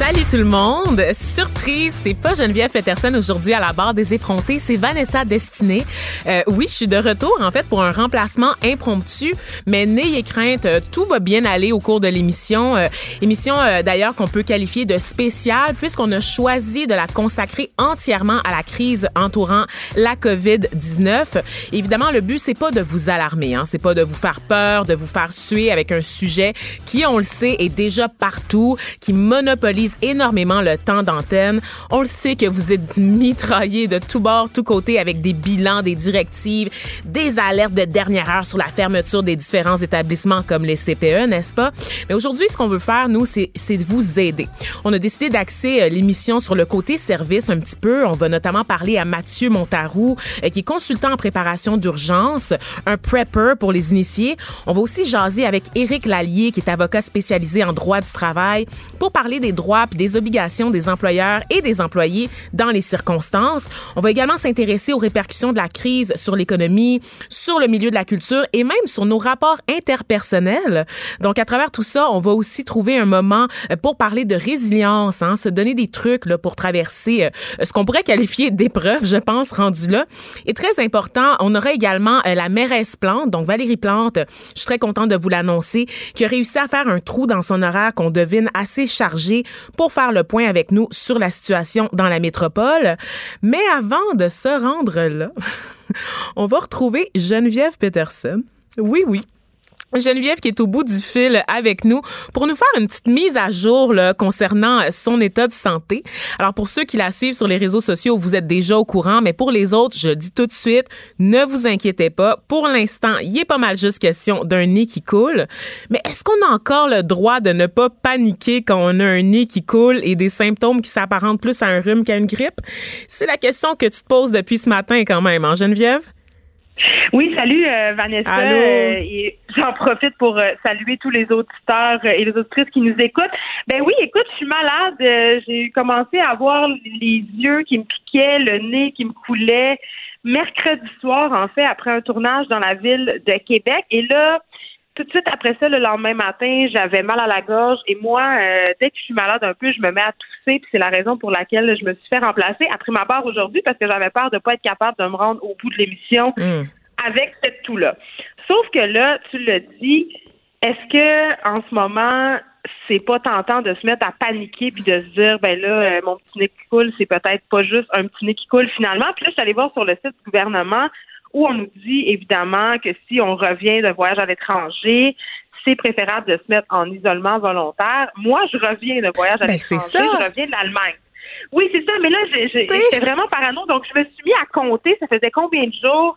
Salut tout le monde! Surprise, c'est pas Geneviève Peterson aujourd'hui à la barre des effrontés, c'est Vanessa Destinée. Euh, oui, je suis de retour en fait pour un remplacement impromptu, mais n'ayez crainte, euh, tout va bien aller au cours de l'émission. Euh, émission d'ailleurs qu'on peut qualifier de spéciale puisqu'on a choisi de la consacrer entièrement à la crise entourant la COVID-19. Évidemment, le but c'est pas de vous alarmer, hein, c'est pas de vous faire peur, de vous faire suer avec un sujet qui, on le sait, est déjà partout, qui monopolise énormément le temps d'antenne. On le sait que vous êtes mitraillés de tous bords, tous côtés avec des bilans, des directives, des alertes de dernière heure sur la fermeture des différents établissements comme les CPE, n'est-ce pas? Mais aujourd'hui, ce qu'on veut faire, nous, c'est de vous aider. On a décidé d'axer euh, l'émission sur le côté service un petit peu. On va notamment parler à Mathieu Montarou, euh, qui est consultant en préparation d'urgence, un prepper pour les initiés. On va aussi jaser avec Éric Lallier, qui est avocat spécialisé en droit du travail, pour parler des droits des obligations des employeurs et des employés dans les circonstances. On va également s'intéresser aux répercussions de la crise sur l'économie, sur le milieu de la culture et même sur nos rapports interpersonnels. Donc, à travers tout ça, on va aussi trouver un moment euh, pour parler de résilience, hein, se donner des trucs là, pour traverser euh, ce qu'on pourrait qualifier d'épreuve, je pense, rendu là. Et très important, on aura également euh, la mairesse Plante, donc Valérie Plante, je suis très contente de vous l'annoncer, qui a réussi à faire un trou dans son horaire qu'on devine assez chargé pour faire le point avec nous sur la situation dans la métropole. Mais avant de se rendre là, on va retrouver Geneviève Peterson. Oui, oui. Geneviève qui est au bout du fil avec nous pour nous faire une petite mise à jour concernant son état de santé. Alors pour ceux qui la suivent sur les réseaux sociaux, vous êtes déjà au courant, mais pour les autres, je dis tout de suite, ne vous inquiétez pas. Pour l'instant, il est pas mal juste question d'un nez qui coule. Mais est-ce qu'on a encore le droit de ne pas paniquer quand on a un nez qui coule et des symptômes qui s'apparentent plus à un rhume qu'à une grippe? C'est la question que tu te poses depuis ce matin quand même, hein, Geneviève? Oui, salut euh, Vanessa. Allô? Euh, et j'en profite pour euh, saluer tous les auditeurs et les auditrices qui nous écoutent. Ben oui, écoute, je suis malade. J'ai commencé à avoir les yeux qui me piquaient, le nez qui me coulait mercredi soir, en fait, après un tournage dans la ville de Québec. Et là, tout de suite après ça, le lendemain matin, j'avais mal à la gorge. Et moi, dès que je suis malade un peu, je me mets à tousser. Puis c'est la raison pour laquelle je me suis fait remplacer après ma barre aujourd'hui parce que j'avais peur de pas être capable de me rendre au bout de l'émission Hum. avec cette toux-là. Sauf que là, tu le dis, est-ce que en ce moment, c'est pas tentant de se mettre à paniquer puis de se dire, ben là, euh, mon petit nez qui coule, c'est peut-être pas juste un petit nez qui coule finalement? Puis là, je suis allée voir sur le site du gouvernement où on nous dit évidemment que si on revient de voyage à l'étranger, c'est préférable de se mettre en isolement volontaire. Moi, je reviens de voyage à Ben, l'étranger, ça. je reviens de l'Allemagne. Oui, c'est ça, mais là, j'étais vraiment parano, donc je me suis mis à compter, ça faisait combien de jours?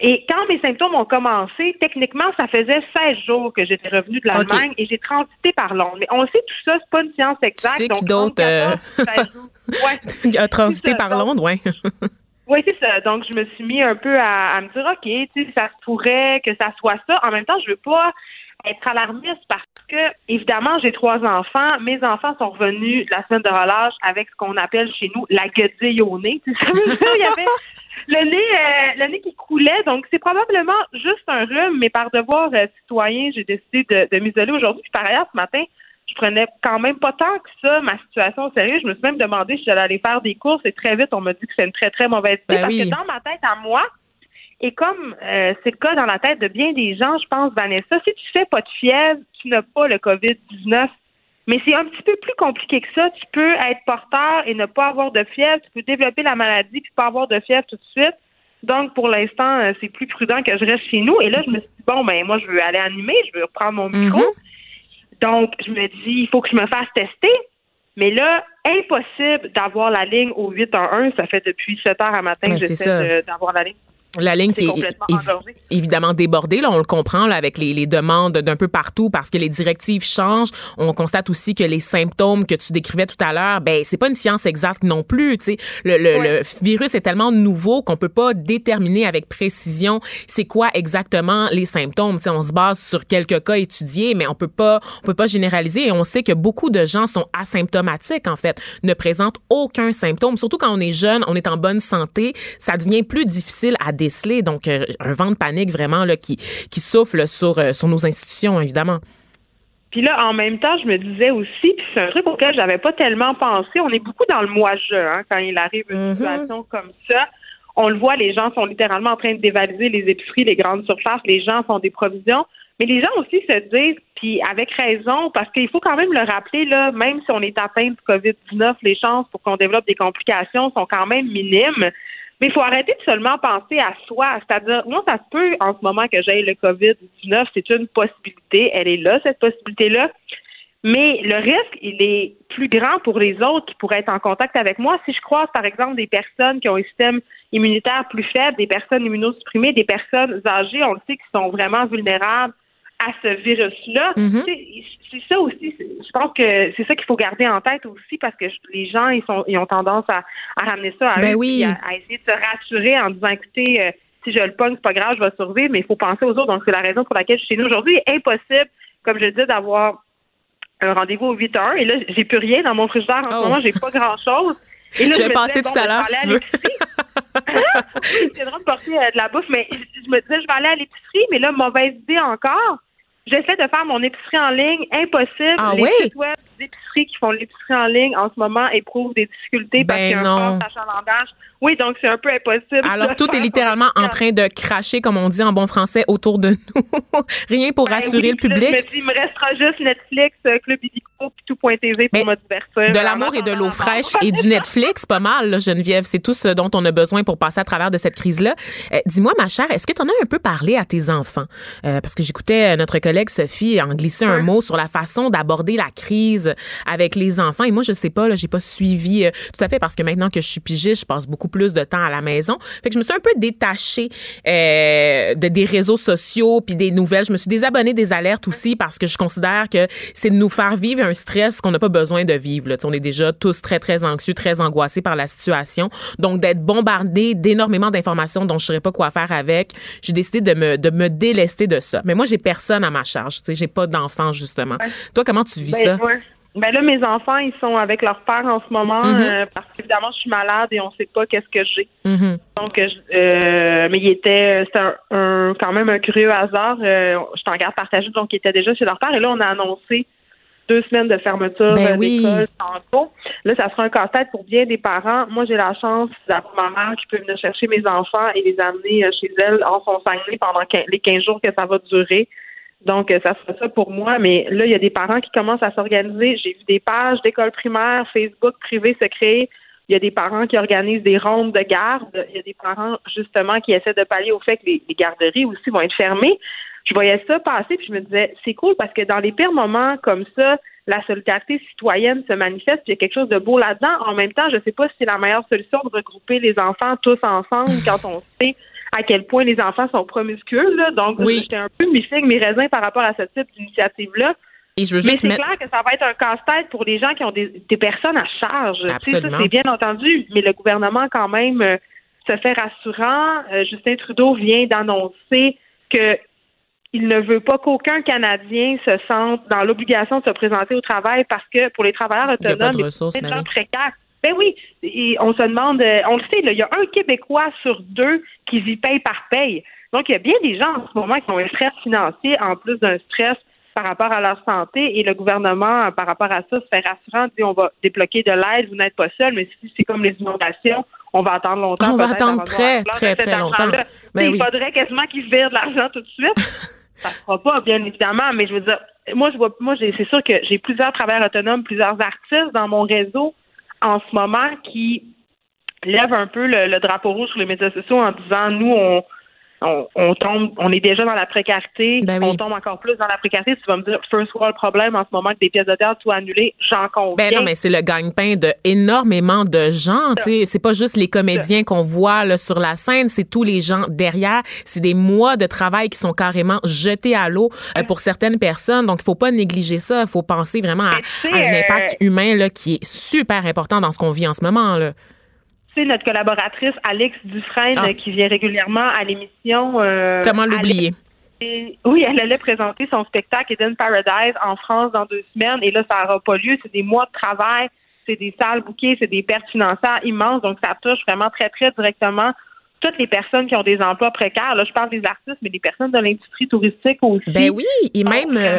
Et quand mes symptômes ont commencé, techniquement, ça faisait 16 jours que j'étais revenue de l'Allemagne et j'ai transité par Londres. Mais on le sait, tout ça, c'est pas une science exacte. sais donc qui d'autre, euh, 14, 16 jours. Ouais. A transité par Londres, ouais. Oui, c'est ça. Donc, je me suis mis un peu à, à me dire, OK, tu sais, ça se pourrait que ça soit ça. En même temps, je veux pas être alarmiste parce que, évidemment, j'ai trois enfants. Mes enfants sont revenus de la semaine de relâche avec ce qu'on appelle chez nous la guedille au nez. Tu sais, ça veut dire, il y avait le nez, euh, le nez qui coulait. Donc, c'est probablement juste un rhume, mais par devoir euh, citoyen, j'ai décidé de, de m'isoler aujourd'hui. Puis, par ailleurs, ce matin, je prenais quand même pas tant que ça ma situation au sérieux. Je me suis même demandé si j'allais aller faire des courses et très vite, on m'a dit que c'est une très, très mauvaise idée Ben parce oui. que dans ma tête à moi, et comme euh, c'est le cas dans la tête de bien des gens, je pense, Vanessa, si tu fais pas de fièvre, tu n'as pas le COVID-19. Mais c'est un petit peu plus compliqué que ça. Tu peux être porteur et ne pas avoir de fièvre. Tu peux développer la maladie puis pas avoir de fièvre tout de suite. Donc, pour l'instant, euh, c'est plus prudent que je reste chez nous. Et là, je me suis dit, bon, ben moi, je veux aller animer, je veux reprendre mon micro. Mhm. Donc, je me dis, il faut que je me fasse tester. Mais là, impossible d'avoir la ligne au 811. Ça fait depuis 7 heures à matin Mais que j'essaie d'avoir la ligne. La ligne qui est évidemment débordée, là, on le comprend là, avec les, les demandes d'un peu partout parce que les directives changent. On constate aussi que les symptômes que tu décrivais tout à l'heure, ben c'est pas une science exacte non plus. Tu sais, le, le, le, virus est tellement nouveau qu'on peut pas déterminer avec précision c'est quoi exactement les symptômes. Tu sais, on se base sur quelques cas étudiés, mais on peut pas on peut pas généraliser. Et on sait que beaucoup de gens sont asymptomatiques en fait, ne présentent aucun symptôme. Surtout quand on est jeune, on est en bonne santé, ça devient plus difficile à donc, euh, un vent de panique vraiment là, qui, qui souffle sur, euh, sur nos institutions, évidemment. Puis là, en même temps, je me disais aussi, puis c'est un truc auquel j'avais pas tellement pensé. On est beaucoup dans le moi-je hein, quand il arrive une mm-hmm. situation comme ça. On le voit, les gens sont littéralement en train de dévaliser les épiceries, les grandes surfaces. Les gens font des provisions. Mais les gens aussi se disent, puis avec raison, parce qu'il faut quand même le rappeler, là, même si on est atteint du COVID-19, les chances pour qu'on développe des complications sont quand même minimes. Mais il faut arrêter de seulement penser à soi. C'est-à-dire, moi, ça peut en ce moment que j'aille le COVID-19, c'est une possibilité. Elle est là, cette possibilité-là. Mais le risque, il est plus grand pour les autres qui pourraient être en contact avec moi. Si je croise, par exemple, des personnes qui ont un système immunitaire plus faible, des personnes immunosupprimées, des personnes âgées, on le sait, qui sont vraiment vulnérables à ce virus-là. Mm-hmm. C'est ça aussi. Je pense que c'est ça qu'il faut garder en tête aussi parce que les gens, ils, sont, ils ont tendance à, ramener ça à ben eux, oui. à, essayer de se rassurer en disant, écoutez, euh, si je le pogne, c'est pas grave, je vais survivre, mais il faut penser aux autres. Donc, c'est la raison pour laquelle je suis chez nous aujourd'hui. Impossible, comme je dis, d'avoir un rendez-vous au 8 heures. Et là, j'ai plus rien dans mon frigidaire en ce oh. moment. J'ai pas grand-chose. Et je vais passer tout à l'heure, si tu veux. c'est drôle de porter euh, de la bouffe, mais je me disais, je vais aller à l'épicerie, mais là, mauvaise idée encore. J'essaie de faire mon épicerie en ligne. Impossible. Ah les oui? sites web d'épicerie qui font l'épicerie en ligne en ce moment éprouvent des difficultés parce ben qu'il y a un fort achalandage. Oui, donc c'est un peu impossible. Alors tout est littéralement en train de cracher, comme on dit en bon français, autour de nous. Rien pour ben rassurer le public. Je me dis, il me restera juste Netflix, euh, Club Illico, puis tout.tv pour me divertir. De l'amour et de l'eau fraîche et du Netflix, pas mal, là, Geneviève. C'est tout ce dont on a besoin pour passer à travers de cette crise-là. Euh, dis-moi, ma chère, est-ce que tu en as un peu parlé à tes enfants? Euh, parce que j'écoutais notre collègue Sophie en glisser un mot sur la façon d'aborder la crise avec les enfants. Et moi, je sais pas, là, j'ai pas suivi tout à fait parce que maintenant que je suis pigiste, je passe beaucoup plus de temps à la maison. Fait que je me suis un peu détachée euh, de des réseaux sociaux puis des nouvelles. Je me suis désabonnée des alertes aussi parce que je considère que c'est de nous faire vivre un stress qu'on n'a pas besoin de vivre. Là. on est déjà tous très très anxieux, très angoissés par la situation. Donc d'être bombardé d'énormément d'informations dont je ne saurais pas quoi faire avec, j'ai décidé de me de me délester de ça. Mais moi j'ai personne à ma charge. J'ai pas d'enfants justement. Toi comment tu vis ben, ça? Ben là, mes enfants, ils sont avec leur père en ce moment Mhm. euh, parce qu'évidemment, je suis malade et on sait pas qu'est-ce que j'ai. Mhm. Donc, euh, euh, mais il était, c'était un, un- quand même un curieux hasard. Euh, je t'en garde partagé, donc ils étaient déjà chez leur père et là, on a annoncé deux semaines de fermeture Ben euh, oui. d'école tantôt. Là, ça sera un casse-tête pour bien des parents. Moi, j'ai la chance d'avoir ma mère qui peut venir chercher mes enfants et les amener euh, chez elle en son pendant les 15 jours que ça va durer. Donc, ça sera ça pour moi. Mais là, il y a des parents qui commencent à s'organiser. J'ai vu des pages d'école primaire, Facebook privé se créer. Il y a des parents qui organisent des rondes de garde. Il y a des parents, justement, qui essaient de pallier au fait que les, les garderies aussi vont être fermées. Je voyais ça passer, puis je me disais, c'est cool parce que dans les pires moments comme ça, la solidarité citoyenne se manifeste, puis il y a quelque chose de beau là-dedans. En même temps, je ne sais pas si c'est la meilleure solution de regrouper les enfants tous ensemble quand on sait à quel point les enfants sont promiscueux. Là. Donc, Oui. j'étais un peu mi-figue, mi-raisin par rapport à ce type d'initiative-là. Et je veux Mais c'est mettre clair que ça va être un casse-tête pour les gens qui ont des, des personnes à charge. Tu sais, ça, Absolument. c'est bien entendu, mais le gouvernement, quand même, euh, se fait rassurant. Euh, Justin Trudeau vient d'annoncer que il ne veut pas qu'aucun Canadien se sente dans l'obligation de se présenter au travail parce que pour les travailleurs Il y a pas autonomes, de ressources, précaires, ben oui, et on se demande, euh, on le sait, il y a un Québécois sur deux qui vit paye par paye. Donc, il y a bien des gens en ce moment qui ont un stress financier en plus d'un stress par rapport à leur santé et le gouvernement, euh, par rapport à ça, se fait rassurant, dit on va débloquer de l'aide, vous n'êtes pas seul, mais si c'est comme les inondations, on va attendre longtemps. On va attendre très, très, très longtemps. Ben oui. Il faudrait quasiment qu'ils virent de l'argent tout de suite. ça se fera pas, bien évidemment, mais je veux dire, moi, je vois, moi, c'est sûr que j'ai plusieurs travailleurs autonomes, plusieurs artistes dans mon réseau en ce moment qui lèvent un peu le drapeau rouge sur les médias sociaux en disant, nous, on, on, tombe, on est déjà dans la précarité, Ben on tombe encore plus dans la précarité. Tu vas me dire, first world problème en ce moment que des pièces de théâtre soient annulées, j'en conviens. Ben non, mais c'est le gagne-pain de énormément de gens. Tu sais, c'est pas juste les comédiens qu'on voit là, sur la scène, c'est tous les gens derrière. C'est des mois de travail qui sont carrément jetés à l'eau euh, pour certaines personnes. Donc, il faut pas négliger ça. Il faut penser vraiment à, à un euh, impact humain là, qui est super important dans ce qu'on vit en ce moment. Là. Sais, notre collaboratrice Alex Dufresne, Ah. qui vient régulièrement à l'émission. euh, Comment l'oublier? Et- oui, elle allait présenter son spectacle Eden Paradise en France dans deux semaines et là, ça n'aura pas lieu. C'est des mois de travail, c'est des salles bouquées, c'est des pertes financières immenses. Donc, ça touche vraiment très, très directement toutes les personnes qui ont des emplois précaires. Là, je parle des artistes, mais des personnes de l'industrie touristique aussi. Ben oui, et même... euh.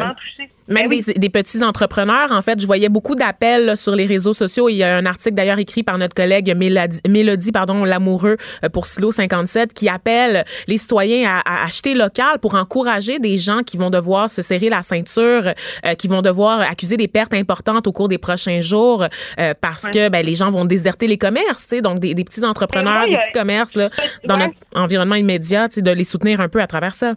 Même Ben oui. des, petits entrepreneurs, en fait, je voyais beaucoup d'appels sur les réseaux sociaux. Il y a un article d'ailleurs écrit par notre collègue Mélodie, Mélodie pardon, Lamoureux euh, pour Silo 57 qui appelle les citoyens à, à acheter local pour encourager des gens qui vont devoir se serrer la ceinture, euh, qui vont devoir accuser des pertes importantes au cours des prochains jours euh, parce Ouais. que ben, les gens vont déserter les commerces, tu sais, donc des, des petits entrepreneurs, Ben oui, des euh, petits commerces là, dans ouais. notre environnement immédiat, de les soutenir un peu à travers ça.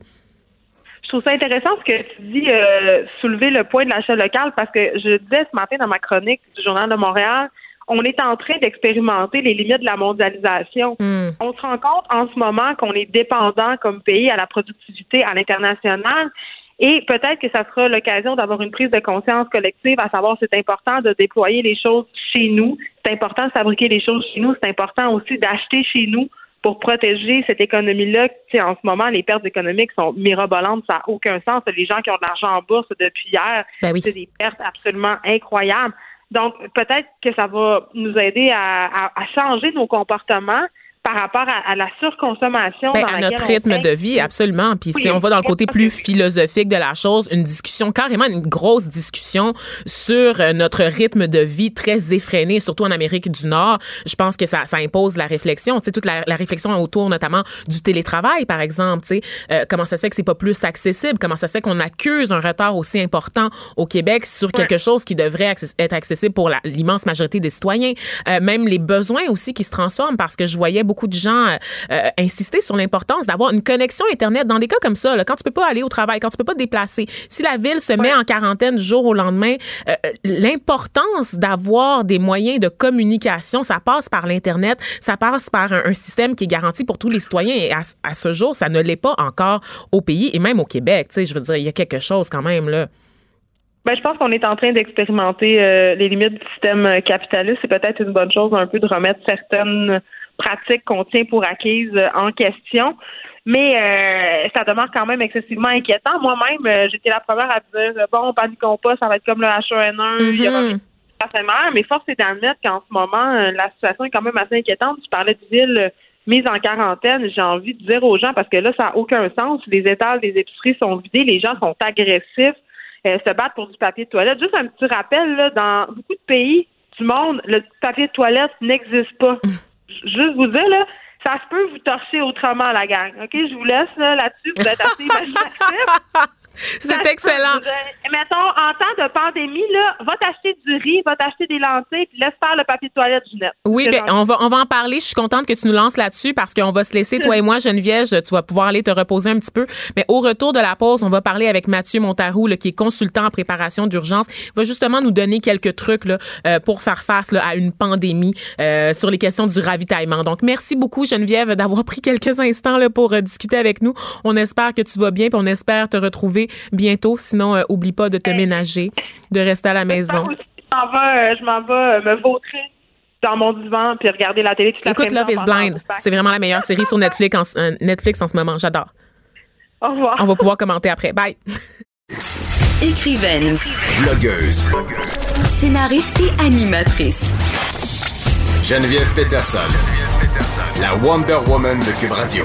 Je trouve ça intéressant ce que tu dis, euh, soulever le point de l'achat local, parce que je disais ce matin dans ma chronique du Journal de Montréal, on est en train d'expérimenter les limites de la mondialisation. Hmm. On se rend compte en ce moment qu'on est dépendant comme pays à la productivité à l'international. Et peut-être que ça sera l'occasion d'avoir une prise de conscience collective, à savoir c'est important de déployer les choses chez nous, c'est important de fabriquer les choses chez nous, c'est important aussi d'acheter chez nous pour protéger cette économie-là. Tu sais, en ce moment, les pertes économiques sont mirobolantes, ça n'a aucun sens. Les gens qui ont de l'argent en bourse depuis hier, Ben oui. c'est des pertes absolument incroyables. Donc, peut-être que ça va nous aider à, à- à changer nos comportements par rapport à, à la surconsommation. Ben, dans à notre rythme de vie, absolument. Puis Oui, si on va dans le côté plus philosophique de la chose, une discussion, carrément une grosse discussion sur euh, notre rythme de vie très effréné, surtout en Amérique du Nord, je pense que ça, ça impose la réflexion. Tu sais, toute la, la réflexion autour notamment du télétravail, par exemple. Tu sais, euh, comment ça se fait que c'est pas plus accessible? Comment ça se fait qu'on accuse un retard aussi important au Québec sur quelque chose qui devrait être accessible pour l'immense majorité des citoyens? Euh, même les besoins aussi qui se transforment parce que je voyais beaucoup de gens euh, euh, insister sur l'importance d'avoir une connexion Internet dans des cas comme ça, là, quand tu peux pas aller au travail, quand tu peux pas te déplacer. Si la ville se met en quarantaine du jour au lendemain, euh, euh, l'importance d'avoir des moyens de communication, ça passe par l'Internet, ça passe par un, un système qui est garanti pour tous les citoyens. Et à, à ce jour, ça ne l'est pas encore au pays et même au Québec. Tu sais, je veux dire, il y a quelque chose quand même là. Ben, je pense qu'on est en train d'expérimenter euh, les limites du système capitaliste. C'est peut-être une bonne chose un peu de remettre certaines pratiques qu'on tient pour acquises euh, en question. Mais euh, ça demeure quand même excessivement inquiétant. Moi-même, euh, j'étais la première à dire euh, bon, paniquons pas, ça va être comme le H1N1, il y aura Mhm. forcément, mais force est d'admettre qu'en ce moment, la situation est quand même assez inquiétante. Tu parlais euh, mises en quarantaine. J'ai envie de dire aux gens, parce que là, ça n'a aucun sens. Les étals des épiceries sont vidés, les gens sont agressifs, euh, se battent pour du papier de toilette. Juste un petit rappel, là, dans beaucoup de pays du monde, le papier de toilette n'existe pas. Juste vous dire, là, ça se peut vous torcher autrement, la gang. OK, je vous laisse là, là-dessus. Vous êtes assez imaginatifs. C'est excellent. Mettons, en temps de pandémie, là, va t'acheter du riz, va t'acheter des lentilles, puis laisse faire le papier de toilette, Ginette. Oui, C'est ben, on va on va en parler. Je suis contente que tu nous lances là-dessus parce qu'on va se laisser toi et moi, Geneviève. Tu vas pouvoir aller te reposer un petit peu. Mais au retour de la pause, on va parler avec Mathieu Montarou, là, qui est consultant en préparation d'urgence. Il va justement nous donner quelques trucs là, euh, pour faire face là, à une pandémie euh, sur les questions du ravitaillement. Donc, merci beaucoup, Geneviève, d'avoir pris quelques instants là, pour euh, discuter avec nous. On espère que tu vas bien, puis on espère te retrouver bientôt. Sinon, euh, oublie pas de te ménager, de rester à la maison. Je m'en vais, euh, je m'en vais euh, me vautrer dans mon divan puis regarder la télé toute la Écoute Love is Blind. C'est vraiment la meilleure série sur Netflix en, euh, Netflix en ce moment. J'adore. Au revoir. On va pouvoir commenter après. Bye. Écrivaine, Blogueuse. scénariste et animatrice. Geneviève Peterson. La Wonder Woman de Cube Radio.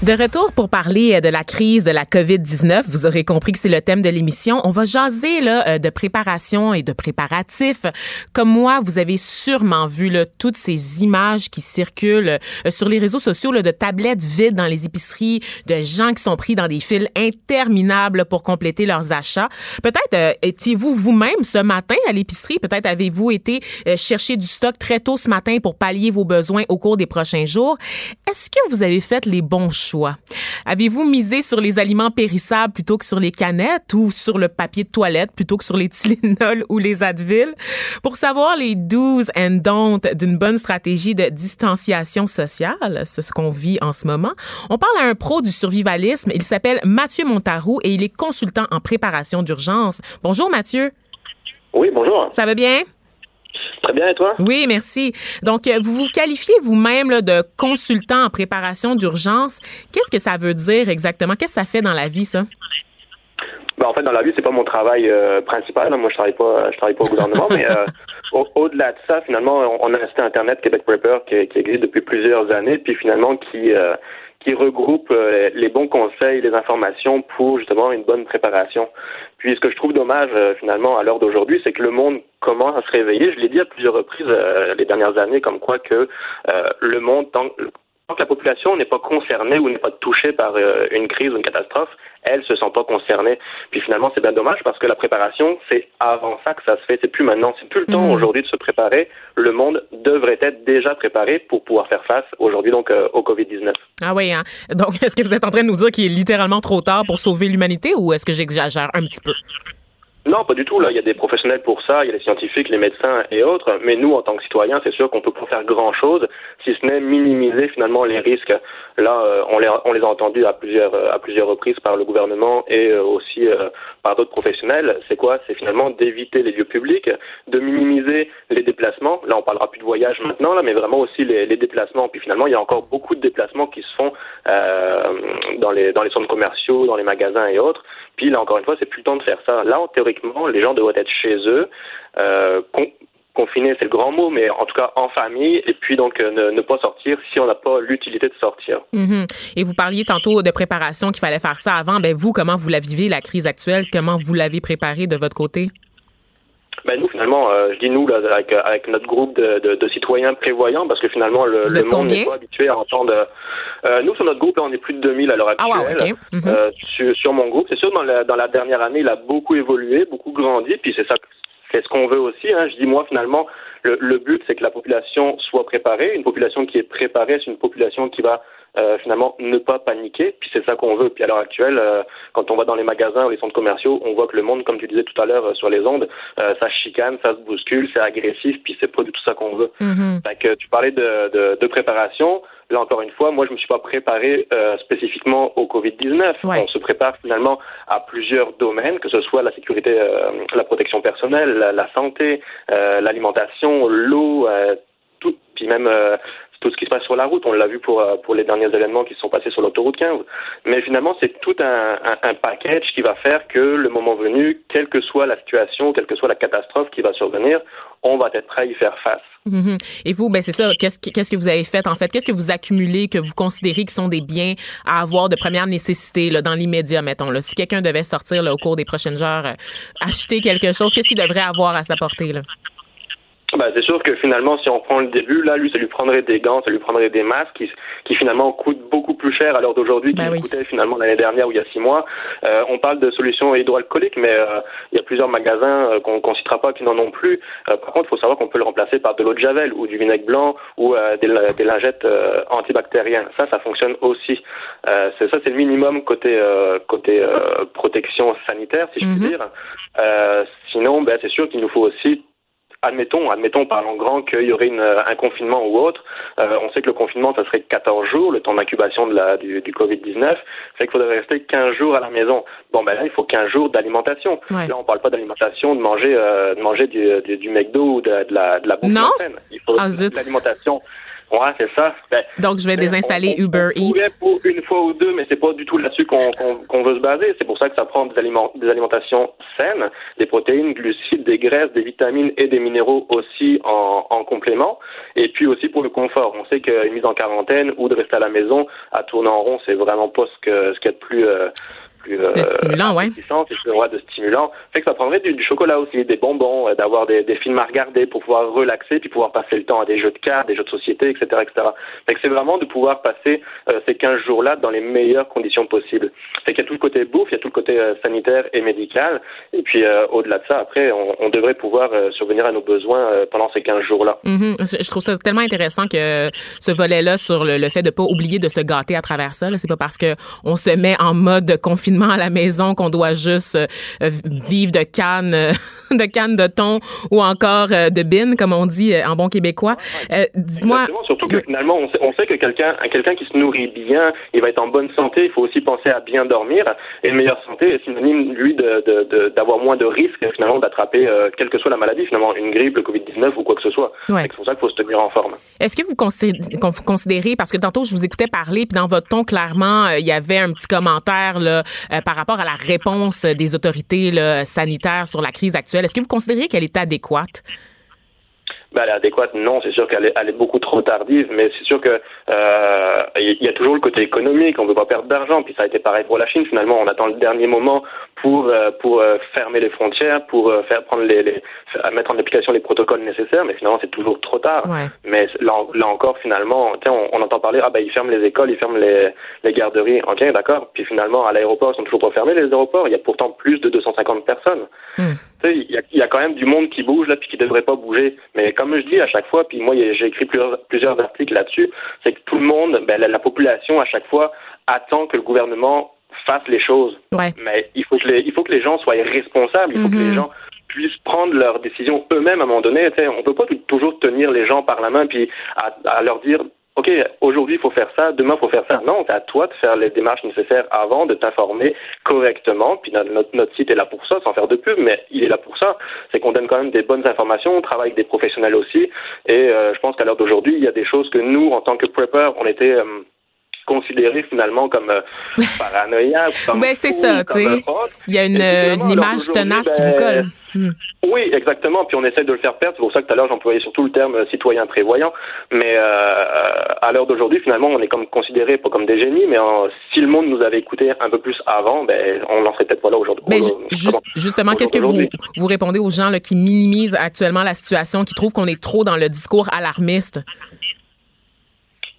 De retour pour parler euh, de la crise de la COVID-19, vous aurez compris que c'est le thème de l'émission. On va jaser là, euh, de préparation et de préparatifs. Comme moi, vous avez sûrement vu là, toutes ces images qui circulent euh, sur les réseaux sociaux là, de tablettes vides dans les épiceries, de gens qui sont pris dans des files interminables pour compléter leurs achats. Peut-être étiez-vous vous-même ce matin à l'épicerie? Peut-être avez-vous été chercher du stock très tôt ce matin pour pallier vos besoins au cours des prochains jours? Est-ce que vous avez fait les bons choix? Choix. Avez-vous misé sur les aliments périssables plutôt que sur les canettes ou sur le papier de toilette plutôt que sur les Tylenol ou les Advil? Pour savoir les do's and don'ts d'une bonne stratégie de distanciation sociale, c'est ce qu'on vit en ce moment, on parle à un pro du survivalisme. Il s'appelle Mathieu Montarou et il est consultant en préparation d'urgence. Bonjour Mathieu. Oui, bonjour. Ça va bien? Très bien, et toi? Oui, merci. Donc, euh, vous vous qualifiez vous-même de consultant en préparation d'urgence. Qu'est-ce que ça veut dire exactement? Qu'est-ce que ça fait dans la vie, ça? Ben, en fait, dans la vie, c'est pas mon travail euh, principal. Moi, je travaille pas, je travaille pas au gouvernement, mais euh, au-delà de ça, finalement, on a un site internet Québec Prepper qui, qui, existe depuis plusieurs années, puis finalement qui qui regroupe les bons conseils, les informations pour justement une bonne préparation. Puis ce que je trouve dommage euh, finalement à l'heure d'aujourd'hui, c'est que le monde commence à se réveiller. Je l'ai dit à plusieurs reprises euh, les dernières années, comme quoi que euh, le monde, tant, tant, que la population n'est pas concernée ou n'est pas touchée par une crise ou une catastrophe, elle se sent pas concernée. Puis finalement, c'est bien dommage parce que la préparation, c'est avant ça que ça se fait. C'est plus maintenant, c'est plus le temps mmh. aujourd'hui de se préparer. Le monde devrait être déjà préparé pour pouvoir faire face aujourd'hui donc au Covid-19. Ah oui, hein? Donc, est-ce que vous êtes en train de nous dire qu'il est littéralement trop tard pour sauver l'humanité ou est-ce que j'exagère un petit peu? Non, pas du tout. Là, il y a des professionnels pour ça, il y a les scientifiques, les médecins et autres. Mais nous, en tant que citoyens, c'est sûr qu'on peut pas faire grand-chose, si ce n'est minimiser finalement les risques. Là, euh, on, les, a entendus à plusieurs euh, à plusieurs reprises par le gouvernement et euh, aussi par d'autres professionnels. C'est quoi? C'est finalement d'éviter les lieux publics, de minimiser les déplacements. Là, on parlera plus de voyage maintenant, là, mais vraiment aussi les, les déplacements. Puis finalement, il y a encore beaucoup de déplacements qui se font dans les dans les centres commerciaux, dans les magasins et autres. Puis là, encore une fois, c'est plus le temps de faire ça. Là, théoriquement, les gens devraient être chez eux, euh, confinés, c'est le grand mot, mais en tout cas en famille, et puis donc euh, ne, pas sortir si on n'a pas l'utilité de sortir. Mm-hmm. Et vous parliez tantôt de préparation, qu'il fallait faire ça avant. Ben vous, comment vous la vivez, la crise actuelle? Comment vous l'avez préparée de votre côté? Ben nous, finalement, euh, je dis nous, là, avec, avec notre groupe de, de, de, citoyens prévoyants, parce que finalement, le, le monde n'est pas habitué à entendre. Euh, nous, sur notre groupe, on est plus de 2000 à l'heure actuelle. Ah, ouais, mhm. euh, sur, sur, mon groupe, c'est sûr, dans la, dans la dernière année, il a beaucoup évolué, beaucoup grandi, puis c'est ça, c'est ce qu'on veut aussi. Hein. Je dis, moi, finalement, le, le but, c'est que la population soit préparée. Une population qui est préparée, c'est une population qui va euh, finalement ne pas paniquer. Puis c'est ça qu'on veut. Puis à l'heure actuelle, euh, quand on va dans les magasins ou les centres commerciaux, on voit que le monde, comme tu disais tout à l'heure euh, sur les ondes, ça chicane, ça se bouscule, c'est agressif, puis c'est pas du tout ça qu'on veut. Mm que tu parlais de, de, de, préparation. Là encore une fois, moi je me suis pas préparé spécifiquement au Covid-19. On se prépare finalement à plusieurs domaines, que ce soit la sécurité, la protection personnelle, la, la santé, l'alimentation, l'eau, tout, puis même tout ce qui se passe sur la route. On l'a vu pour, euh, pour les derniers événements qui se sont passés sur l'autoroute 15. Mais finalement, c'est tout un, un, package qui va faire que le moment venu, quelle que soit la situation, quelle que soit la catastrophe qui va survenir, on va être prêt à y faire face. Mm-hmm. Et vous, ben c'est ça. Qu'est-ce que, que vous avez fait en fait? Qu'est-ce que vous accumulez que vous considérez qui sont des biens à avoir de première nécessité là, dans l'immédiat, mettons. Là? Si quelqu'un devait sortir là, au cours des prochaines heures, euh, acheter quelque chose, qu'est-ce qu'il devrait avoir à sa portée là? Bah, c'est sûr que finalement, si on prend le début, là, lui, ça lui prendrait des gants, ça lui prendrait des masques qui, qui finalement coûtent beaucoup plus cher à l'heure d'aujourd'hui qu'ils bah coûtaient finalement l'année dernière ou il y a six mois. Euh, on parle de solutions hydroalcooliques, mais euh, il y a plusieurs magasins euh, qu'on ne citera pas qui n'en ont plus. Euh, par contre, il faut savoir qu'on peut le remplacer par de l'eau de javel ou du vinaigre blanc ou des, des, lingettes antibactériennes. Ça, ça fonctionne aussi. c'est ça, c'est le minimum côté côté protection sanitaire, si je puis mm-hmm. dire. sinon, ben, c'est sûr qu'il nous faut aussi admettons, admettons, parlons grand, qu'il y aurait une, un confinement ou autre. Euh, on sait que le confinement, ça serait 14 jours, le temps d'incubation de la, du, du Covid-19. C'est qu'il faudrait rester 15 jours à la maison. Bon, ben là, il faut 15 jours d'alimentation. Là, on parle pas d'alimentation, de manger, euh, de manger du, du, du, McDo ou de, de la, de la bouffe Non. Il faut ah, de l'alimentation Ouais, c'est ça. Ben, Donc, je vais désinstaller Uber Eats. Pour une fois ou deux, mais c'est pas du tout là-dessus qu'on qu'on veut se baser. C'est pour ça que ça prend des, aliments, des alimentations saines, des protéines, glucides, des graisses, des vitamines et des minéraux aussi en, en complément. Et puis aussi pour le confort. On sait qu'une mise en quarantaine ou de rester à la maison à tourner en rond, c'est vraiment pas ce que ce qu'il y a de plus euh, plus euh, de stimulant, ouais. et de stimulant. Fait que ça prendrait du, chocolat aussi, des bonbons, euh, d'avoir des, des, films à regarder pour pouvoir relaxer, puis pouvoir passer le temps à des jeux de cartes, des jeux de société, etc., etc. Fait que c'est vraiment de pouvoir passer euh, ces 15 jours-là dans les meilleures conditions possibles. Fait qu'il y a tout le côté bouffe, il y a tout le côté sanitaire et médical, et puis au-delà de ça, après, on, on devrait pouvoir survenir à nos besoins pendant ces 15 jours-là. Mm-hmm. Je trouve ça tellement intéressant que ce volet-là sur le, le, fait de pas oublier de se gâter à travers ça. C'est pas parce que on se met en mode confinement à la maison qu'on doit juste euh, vivre de cannes, euh, de cannes de thon ou encore euh, de bine, comme on dit en bon québécois. Dis-moi. Surtout que finalement, on sait, on sait que quelqu'un, quelqu'un qui se nourrit bien, il va être en bonne santé. Il faut aussi penser à bien dormir. Et une meilleure santé est synonyme, lui, d'avoir de, moins de risques finalement d'attraper quelle que soit la maladie, finalement une grippe, le Covid-19 ou quoi que ce soit. C'est pour ça qu'il faut se tenir en forme. Est-ce que vous considérez, parce que tantôt je vous écoutais parler, puis dans votre ton clairement, il y avait un petit commentaire là, euh, par rapport à la réponse des autorités sanitaires sur la crise actuelle. Est-ce que vous considérez qu'elle est adéquate? Ben, elle est adéquate. Non, c'est sûr qu'elle est, elle est beaucoup trop tardive, mais c'est sûr que euh, il y a toujours le côté économique. On ne veut pas perdre d'argent. Puis ça a été pareil pour la Chine. Finalement, on attend le dernier moment pour euh, pour euh, fermer les frontières, pour euh, faire prendre les, les mettre en application les protocoles nécessaires. Mais finalement, c'est toujours trop tard. Mais là, là, encore, finalement, on, on entend parler ah ben ils ferment les écoles, ils ferment les les garderies. Ok, d'accord. Puis finalement, à l'aéroport, ils sont toujours pas fermés les aéroports. Il y a pourtant plus de 250 personnes. Hmm. Il y a, y a quand même du monde qui bouge là, puis qui devrait pas bouger. Mais comme je dis à chaque fois, puis moi j'ai écrit plusieurs, plusieurs articles là-dessus, c'est que tout le monde, ben, la, population à chaque fois attend que le gouvernement fasse les choses. Mais il faut que les, il faut que les gens soient responsables, il faut que les mm-hmm. gens puissent prendre leurs décisions eux-mêmes à un moment donné. On peut pas toujours tenir les gens par la main puis à leur dire OK, aujourd'hui, il faut faire ça, demain, il faut faire ça. Non, c'est à toi de faire les démarches nécessaires avant, de t'informer correctement. Puis notre, notre, site est là pour ça, sans faire de pub, mais il est là pour ça. C'est qu'on donne quand même des bonnes informations, on travaille avec des professionnels aussi. Et euh, je pense qu'à l'heure d'aujourd'hui, il y a des choses que nous, en tant que prepper, on était... Euh, considérés finalement comme euh, paranoïaques. Ben, c'est ça, tu sais. Il y a une, une image tenace qui vous ben, colle. Hmm. Oui, exactement. Puis on essaie de le faire perdre. C'est pour ça que tout à l'heure j'employais surtout le terme citoyen prévoyant. Mais euh, à l'heure d'aujourd'hui, finalement, on est comme considéré pas comme des génies. Mais si le monde nous avait écouté un peu plus avant, ben on n'en serait peut-être pas là aujourd'hui. Mais justement, qu'est-ce que vous vous répondez aux gens là, qui minimisent actuellement la situation, qui trouvent qu'on est trop dans le discours alarmiste?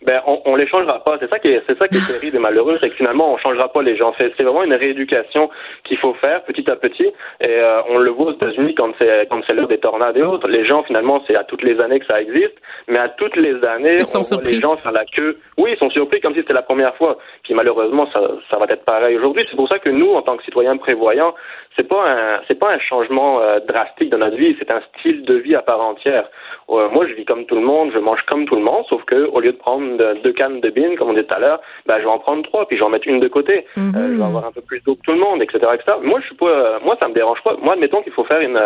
Ben on, on les changera pas. C'est ça qui est, c'est ça qui est terrible et malheureux, c'est que finalement on changera pas les gens. C'est, c'est vraiment une rééducation qu'il faut faire petit à petit. Et euh, on le voit aux États-Unis quand c'est quand c'est l'heure des tornades et autres. Les gens finalement c'est à toutes les années que ça existe, mais à toutes les années on voit les gens faire la queue. Oui, ils sont surpris comme si c'était la première fois. Puis malheureusement ça ça va être pareil aujourd'hui. C'est pour ça que nous en tant que citoyens prévoyants, c'est pas un c'est pas un changement euh, drastique dans notre vie. C'est un style de vie à part entière. Euh, moi je vis comme tout le monde, je mange comme tout le monde, sauf que au lieu de prendre deux cannes de bine, comme on dit tout à l'heure, bah, je vais en prendre trois, puis je vais en mettre une de côté. Euh, je vais avoir un peu plus d'eau que tout le monde, etc., etc. Moi, je suis pas, moi, ça me dérange pas. Moi, admettons qu'il faut faire une,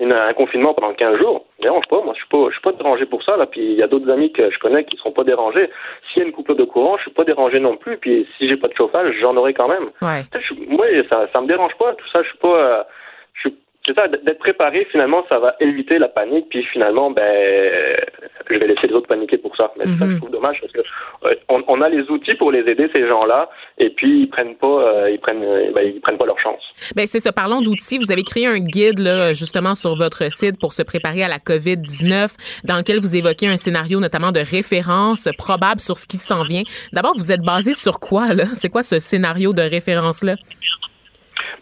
une, un confinement pendant 15 jours, dérange pas. Moi, je suis pas, je suis pas dérangé pour ça. Là, puis il y a d'autres amis que je connais qui sont pas dérangés. S'il y a une coupure de courant, je suis pas dérangé non plus. Puis si j'ai pas de chauffage, j'en aurai quand même. Ouais. moi, ça, ça me dérange pas. Tout ça, je suis pas, je suis c'est ça, d'être préparé, finalement, ça va éviter la panique, puis finalement, ben, je vais laisser les autres paniquer pour ça. Mais ça, je mhm. trouve dommage parce que euh, on, a les outils pour les aider ces gens-là, et puis ils prennent pas, euh, ils prennent, euh, ben, ils prennent pas leur chance. Ben c'est ça. Parlons d'outils. Vous avez créé un guide là, justement sur votre site pour se préparer à la COVID 19, dans lequel vous évoquez un scénario notamment de référence probable sur ce qui s'en vient. D'abord, vous êtes basé sur quoi là? C'est quoi ce scénario de référence là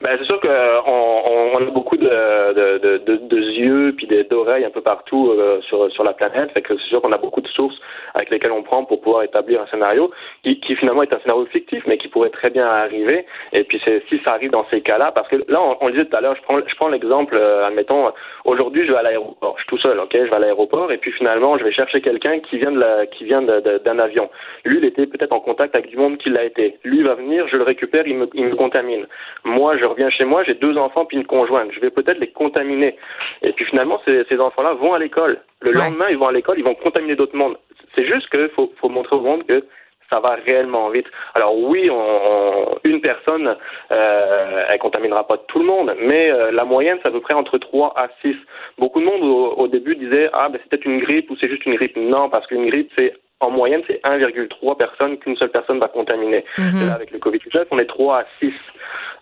ben, c'est sûr qu'on on, a beaucoup de, de, de, de yeux puis d'oreilles un peu partout euh, sur, sur la planète. Fait que c'est sûr qu'on a beaucoup de sources avec lesquelles on prend pour pouvoir établir un scénario qui, qui finalement est un scénario fictif, mais qui pourrait très bien arriver. Et puis c'est si ça arrive dans ces cas-là, parce que là, on, le disait tout à l'heure, je prends, je prends l'exemple, euh, admettons, aujourd'hui je vais à l'aéroport, je suis tout seul, ok, je vais à l'aéroport, et puis finalement je vais chercher quelqu'un qui vient de la, qui vient d'un avion. Lui, il était peut-être en contact avec du monde qui l'a été. Lui va venir, je le récupère, il me, il me contamine. Moi, je je reviens chez moi, j'ai deux enfants puis une conjointe. Je vais peut-être les contaminer. Et puis finalement, ces, ces enfants-là vont à l'école. Le lendemain, ils vont à l'école, ils vont contaminer d'autres mondes. C'est juste qu'il faut, faut montrer au monde que ça va réellement vite. Alors oui, on, une personne, euh, elle contaminera pas tout le monde, mais euh, la moyenne, c'est à peu près entre 3 à 6. Beaucoup de monde au, début disait ah ben c'est peut-être une grippe ou c'est juste une grippe. Non, parce qu'une grippe c'est en moyenne, c'est 1,3 personnes qu'une seule personne va contaminer. Mhm. Là, avec le Covid-19, on est 3 à 6.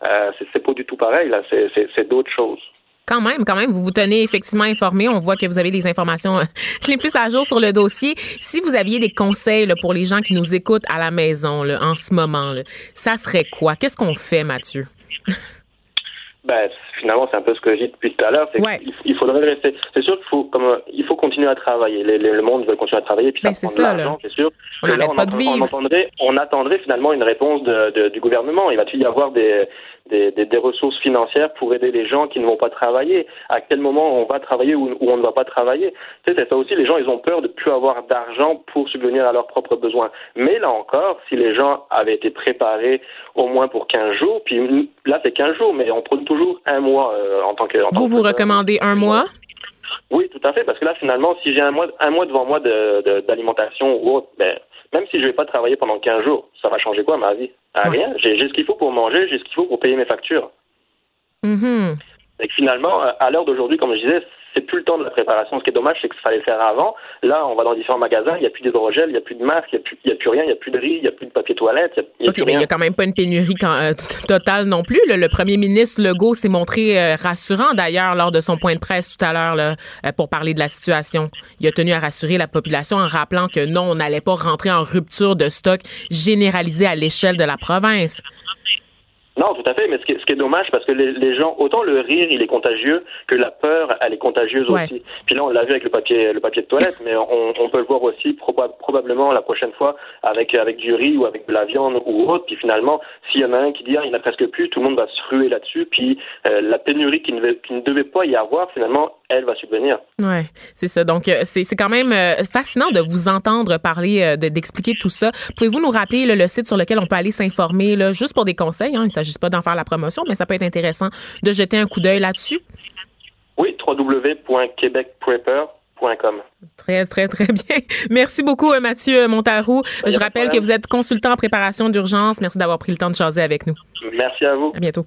Euh, c'est pas du tout pareil. Là, c'est d'autres choses. Quand même, quand même, vous vous tenez effectivement informé. On voit que vous avez des informations euh, les plus à jour sur le dossier. Si vous aviez des conseils pour les gens qui nous écoutent à la maison en ce moment, ça serait quoi? Qu'est-ce qu'on fait, Mathieu? Ben, finalement, c'est un peu ce que j'ai dit depuis tout à l'heure. Il, faudrait rester. C'est sûr qu'il faut, comme, il faut continuer à travailler. le monde veut continuer à travailler, puis ça ben, prend de l'argent, c'est sûr. On n'arrête pas de vivre. On, attendrait, finalement une réponse de, du gouvernement. Il va-t-il y avoir des, des, des, ressources financières pour aider les gens qui ne vont pas travailler À quel moment on va travailler ou, on ne va pas travailler? Tu sais, c'est ça aussi. Les gens, ils ont peur de plus avoir d'argent pour subvenir à leurs propres besoins. Mais là encore, si les gens avaient été préparés au moins pour 15 jours, puis là c'est 15 jours, mais on prend toujours un mois euh, en tant que. vous vous recommandez un mois? Oui, tout à fait, parce que là finalement, si j'ai un mois, un mois devant moi d'alimentation ou autre, ben même si je ne vais pas travailler pendant 15 jours, ça va changer quoi ma vie? Rien. J'ai ce qu'il faut pour manger, j'ai ce qu'il faut pour payer mes factures. Mm Et finalement, à l'heure d'aujourd'hui, comme je disais, c'est plus le temps de la préparation. Ce qui est dommage, c'est que ça fallait le faire avant. Là, on va dans différents magasins, il n'y a plus d'hydrogel, il n'y a plus de masque, il n'y a, plus rien, il n'y a plus de riz, il n'y a plus de papier toilette. Il OK, mais il n'y a quand même pas une pénurie euh, totale non plus. Le, premier ministre Legault s'est montré euh, rassurant d'ailleurs lors de son point de presse tout à l'heure euh, pour parler de la situation. Il a tenu à rassurer la population en rappelant que non, on n'allait pas rentrer en rupture de stock généralisée à l'échelle de la province. Non, tout à fait, mais ce qui est, ce qui est dommage, parce que les, les, gens, autant le rire, il est contagieux, que la peur, elle est contagieuse aussi. Puis là, on l'a vu avec le papier, le papier de toilette, mais on, on peut le voir aussi probablement la prochaine fois avec, avec du riz ou avec de la viande ou autre. Puis finalement, s'il y en a un qui dit, ah, il n'y en a presque plus, tout le monde va se ruer là-dessus. Puis euh, la pénurie qui ne, qui ne devait pas y avoir, finalement, elle va subvenir. Ouais, c'est ça. Donc, euh, c'est quand même euh, fascinant de vous entendre parler, d'expliquer tout ça. Pouvez-vous nous rappeler le site sur lequel on peut aller s'informer, juste pour des conseils? Hein? s'agit pas d'en faire la promotion, mais ça peut être intéressant de jeter un coup d'œil là-dessus. Oui, www.québecprepper.com. Très, très, très bien. Merci beaucoup, euh, Mathieu Montarou. Ben, Je rappelle que vous êtes consultant en préparation d'urgence. Merci d'avoir pris le temps de chaser avec nous. Merci à vous. À bientôt.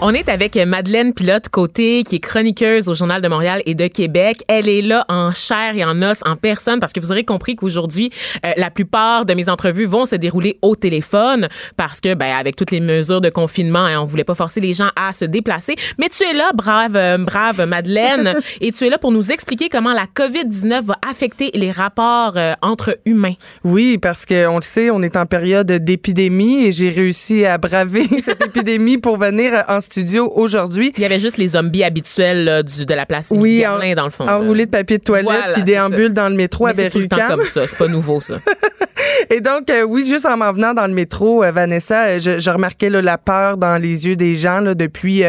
On est avec Madeleine Pilote-Côté, qui est chroniqueuse au Journal de Montréal et de Québec. Elle est là en chair et en os, en personne, parce que vous aurez compris qu'aujourd'hui, euh, la plupart de mes entrevues vont se dérouler au téléphone, parce que, ben, avec toutes les mesures de confinement, hein, on voulait pas forcer les gens à se déplacer. Mais tu es là, brave, euh, brave Madeleine, et tu es là pour nous expliquer comment la COVID-19 va affecter les rapports euh, entre humains. Oui, parce qu'on le sait, on est en période d'épidémie et j'ai réussi à braver cette épidémie pour venir en studio aujourd'hui. Il y avait juste les zombies habituels du, de la place oui, en, dans le fond. Enroulés de papier de toilette qui déambulent dans le métro à C'est tout le temps comme ça, c'est pas nouveau ça. Et donc, euh, oui, juste en m'en venant dans le métro, euh, Vanessa, euh, je, je remarquais là, la peur dans les yeux des gens là, depuis,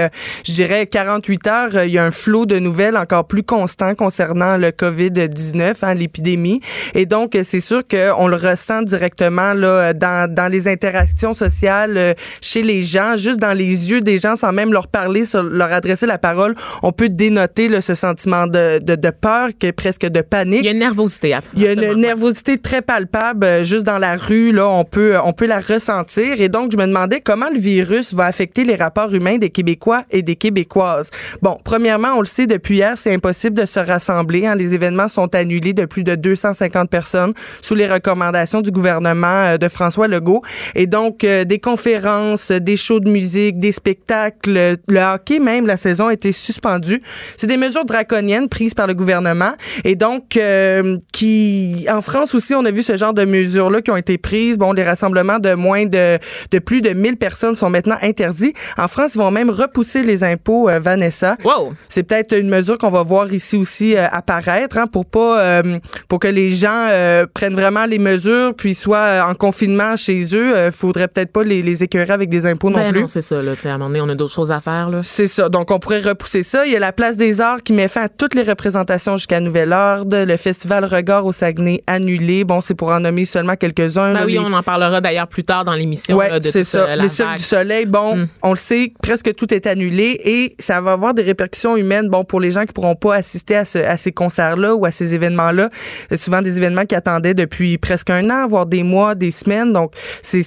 je dirais, 48 heures. Il y a un flot de nouvelles encore plus constant concernant le COVID-19, hein, l'épidémie. Et donc, c'est sûr qu'on le ressent directement là, dans, dans les interactions sociales chez les gens, juste dans les yeux des gens, sans même leur parler, leur adresser la parole. On peut dénoter là, ce sentiment de, de, de peur, que presque de panique. Il y a une nervosité. À Il y a une nervosité très palpable, juste dans la rue, là, on peut, on peut la ressentir. Et donc, je me demandais comment le virus va affecter les rapports humains des Québécois et des Québécoises. Bon, premièrement, on le sait depuis hier, c'est impossible de se rassembler. Hein. Les événements sont annulés de plus de 250 personnes sous les recommandations du gouvernement euh, de François Legault. Et donc, euh, des conférences, des shows de musique, des spectacles, le hockey même, la saison a été suspendue. C'est des mesures draconiennes prises par le gouvernement. Et donc, euh, qui, en France aussi, on a vu ce genre de mesures là qui ont été prises. Bon, les rassemblements de moins de, de plus de 1000 personnes sont maintenant interdits. En France, ils vont même repousser les impôts, euh, Vanessa. Wow. C'est peut-être une mesure qu'on va voir ici aussi euh, apparaître hein, pour pas euh, pour que les gens prennent vraiment les mesures puis soient en confinement chez eux. faudrait peut-être pas les, les écœurer avec des impôts non ben plus. Non, c'est ça. Là, à un moment donné, on a d'autres choses à faire. Là. C'est ça. Donc, on pourrait repousser ça. Il y a la Place des Arts qui met fin à toutes les représentations jusqu'à nouvel ordre. Le Festival Regard au Saguenay annulé. Bon, c'est pour en nommer seulement quelques-uns. Ben oui, on en parlera d'ailleurs plus tard dans l'émission. Ouais, c'est ça. le Cirque du Soleil, bon, mm. on le sait, presque tout est annulé et ça va avoir des répercussions humaines, bon, pour les gens qui pourront pas assister à, à ces concerts-là ou à ces événements-là. Souvent des événements qui attendaient depuis presque un an, voire des mois, des semaines. Donc, c'est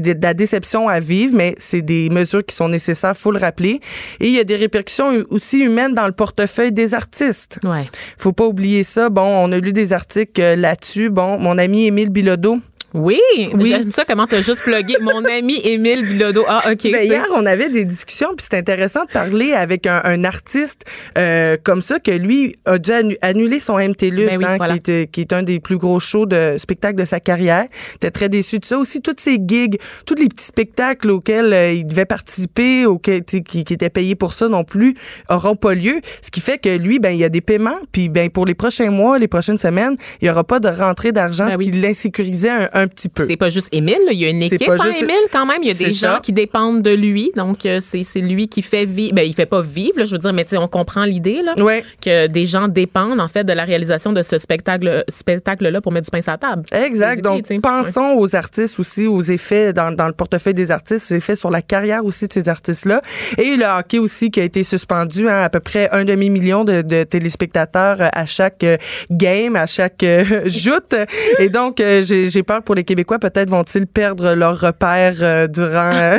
de la déception à vivre, mais c'est des mesures qui sont nécessaires, faut le rappeler. Et il y a des répercussions aussi humaines dans le portefeuille des artistes. Ouais. Faut pas oublier ça. Bon, on a lu des articles euh, là-dessus. Bon, mon ami Émile Bilodeau, Ricardo oui, oui. j'aime ça comment tu as juste plugué mon ami Émile Bilodeau. Ah, OK. Ben, hier, on avait des discussions, puis c'est intéressant de parler avec un, artiste euh, comme ça, que lui a dû annuler son MTLUS, ben hein, qui, est, qui, est, un des plus gros shows de spectacle de sa carrière. était très déçu de ça. Aussi, toutes ces gigs, tous les petits spectacles auxquels euh, il devait participer, auxquels, qui, qui étaient payés pour ça non plus, auront pas lieu. Ce qui fait que lui, ben, il y a des paiements, puis ben, pour les prochains mois, les prochaines semaines, il y aura pas de rentrée d'argent, ben ce qui l'insécurisait un, un petit peu. C'est pas juste Émile, il y a une équipe à Émile quand même. Il y a des gens qui dépendent de lui. Donc, euh, c'est lui qui fait vivre. Ben, il fait pas vivre, je veux dire, mais on comprend l'idée, là. Que des gens dépendent, en fait, de la réalisation de ce spectacle-là spectacle pour mettre du pain sur la table. Exact. Donc, pensons aux artistes aussi, aux effets dans, dans le portefeuille des artistes, aux effets sur la carrière aussi de ces artistes-là. Et le hockey aussi qui a été suspendu, hein, à peu près un demi-million de, de, téléspectateurs à chaque euh, game, à chaque euh, joute. Et donc, j'ai peur pour les Québécois peut-être vont-ils perdre leur repère euh, durant euh,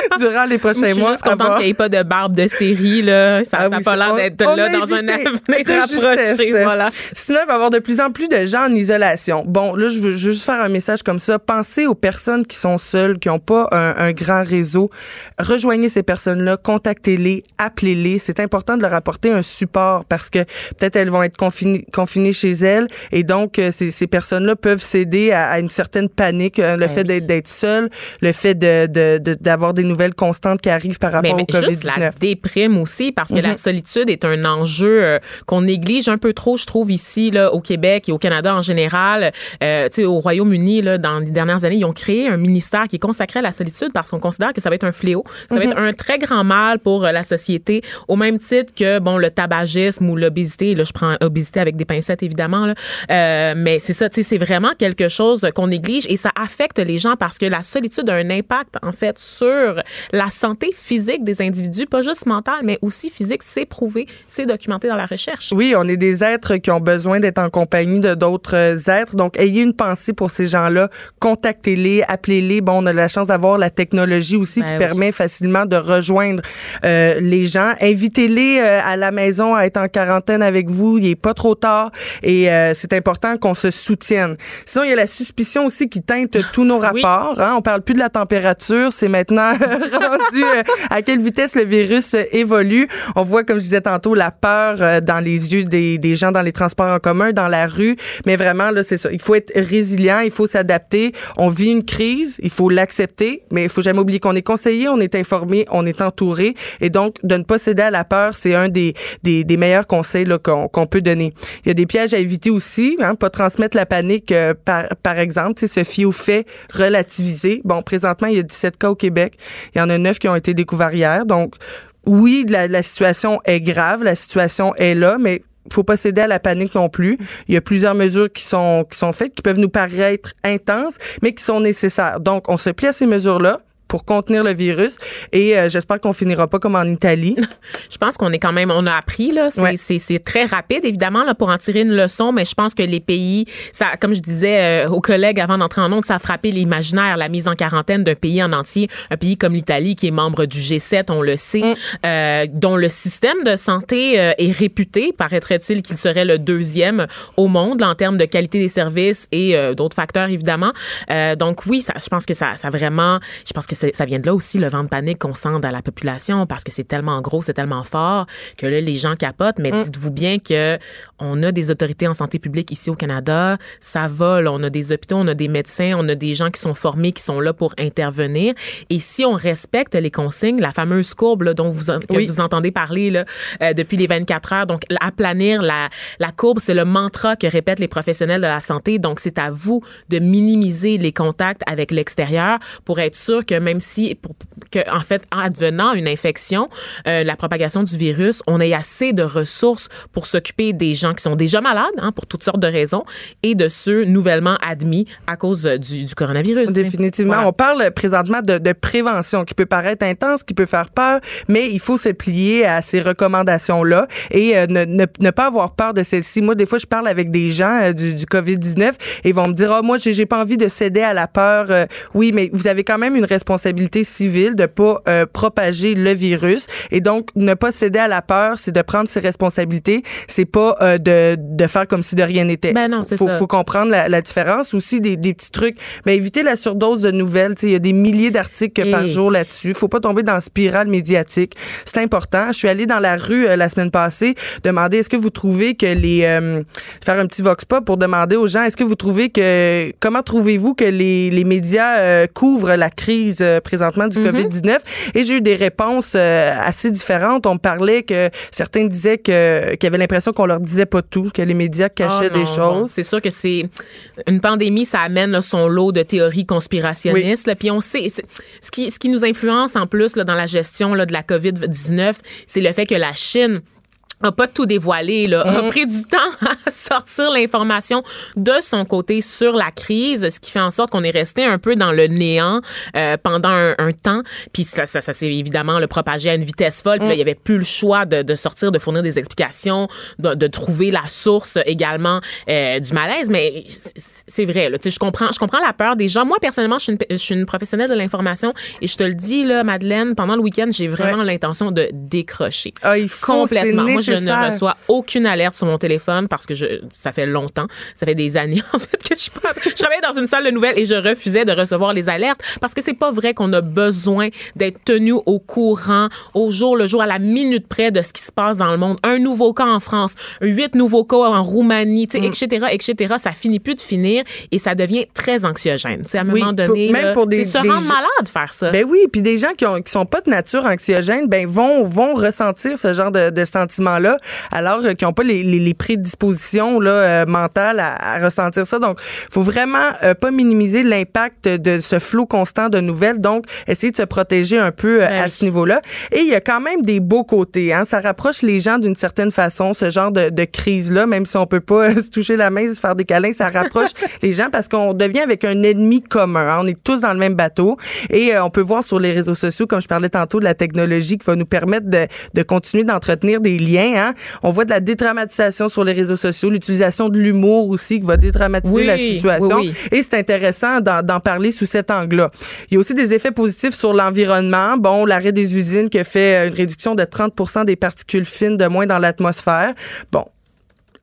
durant les prochains mois. Je suis juste contente qu'il n'y ait pas de barbe de série. Là. Ça n'a ah pas l'air d'être là dans un avenir rapproché. Voilà. Sinon, il va y avoir de plus en plus de gens en isolation. Bon, là, je veux juste faire un message comme ça. Pensez aux personnes qui sont seules, qui n'ont pas un, grand réseau. Rejoignez ces personnes-là, contactez-les, appelez-les. C'est important de leur apporter un support parce que peut-être elles vont être confinées, confinées chez elles et donc euh, ces, ces personnes-là peuvent céder à, une certaine panique. Euh, le ben fait d'être seul, le fait de d'avoir de, des nouvelles constante qui arrive par rapport mais, au COVID-19. Juste la déprime aussi, parce que la mhm. solitude est un enjeu euh, qu'on néglige un peu trop, je trouve, ici, là, au Québec et au Canada en général. Euh, tu sais, au Royaume-Uni, là, dans les dernières années, ils ont créé un ministère qui est consacré à la solitude parce qu'on considère que ça va être un fléau. Ça va être mhm. un très grand mal pour euh, la société, au même titre que, bon, le tabagisme ou l'obésité. Là, je prends obésité avec des pincettes, évidemment, là. Euh, mais c'est ça, tu sais, c'est vraiment quelque chose qu'on néglige et ça affecte les gens parce que la solitude a un impact, en fait, sur la santé physique des individus, pas juste mentale, mais aussi physique, c'est prouvé, c'est documenté dans la recherche. Oui, on est des êtres qui ont besoin d'être en compagnie de d'autres euh, êtres. Donc, ayez une pensée pour ces gens-là. Contactez-les, appelez-les. Bon, on a la chance d'avoir la technologie aussi ben qui permet facilement de rejoindre euh, les gens. Invitez-les euh, à la maison à être en quarantaine avec vous. Il est pas trop tard et c'est important qu'on se soutienne. Sinon, il y a la suspicion aussi qui teinte tous nos rapports. Hein? On parle plus de la température, c'est maintenant rendu euh, à quelle vitesse le virus euh, évolue. On voit, comme je disais tantôt, la peur euh, dans les yeux des, des gens dans les transports en commun, dans la rue. Mais vraiment, là, c'est ça. Il faut être résilient, il faut s'adapter. On vit une crise, il faut l'accepter, mais il faut jamais oublier qu'on est conseillé, on est informé, on est entouré. Et donc, de ne pas céder à la peur, c'est un des, des, des, meilleurs conseils qu'on peut donner. Il y a des pièges à éviter aussi, hein, pas transmettre la panique, par, par exemple, se fier aux faits, relativiser. Bon, présentement, il y a 17 cas au Québec. Il y en a neuf qui ont été découverts hier. Donc, oui, la, situation est grave, la situation est là, mais faut pas céder à la panique non plus. Il y a plusieurs mesures qui sont qui sont faites qui peuvent nous paraître intenses, mais qui sont nécessaires. Donc, on se plie à ces mesures-là pour contenir le virus. Et euh, j'espère qu'on finira pas comme en Italie. je pense qu'on est quand même, on a appris là. C'est très rapide évidemment là pour en tirer une leçon, mais je pense que les pays, ça, comme je disais euh, aux collègues avant d'entrer en onde, ça a frappé l'imaginaire, la mise en quarantaine d'un pays en entier, un pays comme l'Italie qui est membre du G7, on le sait, mm. euh, dont le système de santé est réputé, paraîtrait-il qu'il serait le deuxième au monde en termes de qualité des services et d'autres facteurs évidemment. donc oui, ça, je pense que ça, ça vraiment, je pense que ça vient de là aussi le vent de panique qu'on sent dans la population parce que c'est tellement gros, c'est tellement fort que là les gens capotent. Mais mm. dites-vous bien que on a des autorités en santé publique ici au Canada, ça va. on a des hôpitaux, on a des médecins, on a des gens qui sont formés, qui sont là pour intervenir. Et si on respecte les consignes, la fameuse courbe là, dont vous que vous entendez parler là, euh, depuis les 24 heures, donc aplanir la la courbe, c'est le mantra que répètent les professionnels de la santé. Donc c'est à vous de minimiser les contacts avec l'extérieur pour être sûr que même même si, pour, que, en fait, en advenant une infection, euh, la propagation du virus, on ait assez de ressources pour s'occuper des gens qui sont déjà malades, hein, pour toutes sortes de raisons, et de ceux nouvellement admis à cause du, du coronavirus. Définitivement. On parle présentement de, de, prévention qui peut paraître intense, qui peut faire peur, mais il faut se plier à ces recommandations-là et euh, ne, ne, ne, pas avoir peur de celles-ci. Moi, des fois, je parle avec des gens euh, du, du COVID-19 et ils vont me dire, oh, moi, j'ai pas envie de céder à la peur. Euh, oui, mais vous avez quand même une responsabilité civile de pas propager le virus et donc ne pas céder à la peur, c'est de prendre ses responsabilités. C'est pas de, de faire comme si de rien n'était. Ben non, c'est faut, faut comprendre la, la, différence. Aussi des, des petits trucs, mais éviter la surdose de nouvelles. Il y a des milliers d'articles par jour là-dessus. Faut pas tomber dans la spirale médiatique. C'est important. Je suis allée dans la rue la semaine passée demander est-ce que vous trouvez que les euh, faire un petit vox pop pour demander aux gens est-ce que vous trouvez que comment trouvez-vous que les, les médias euh, couvrent la crise euh, présentement du mm-hmm. Covid-19 et j'ai eu des réponses assez différentes. On me parlait que certains disaient que qu'ils avaient l'impression qu'on leur disait pas tout, que les médias cachaient oh des choses. c'est sûr que c'est une pandémie, ça amène là, son lot de théories conspirationnistes. Oui. puis on sait ce qui ce qui nous influence en plus là, dans la gestion là, de la COVID-19, c'est le fait que la Chine a pas tout dévoilé, là, a mhm. pris du temps à sortir l'information de son côté sur la crise, ce qui fait en sorte qu'on est resté un peu dans le néant euh, pendant un, un, temps. Puis ça, ça, ça s'est évidemment le propagé à une vitesse folle. Puis là, il y avait plus le choix de, de sortir, de fournir des explications, de, de trouver la source également euh, du malaise. Mais c'est vrai, là, je comprends, je comprends la peur des gens. Moi personnellement, je suis une, je suis une professionnelle de l'information et je te le dis là, Madeleine, pendant le week-end, j'ai vraiment ouais. l'intention de décrocher ah, il faut, complètement. Je ne reçois aucune alerte sur mon téléphone parce que je, ça fait longtemps, ça fait des années en fait que je, je travaille dans une salle de nouvelles et je refusais de recevoir les alertes parce que c'est pas vrai qu'on a besoin d'être tenu au courant au jour le jour à la minute près de ce qui se passe dans le monde. Un nouveau cas en France, huit nouveaux cas en Roumanie, mm. etc., etc. Ça finit plus de finir et ça devient très anxiogène. C'est à un oui, moment donné, pour, même pour des, se rendre malade faire ça. Ben oui, puis des gens qui ont qui sont pas de nature anxiogène, ben vont vont ressentir ce genre de, de sentiments alors qu'ils n'ont pas les, les, les, prédispositions là, euh, mentales à, à, ressentir ça. Donc, faut vraiment euh, pas minimiser l'impact de ce flot constant de nouvelles. Donc, essayer de se protéger un peu euh, à ce niveau-là. Et il y a quand même des beaux côtés. Hein? Ça rapproche les gens d'une certaine façon, ce genre de, de crise-là, même si on peut pas se toucher la main, se faire des câlins, ça rapproche les gens parce qu'on devient avec un ennemi commun. Hein? On est tous dans le même bateau. Et on peut voir sur les réseaux sociaux, comme je parlais tantôt, de la technologie qui va nous permettre de, de continuer d'entretenir des liens. Hein? On voit de la dédramatisation sur les réseaux sociaux, l'utilisation de l'humour aussi qui va dédramatiser oui, la situation. Oui, oui. Et c'est intéressant d'en parler sous cet angle-là. Il y a aussi des effets positifs sur l'environnement. Bon, l'arrêt des usines qui a fait une réduction de 30 des particules fines de moins dans l'atmosphère. Bon,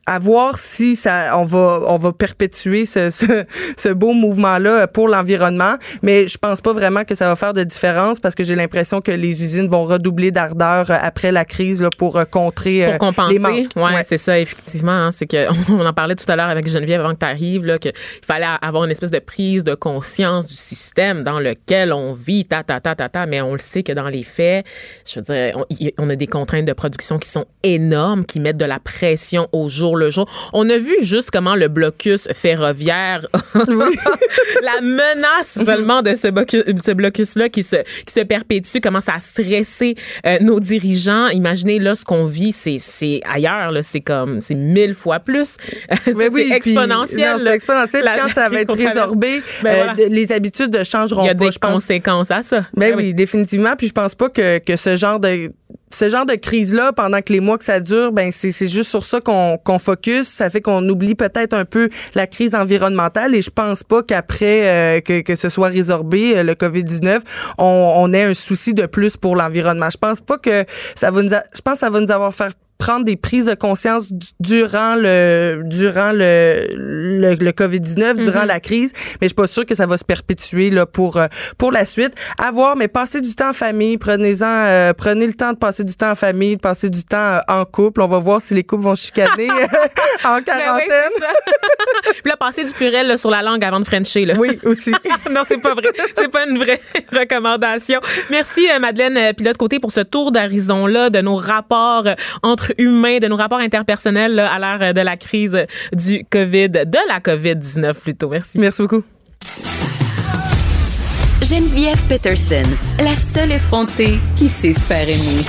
à voir si ça, on va, on va perpétuer ce, ce, ce beau mouvement-là pour l'environnement. Mais je pense pas vraiment que ça va faire de différence parce que j'ai l'impression que les usines vont redoubler d'ardeur après la crise là, pour contrer pour compenser. les manques. Ouais, ouais. c'est ça effectivement. Hein, c'est que on en parlait tout à l'heure avec Geneviève avant que tu arrives là qu'il fallait avoir une espèce de prise de conscience du système dans lequel on vit, ta ta ta ta ta. Mais on le sait que dans les faits, je veux dire, on, on a des contraintes de production qui sont énormes, qui mettent de la pression au jour le jour. On a vu juste comment le blocus ferroviaire, la menace seulement de ce, blocus, ce blocus-là qui se, qui se perpétue, commence à stresser euh, nos dirigeants. Imaginez là ce qu'on vit, c'est, ailleurs, c'est comme, c'est mille fois plus. Mais oui, exponentiel. C'est exponentiel. La, quand ça va être résorbé, ben euh, voilà. les habitudes changeront pas. Il y a des conséquences pense. à ça. Ben, ben oui, oui, définitivement. Puis je pense pas que, que ce genre de ce genre de crise-là, pendant que les mois que ça dure, ben c'est juste sur ça qu'on qu'on focus. Ça fait qu'on oublie peut-être un peu la crise environnementale et je pense pas qu'après euh, que, que ce soit résorbé, euh, le COVID-19, on, on ait un souci de plus pour l'environnement. Je pense pas que ça va nous... Je pense que ça va nous avoir fait prendre des prises de conscience durant le durant le le, le Covid-19, mm-hmm. durant la crise, mais je suis pas sûre que ça va se perpétuer là pour euh, pour la suite. À voir, mais passez du temps en famille, prenez-en euh, prenez le temps de passer du temps en famille, de passer du temps euh, en couple. On va voir si les couples vont chicaner en quarantaine. Ben oui, Puis là passer du purel là, sur la langue avant de frencher là. Oui, aussi. non, c'est pas vrai. C'est pas une vraie recommandation. Merci Madeleine Pilote côté pour ce tour d'horizon là de nos rapports entre humains, de nos rapports interpersonnels là, à l'heure de la crise du COVID, de la COVID-19 plutôt. Merci. Merci beaucoup. Geneviève Peterson, la seule effrontée qui sait se faire aimer.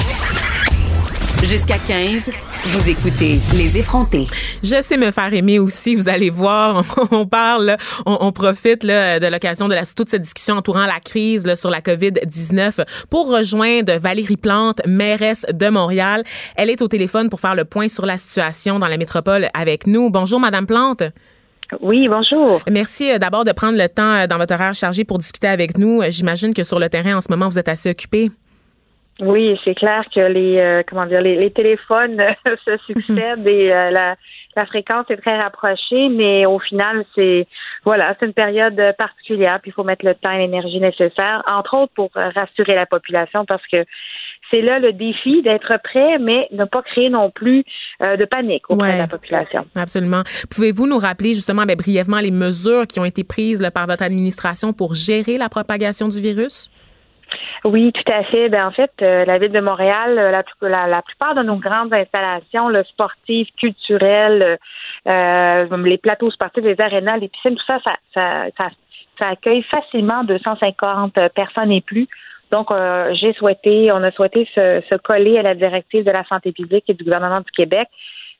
Jusqu'à 15, vous écoutez Les effrontés. Je sais me faire aimer aussi, vous allez voir. On parle, on, profite là, de l'occasion de la, toute cette discussion entourant la crise là, sur la COVID-19 pour rejoindre Valérie Plante, mairesse de Montréal. Elle est au téléphone pour faire le point sur la situation dans la métropole avec nous. Bonjour, Madame Plante. Oui, bonjour. Merci euh, d'abord de prendre le temps euh, dans votre horaire chargé pour discuter avec nous. J'imagine que sur le terrain en ce moment, vous êtes assez occupé. Oui, c'est clair que les euh, comment dire les, téléphones se succèdent et euh, la, la fréquence est très rapprochée, mais au final, c'est voilà, c'est une période particulière, puis il faut mettre le temps et l'énergie nécessaire, entre autres pour rassurer la population, parce que c'est là le défi d'être prêt, mais ne pas créer non plus euh, de panique auprès de la population. Absolument. Pouvez-vous nous rappeler justement ben, brièvement les mesures qui ont été prises par votre administration pour gérer la propagation du virus? Oui, tout à fait. Ben, en fait, euh, la ville de Montréal, euh, la, la, plupart de nos grandes installations le sportives, culturelles, euh, les plateaux sportifs, les arénas, les piscines, tout ça, ça, ça, ça, accueille facilement 250 personnes et plus. Donc, j'ai souhaité, on a souhaité se, se, coller à la directive de la santé publique et du gouvernement du Québec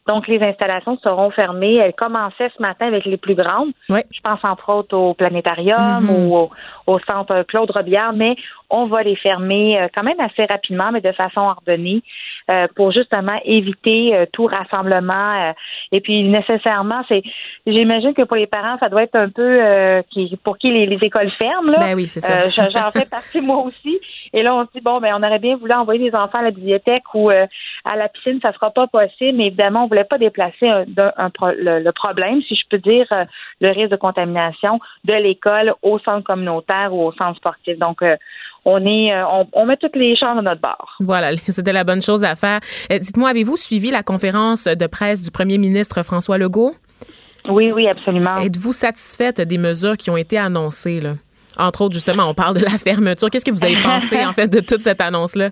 donc, les installations seront fermées. Elles commençaient ce matin avec les plus grandes. Je pense entre autres au planétarium mm-hmm. ou au, centre Claude Robillard, mais on va les fermer euh, quand même assez rapidement, mais de façon ordonnée, euh, pour justement éviter euh, tout rassemblement. et puis nécessairement, c'est, j'imagine que pour les parents, ça doit être un peu qui, pour qui les, écoles ferment. Là. Ben oui, c'est ça. j'en fais partie moi aussi. Et là, on se dit bon, ben on aurait bien voulu envoyer les enfants à la bibliothèque ou à la piscine, ça sera pas possible. Mais évidemment, on voulait pas déplacer le, problème, si je peux dire, le risque de contamination de l'école au centre communautaire ou au centre sportif. Donc on est, euh, on, met toutes les chances de notre bord. Voilà, c'était la bonne chose à faire. Euh, dites-moi, avez-vous suivi la conférence de presse du premier ministre François Legault? Oui, oui, absolument. Êtes-vous satisfaite des mesures qui ont été annoncées, là? Entre autres, justement, on parle de la fermeture. Qu'est-ce que vous avez pensé, en fait, de toute cette annonce-là?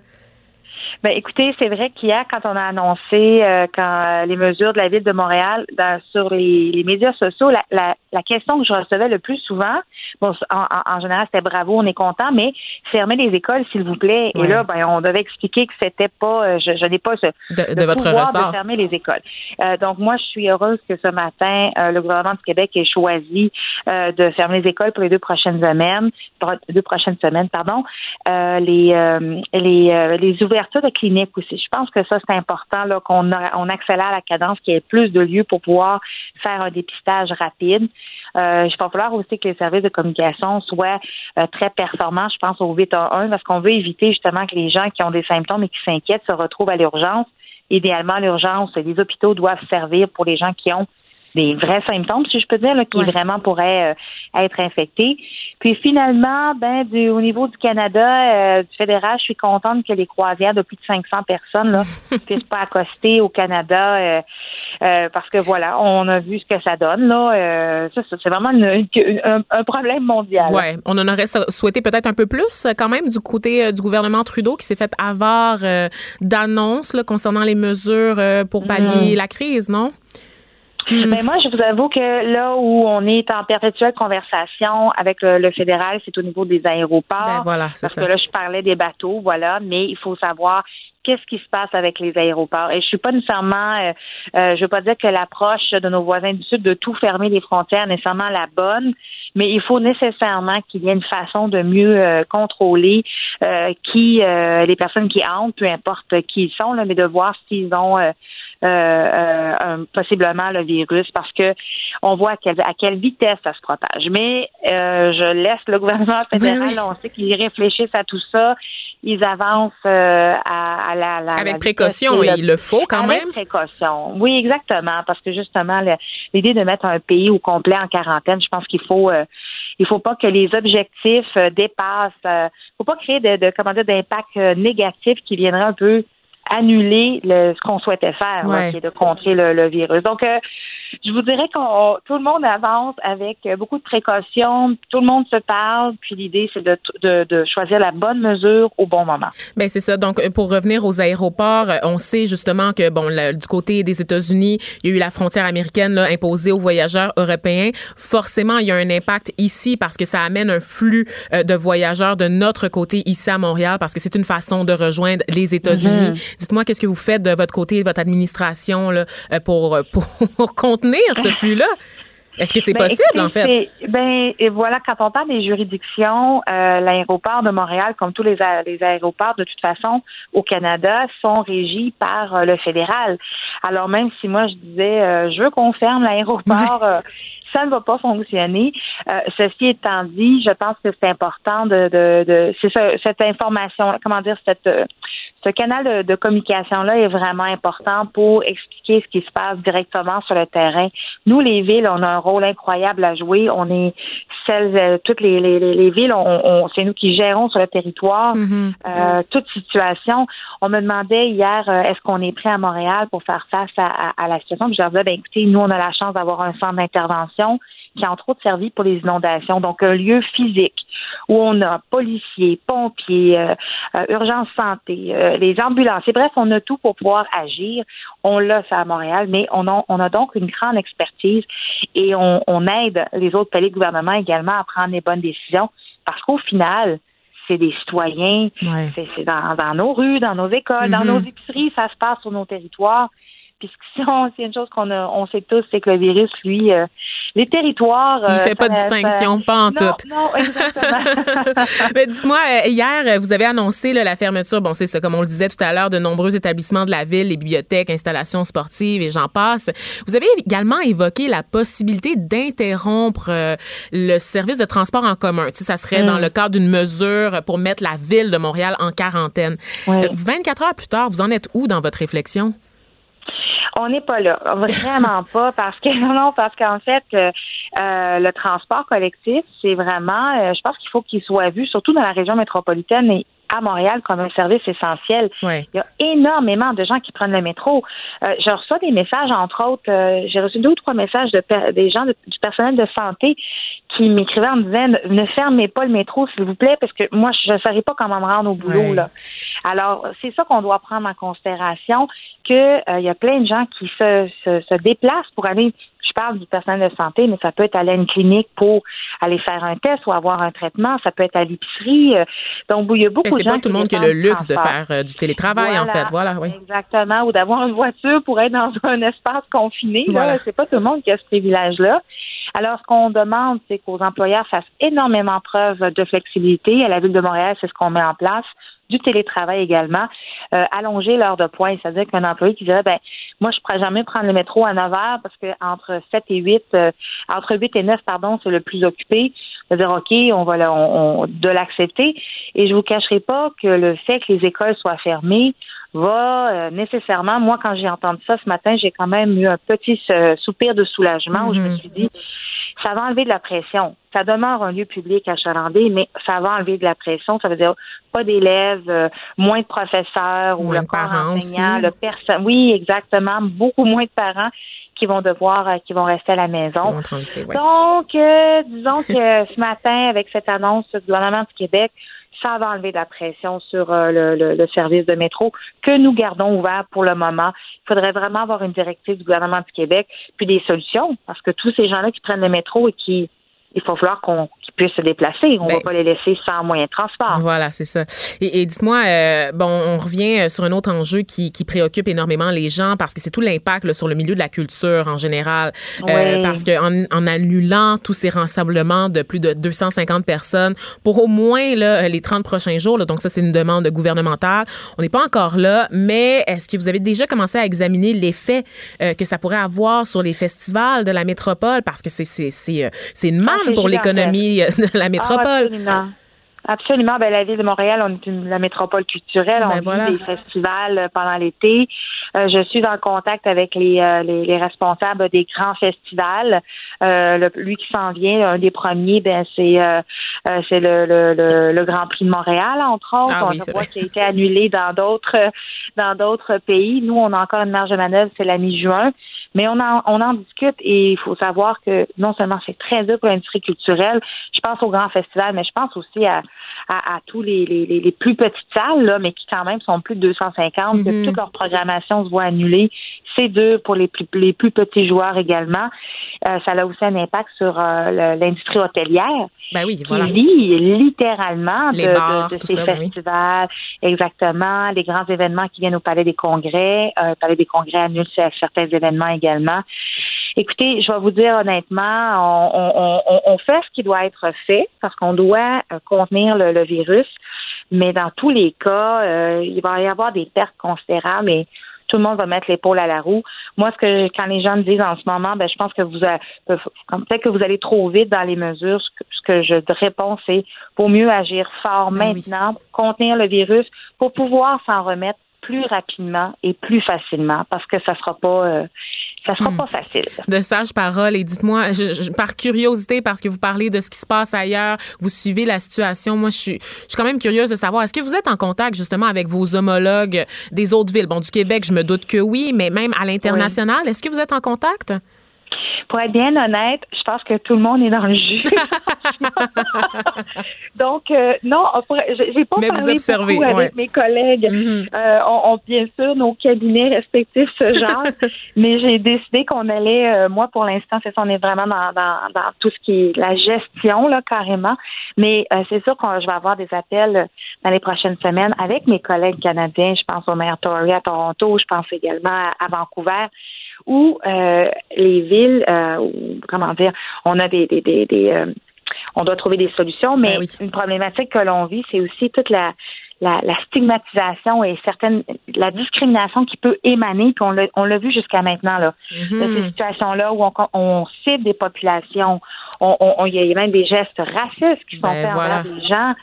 Ben, écoutez, c'est vrai qu'hier, quand on a annoncé euh, quand les mesures de la ville de Montréal sur les, médias sociaux, la, la, question que je recevais le plus souvent, bon, en, général, c'était bravo, on est content, mais fermez les écoles, s'il vous plaît. Et là, ben, on devait expliquer que c'était pas, euh, je, n'ai pas ce de, votre ressort. de fermer les écoles. Euh, donc, moi, je suis heureuse que ce matin, le gouvernement du Québec ait choisi de fermer les écoles pour les deux prochaines semaines, deux prochaines semaines, pardon. les, les, les ouvertures clinique aussi. Je pense que ça, c'est important qu'on on accélère la cadence, qu'il y ait plus de lieux pour pouvoir faire un dépistage rapide. Euh, je pense falloir aussi que les services de communication soient euh, très performants, je pense, au 811, parce qu'on veut éviter justement que les gens qui ont des symptômes et qui s'inquiètent se retrouvent à l'urgence. Idéalement, l'urgence, les hôpitaux doivent servir pour les gens qui ont des vrais symptômes, si je peux dire, qui vraiment pourraient euh, être infectés. Puis finalement, ben du, au niveau du Canada, euh, du fédéral, je suis contente que les croisières de plus de 500 personnes là puissent pas accoster au Canada euh, parce que voilà, on a vu ce que ça donne là. ça, c'est vraiment un, problème mondial. Ouais, on en aurait souhaité peut-être un peu plus quand même du côté du gouvernement Trudeau qui s'est fait avoir d'annonces concernant les mesures pour pallier mm. la crise, non? Hmm. Ben moi, je vous avoue que là où on est en perpétuelle conversation avec le, fédéral, c'est au niveau des aéroports. Ben voilà, parce que là, je parlais des bateaux, voilà, mais il faut savoir qu'est-ce qui se passe avec les aéroports. Et je suis pas nécessairement, euh, euh, je veux pas dire que l'approche de nos voisins du Sud de tout fermer les frontières est nécessairement la bonne, mais il faut nécessairement qu'il y ait une façon de mieux euh, contrôler qui les personnes qui entrent, peu importe qui ils sont, là, mais de voir s'ils ont euh, euh, possiblement le virus parce que on voit à quelle, à quelle vitesse ça se propage. Mais euh, je laisse le gouvernement fédéral, on sait qu'ils réfléchissent à tout ça. Ils avancent à, la, la, avec précaution, il le faut quand avec même. précaution, oui, exactement, parce que justement l'idée de mettre un pays au complet en quarantaine, je pense qu'il faut il faut pas que les objectifs dépassent. Il faut pas créer de, de comment dire d'impact négatif qui viendrait un peu annuler le, ce qu'on souhaitait faire, qui est de contrer le, virus. Donc, euh, je vous dirais que tout le monde avance avec beaucoup de précautions, tout le monde se parle, puis l'idée, c'est de, de, de, choisir la bonne mesure au bon moment. Bien, c'est ça. Donc, pour revenir aux aéroports, on sait justement que, bon, du côté des États-Unis, il y a eu la frontière américaine là, imposée aux voyageurs européens. Forcément, il y a un impact ici parce que ça amène un flux euh, de voyageurs de notre côté ici à Montréal parce que c'est une façon de rejoindre les États-Unis. Mm-hmm. Dites-moi, qu'est-ce que vous faites de votre côté, votre administration, là, euh, pour, pour contenir ce flux-là? Est-ce que c'est ben, possible, en fait? Ben, et voilà, quand on parle des juridictions, euh, l'aéroport de Montréal, comme tous les, les, aéroports, de toute façon, au Canada, sont régis par euh, le fédéral. Alors, même si moi, je disais, euh, je veux qu'on ferme l'aéroport, ça ne va pas fonctionner. ceci étant dit, je pense que c'est important de, de, de c'est cette information, comment dire, cette ce canal de, communication-là est vraiment important pour expliquer ce qui se passe directement sur le terrain. Nous, les villes, on a un rôle incroyable à jouer. On est celles, euh, toutes les, les, les villes, on, c'est nous qui gérons sur le territoire mm-hmm. euh, toute situation. On me demandait hier, euh, est-ce qu'on est prêt à Montréal pour faire face à, à, la situation? Puis je leur disais, ben, écoutez, nous, on a la chance d'avoir un centre d'intervention qui a entre autres servi pour les inondations. Donc, un lieu physique où on a policiers, pompiers, euh, euh, urgence santé, euh, les ambulanciers. Bref, on a tout pour pouvoir agir. On l'a, ça à Montréal, mais on a, on a donc une grande expertise et on, on aide les autres paliers de gouvernement également à prendre les bonnes décisions parce qu'au final, c'est des citoyens, c'est dans, dans, nos rues, dans nos écoles, dans mm-hmm. nos épiceries, ça se passe sur nos territoires. Puis si on, c'est une chose qu'on on sait tous, c'est que le virus, lui, euh, les territoires. Il fait pas de distinction, pas en tout. Non, exactement. Mais dites-moi, euh, hier, vous avez annoncé la fermeture, bon, c'est ça, comme on le disait tout à l'heure, de nombreux établissements de la ville, les bibliothèques, installations sportives et j'en passe. Vous avez également évoqué la possibilité d'interrompre euh, le service de transport en commun. Tu sais, ça serait dans mm. le cadre d'une mesure pour mettre la ville de Montréal en quarantaine. 24 heures plus tard, vous en êtes où dans votre réflexion? On n'est pas là, vraiment pas, parce que non, parce qu'en fait, euh, euh, le transport collectif, c'est vraiment, euh, je pense qu'il faut qu'il soit vu, surtout dans la région métropolitaine et à Montréal comme un service essentiel. Il y a énormément de gens qui prennent le métro. je reçois des messages, entre autres, j'ai reçu deux ou trois messages de des gens du personnel de santé qui m'écrivaient en me disant ne fermez pas le métro, s'il vous plaît, parce que moi, je ne saurais pas comment me rendre au boulot. Là. Alors, c'est ça qu'on doit prendre en considération, qu'il euh, y a plein de gens qui se, se, déplacent pour aller je parle du personnel de santé, mais ça peut être aller à une clinique pour aller faire un test ou avoir un traitement. Ça peut être à l'épicerie. Euh, donc, il y a beaucoup de gens. C'est pas tout le monde qui a le luxe de faire euh, du télétravail, en fait. Voilà, oui. Exactement. Ou d'avoir une voiture pour être dans un espace confiné. Voilà. C'est pas tout le monde qui a ce privilège-là. Alors, ce qu'on demande, c'est qu'aux employeurs fassent énormément preuve de flexibilité. À la Ville de Montréal, c'est ce qu'on met en place du télétravail également, euh, allonger l'heure de pointe. C'est-à-dire qu'un employé qui dirait, ben, moi, je ne pourrais jamais prendre le métro à 9 heures parce que entre 7 et 8, euh, entre 8 et 9, pardon, c'est le plus occupé. De dire, OK, on va de l'accepter. Et je vous cacherai pas que le fait que les écoles soient fermées va euh, nécessairement, moi, quand j'ai entendu ça ce matin, j'ai quand même eu un petit soupir de soulagement où je me mm-hmm. suis dit, ça va enlever de la pression. Ça demeure un lieu public à Chalandé, mais ça va enlever de la pression. Ça veut dire pas d'élèves, euh, moins de professeurs ou le corps enseignant, le personne. Oui, exactement. Beaucoup moins de parents qui vont devoir, euh, qui vont rester à la maison. Donc, euh, disons que ce matin, avec cette annonce du gouvernement du Québec, ça va enlever de la pression sur le, le, service de métro que nous gardons ouvert pour le moment. Il faudrait vraiment avoir une directive du gouvernement du Québec, puis des solutions, parce que tous ces gens-là qui prennent le métro et qui il faut falloir qu'on puisse se déplacer. On ne va ben, pas les laisser sans moyen de transport. Voilà, c'est ça. Et, dites-moi, euh, bon, on revient euh, sur un autre enjeu qui, qui préoccupe énormément les gens parce que c'est tout l'impact sur le milieu de la culture en général. Euh, parce qu'en en, annulant tous ces rassemblements de plus de 250 personnes pour au moins là, les 30 prochains jours, donc ça c'est une demande gouvernementale, on n'est pas encore là, mais est-ce que vous avez déjà commencé à examiner l'effet que ça pourrait avoir sur les festivals de la métropole? Parce que c'est c'est c'est pour l'économie de la métropole. absolument. Absolument. Ben, la ville de Montréal, on est une, la métropole culturelle. Ben, on vit des festivals euh, pendant l'été. Euh, je suis en contact avec les, euh, les, responsables des grands festivals. Le, lui qui s'en vient, un des premiers, ben c'est c'est le, le, le, Grand Prix de Montréal, entre autres. Ah, on voit qu'il a été annulé dans d'autres dans d'autres pays. Nous, on a encore une marge de manœuvre, c'est la mi-juin. Mais on en, on en discute et il faut savoir que non seulement c'est très dur pour l'industrie culturelle, je pense au grand festival, mais je pense aussi à, à, tous les, les, les, plus petites salles, là, mais qui quand même sont plus de 250, que mhm. toute leur programmation se voit annulée. C'est dur pour les plus, les plus petits joueurs également. Euh, ça a aussi un impact sur euh, l'industrie hôtelière. Ben oui, voilà. Qui vit littéralement de, de, ces ben festivals, exactement, les grands événements qui viennent au Palais des Congrès. Euh, le Palais des Congrès annule certains événements également. Écoutez, je vais vous dire honnêtement, on, fait ce qui doit être fait parce qu'on doit euh, contenir le, virus, mais dans tous les cas, euh, il va y avoir des pertes considérables et tout le monde va mettre l'épaule à la roue. Moi, ce que quand les gens me disent en ce moment, ben, je pense que vous peut-être que vous allez trop vite dans les mesures. Ce que, je réponds, c'est pour mieux agir fort ben maintenant, contenir le virus pour pouvoir s'en remettre plus rapidement et plus facilement parce que ça sera pas euh, ça sera hmm. pas facile. De sages paroles. Et dites-moi, par curiosité, parce que vous parlez de ce qui se passe ailleurs, vous suivez la situation. Moi, je suis, je suis quand même curieuse de savoir, est-ce que vous êtes en contact justement avec vos homologues des autres villes? Bon, du Québec, je me doute que oui, mais même à l'international, est-ce que vous êtes en contact? Pour être bien honnête, je pense que tout le monde est dans le jus. Donc, euh, non, j'ai pas Mais parlé vous beaucoup avec mes collègues. Mm-hmm. euh, on, bien sûr, nos cabinets respectifs ce genre, mais j'ai décidé qu'on allait, euh, moi, pour l'instant, c'est ça, on est vraiment dans, dans, dans, tout ce qui est la gestion, là, carrément. Mais euh, c'est sûr que je vais avoir des appels dans les prochaines semaines avec mes collègues canadiens. Je pense au maire Tory à Toronto, je pense également à Vancouver où euh, les villes, euh, comment dire, on a des, des, des, euh, on doit trouver des solutions, mais ben une problématique que l'on vit, c'est aussi toute la, la, la, stigmatisation et certaines la discrimination qui peut émaner, puis on l'a, on l'a vu jusqu'à maintenant là, de ces situations-là où on, on cible des populations, il y a même des gestes racistes qui sont ben faits envers des gens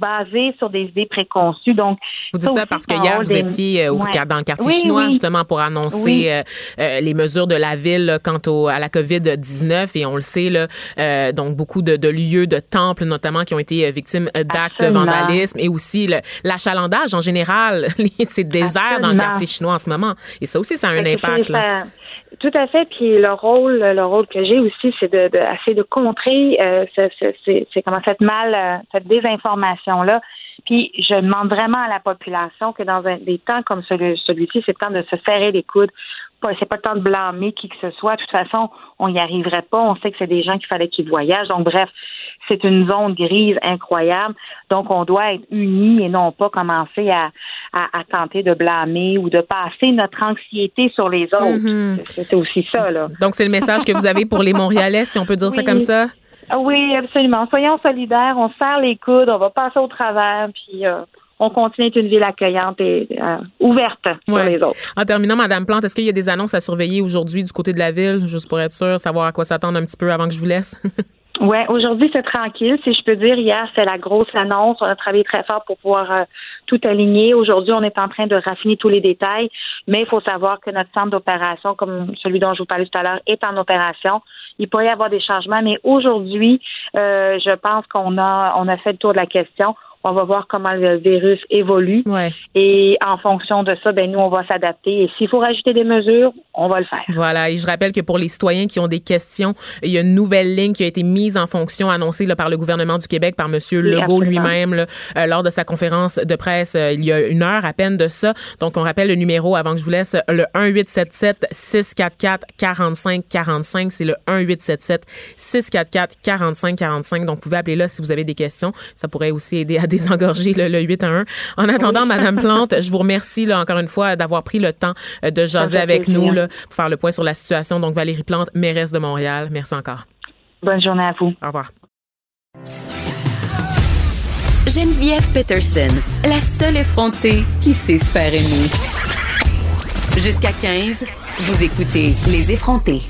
basés sur des idées préconçues. Donc, vous dites ça, parce que hier vous étiez euh, au, dans le quartier chinois justement pour annoncer euh, euh, les mesures de la ville quant au, à la COVID 19 et on le sait là, donc beaucoup de, de, lieux, de temples notamment qui ont été victimes d'actes de vandalisme. Et aussi l'achalandage en général, c'est désert dans le quartier chinois en ce moment. Et ça aussi ça a un impact. Là. Tout à fait. Puis le rôle, le rôle que j'ai aussi, c'est de, de de contrer euh, c'est comment cette mal, euh, cette désinformation là. Puis je demande vraiment à la population que dans un, des temps comme celui, celui-ci, c'est le temps de se serrer les coudes. C'est pas le temps de blâmer qui que ce soit. De toute façon, on n'y arriverait pas. On sait que c'est des gens qu'il fallait qu'ils voyagent. Donc bref, c'est une zone grise incroyable. Donc, on doit être unis et non pas commencer à, à, tenter de blâmer ou de passer notre anxiété sur les autres. Mm-hmm. C'est aussi ça, là. Donc, c'est le message que vous avez pour les Montréalais, si on peut dire ça comme ça? Ah oui, absolument. Soyons solidaires, on serre les coudes, on va passer au travers, puis euh, on continue d'être une ville accueillante et euh, ouverte pour les autres. En terminant, Madame Plante, est-ce qu'il y a des annonces à surveiller aujourd'hui du côté de la ville, juste pour être sûr, savoir à quoi s'attendre un petit peu avant que je vous laisse? Oui, aujourd'hui, c'est tranquille. Si je peux dire, hier, c'est la grosse annonce. On a travaillé très fort pour pouvoir euh, tout aligner. Aujourd'hui, on est en train de raffiner tous les détails, mais il faut savoir que notre centre d'opération, comme celui dont je vous parlais tout à l'heure, est en opération. Il pourrait y avoir des changements, mais aujourd'hui, euh, je pense qu'on a on a fait le tour de la question on va voir comment le virus évolue. Et en fonction de ça, ben nous, on va s'adapter. Et s'il faut rajouter des mesures, on va le faire. Voilà. Et je rappelle que pour les citoyens qui ont des questions, il y a une nouvelle ligne qui a été mise en fonction, annoncée là, par le gouvernement du Québec, par M. Legault lui-même, euh, lors de sa conférence de presse euh, il y a une heure à peine de ça. Donc, on rappelle le numéro avant que je vous laisse, le 1877 644 45 45. C'est le 1877 644 45 45. Donc, vous pouvez appeler là si vous avez des questions. Ça pourrait aussi aider à désengorger le, le 8 à 1. En attendant, Madame Plante, je vous remercie là, encore une fois d'avoir pris le temps euh, de jaser avec nous là, pour faire le point sur la situation. Donc, Valérie Plante, mairesse de Montréal, merci encore. Bonne journée à vous. Au revoir. Geneviève Peterson, la seule effrontée qui sait se faire aimer. Jusqu'à 15, vous écoutez Les effrontés.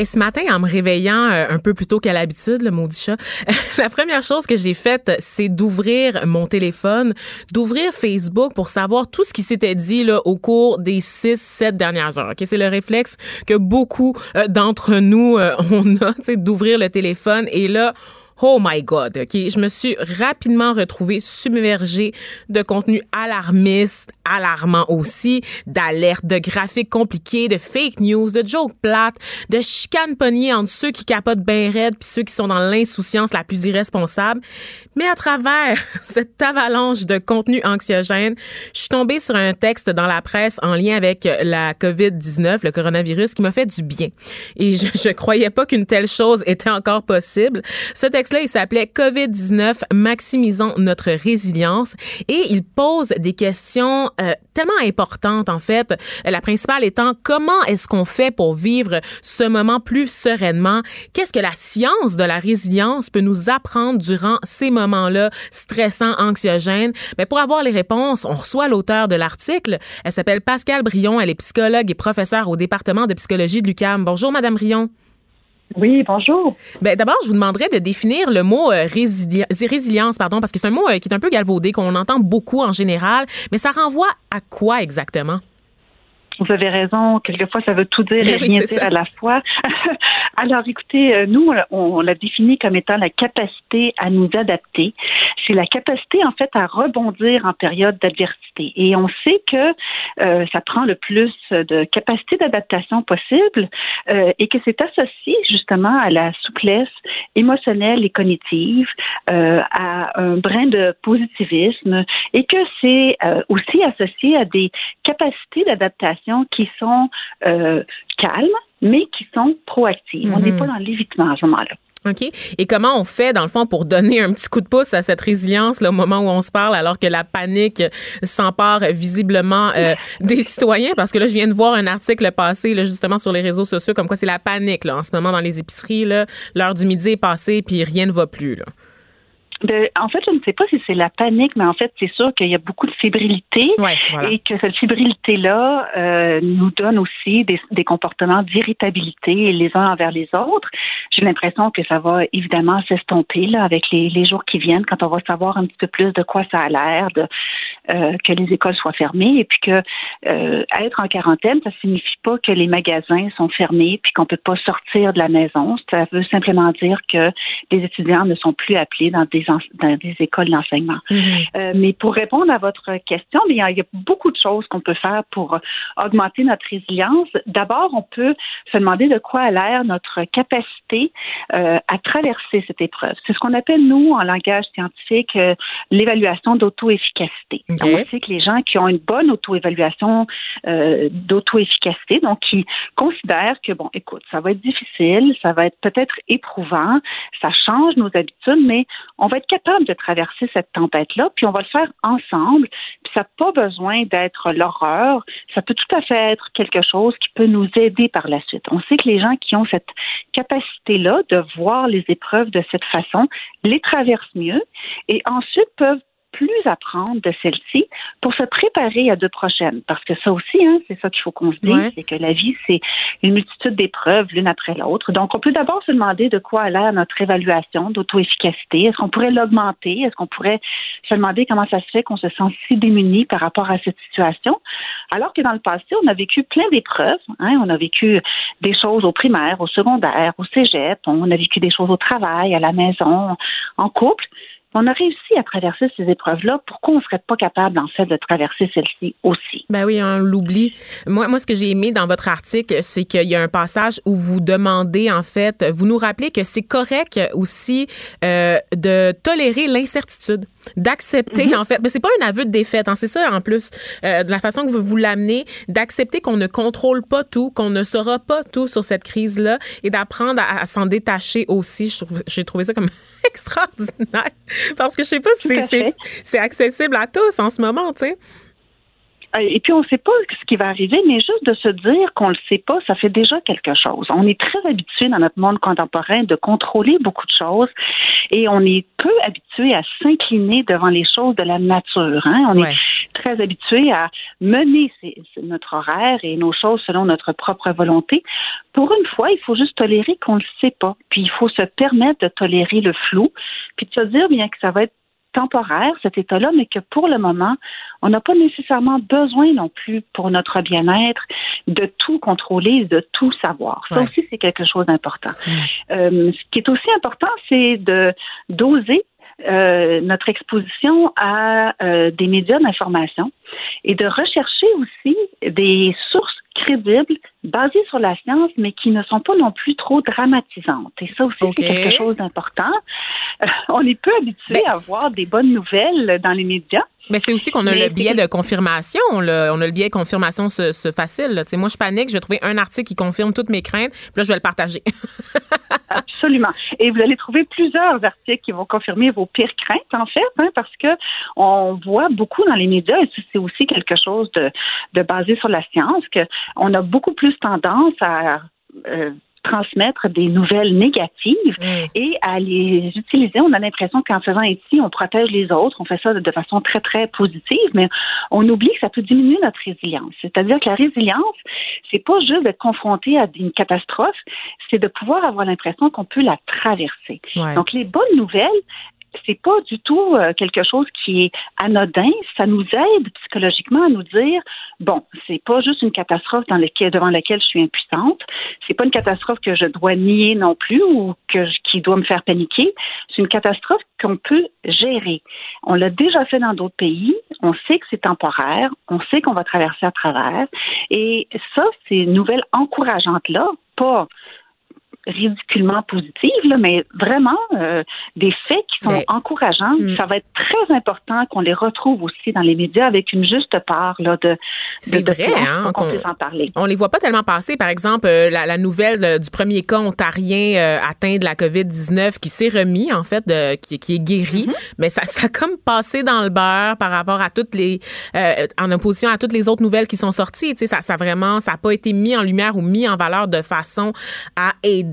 Et ce matin, en me réveillant euh, un peu plus tôt qu'à l'habitude, le maudit chat, la première chose que j'ai faite, c'est d'ouvrir mon téléphone, d'ouvrir Facebook pour savoir tout ce qui s'était dit là, au cours des six, sept dernières heures. Okay? C'est le réflexe que beaucoup euh, d'entre nous, euh, on a, d'ouvrir le téléphone. Et là, Oh my God, OK? Je me suis rapidement retrouvée submergée de contenu alarmiste, alarmant aussi, d'alertes, de graphiques compliqués, de fake news, de jokes plates, de chicanes pognées entre ceux qui capotent bien raide puis ceux qui sont dans l'insouciance la plus irresponsable. Mais à travers cette avalanche de contenu anxiogène, je suis tombée sur un texte dans la presse en lien avec la COVID-19, le coronavirus, qui m'a fait du bien. Et je, je croyais pas qu'une telle chose était encore possible. Ce texte là il s'appelait COVID-19, maximisant notre résilience. Et il pose des questions euh, tellement importantes, en fait. La principale étant, comment est-ce qu'on fait pour vivre ce moment plus sereinement? Qu'est-ce que la science de la résilience peut nous apprendre durant ces moments-là stressants, anxiogènes? Mais pour avoir les réponses, on reçoit l'auteur de l'article. Elle s'appelle Pascal Brion. Elle est psychologue et professeure au département de psychologie de l'UQAM. Bonjour, Madame Brion. Oui, bonjour. Ben, d'abord, je vous demanderais de définir le mot euh, résilience, pardon, parce que c'est un mot euh, qui est un peu galvaudé, qu'on entend beaucoup en général, mais ça renvoie à quoi exactement? Vous avez raison. Quelquefois, ça veut tout dire et rien dire à la fois. Alors, écoutez, euh, nous, on, l'a défini comme étant la capacité à nous adapter. C'est la capacité, en fait, à rebondir en période d'adversité. Et on sait que euh, ça prend le plus de capacité d'adaptation possible euh, et que c'est associé justement à la souplesse émotionnelle et cognitive, à un brin de positivisme et que c'est aussi associé à des capacités d'adaptation qui sont calmes, mais qui sont proactives. On n'est mhm. pas dans l'évitement à ce moment-là. OK. Et comment on fait, dans le fond, pour donner un petit coup de pouce à cette résilience, le moment où on se parle, alors que la panique s'empare visiblement euh, des citoyens? Parce que là, je viens de voir un article passé, là, justement, sur les réseaux sociaux, comme quoi c'est la panique, là, en ce moment, dans les épiceries, là. L'heure du midi est passée, puis rien ne va plus, là. En fait, je ne sais pas si c'est la panique, mais en fait, c'est sûr qu'il y a beaucoup de fébrilité et que cette fébrilité-là euh, nous donne aussi des, des comportements d'irritabilité les uns envers les autres. J'ai l'impression que ça va évidemment s'estomper là avec les, les, jours qui viennent, quand on va savoir un petit peu plus de quoi ça a l'air, de euh, que les écoles soient fermées et puis que euh, être en quarantaine, ça signifie pas que les magasins sont fermés puis qu'on peut pas sortir de la maison. Ça veut simplement dire que les étudiants ne sont plus appelés dans des dans des écoles d'enseignement. Mm-hmm. Euh, mais pour répondre à votre question, il y, a, beaucoup de choses qu'on peut faire pour augmenter notre résilience. D'abord, on peut se demander de quoi a l'air notre capacité euh, à traverser cette épreuve. C'est ce qu'on appelle, nous, en langage scientifique, euh, l'évaluation d'auto-efficacité. On sait que les gens qui ont une bonne auto-évaluation d'auto-efficacité, donc qui considèrent que, bon, écoute, ça va être difficile, ça va être peut-être éprouvant, ça change nos habitudes, mais on va être capable de traverser cette tempête-là, puis on va le faire ensemble. Puis ça n'a pas besoin d'être l'horreur. Ça peut tout à fait être quelque chose qui peut nous aider par la suite. On sait que les gens qui ont cette capacité-là de voir les épreuves de cette façon les traversent mieux et ensuite peuvent plus apprendre de celle-ci pour se préparer à deux prochaines. Parce que ça aussi, hein, c'est ça qu'il faut qu'on se dise, c'est que la vie, c'est une multitude d'épreuves l'une après l'autre. Donc, on peut d'abord se demander de quoi a l'air notre évaluation d'auto-efficacité. Est-ce qu'on pourrait l'augmenter? Est-ce qu'on pourrait se demander comment ça se fait qu'on se sent si démuni par rapport à cette situation? Alors que dans le passé, on a vécu plein d'épreuves. Hein? On a vécu des choses au primaire, au secondaire, au cégep. On a vécu des choses au travail, à la maison, en couple on a réussi à traverser ces épreuves-là. Pourquoi on ne serait pas capable, en fait, de traverser celle-ci aussi? Ben oui, on l'oublie. Moi, moi, ce que j'ai aimé dans votre article, c'est qu'il y a un passage où vous demandez, en fait, vous nous rappelez que c'est correct aussi euh, de tolérer l'incertitude d'accepter mhm. en fait mais c'est pas un aveu de défaite hein, c'est ça en plus euh, de la façon que vous vous l'amenez d'accepter qu'on ne contrôle pas tout qu'on ne saura pas tout sur cette crise là et d'apprendre à, s'en détacher aussi j'ai trouvé ça comme extraordinaire parce que je sais pas si c'est accessible à tous en ce moment tu sais Et puis, on ne sait pas ce qui va arriver, mais juste de se dire qu'on ne le sait pas, ça fait déjà quelque chose. On est très habitué dans notre monde contemporain de contrôler beaucoup de choses et on est peu habitué à s'incliner devant les choses de la nature. Hein? On est très habitué à mener notre horaire et nos choses selon notre propre volonté. Pour une fois, il faut juste tolérer qu'on ne le sait pas. Puis il faut se permettre de tolérer le flou, puis de se dire bien que ça va être temporaire, cet état-là, mais que pour le moment, on n'a pas nécessairement besoin non plus pour notre bien-être de tout contrôler, de tout savoir. Ça aussi, c'est quelque chose d'important. Euh, ce qui est aussi important, c'est de d'oser euh, notre exposition à euh, des médias d'information et de rechercher aussi des sources crédibles, basées sur la science, mais qui ne sont pas non plus trop dramatisantes. Et ça aussi, c'est quelque chose d'important. Euh, on est peu habitué ben à voir des bonnes nouvelles dans les médias. Mais c'est aussi qu'on a le biais de confirmation. On a, le biais de confirmation ce, facile. Moi, je panique, je vais trouver un article qui confirme toutes mes craintes, puis là, je vais le partager. Absolument. Et vous allez trouver plusieurs articles qui vont confirmer vos pires craintes, en fait, hein, parce que on voit beaucoup dans les médias, et c'est aussi quelque chose de, de basé sur la science, qu'on a beaucoup plus tendance à euh, transmettre des nouvelles négatives mm. et à les utiliser. On a l'impression qu'en faisant ici, on protège les autres, on fait ça de façon très, très positive, mais on oublie que ça peut diminuer notre résilience. C'est-à-dire que la résilience, c'est pas juste d'être confronté à une catastrophe, c'est de pouvoir avoir l'impression qu'on peut la traverser. Donc, les bonnes nouvelles, c'est pas du tout euh, quelque chose qui est anodin. Ça nous aide psychologiquement à nous dire bon, c'est pas juste une catastrophe devant laquelle je suis impuissante. C'est pas une catastrophe que je dois nier non plus ou qui doit me faire paniquer. C'est une catastrophe qu'on peut gérer. On l'a déjà fait dans d'autres pays. On sait que c'est temporaire. On sait qu'on va traverser à travers. Et ça, ces nouvelles encourageantes là, pas ridiculement positives, mais vraiment euh, des faits qui sont encourageants. Hmm. Ça va être très important qu'on les retrouve aussi dans les médias avec une juste part là, de, C'est vrai, hein, qu'on puisse en parler. On les voit pas tellement passer. Par exemple, euh, la, nouvelle euh, du premier cas ontarien atteint de la COVID-19 qui s'est remis, en fait, de, qui, qui, est guéri, mm-hmm. mais ça, ça a comme passé dans le beurre par rapport à toutes les... en opposition à toutes les autres nouvelles qui sont sorties. Tu sais, ça, ça vraiment, ça n'a pas été mis en lumière ou mis en valeur de façon à aider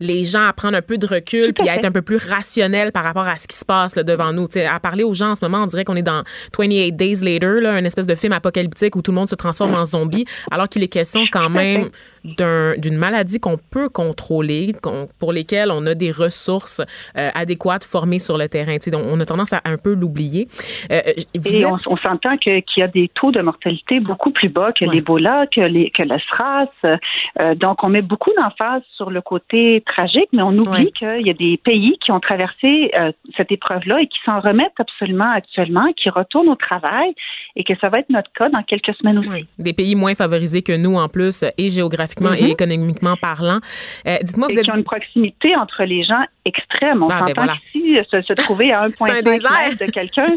les gens à prendre un peu de recul puis à être un peu plus rationnel par rapport à ce qui se passe là, devant nous. à parler aux gens en ce moment, on dirait qu'on est dans 28 Days Later, là, une espèce de film apocalyptique où tout le monde se transforme en zombie, alors qu'il est question quand même d'une maladie qu'on peut contrôler, pour lesquelles on a des ressources euh, adéquates formées sur le terrain. Donc, on a tendance à un peu l'oublier. Euh, Et on, s'entend qu'il y a des taux de mortalité beaucoup plus bas que l'Ebola, que, les, que le SRAS. Euh, donc, on met beaucoup d'emphase sur le côté tragique, mais on oublie qu'il y a des pays qui ont traversé cette épreuve-là et qui s'en remettent absolument actuellement, qui retournent au travail et que ça va être notre cas dans quelques semaines aussi. Des pays moins favorisés que nous en plus et géographiquement et mhm. économiquement parlant. Euh, dites-moi, vous êtes... une proximité entre les gens extrêmes. On ah, ben s'entend qu'ici, se, trouver à 1,5 mètre de quelqu'un,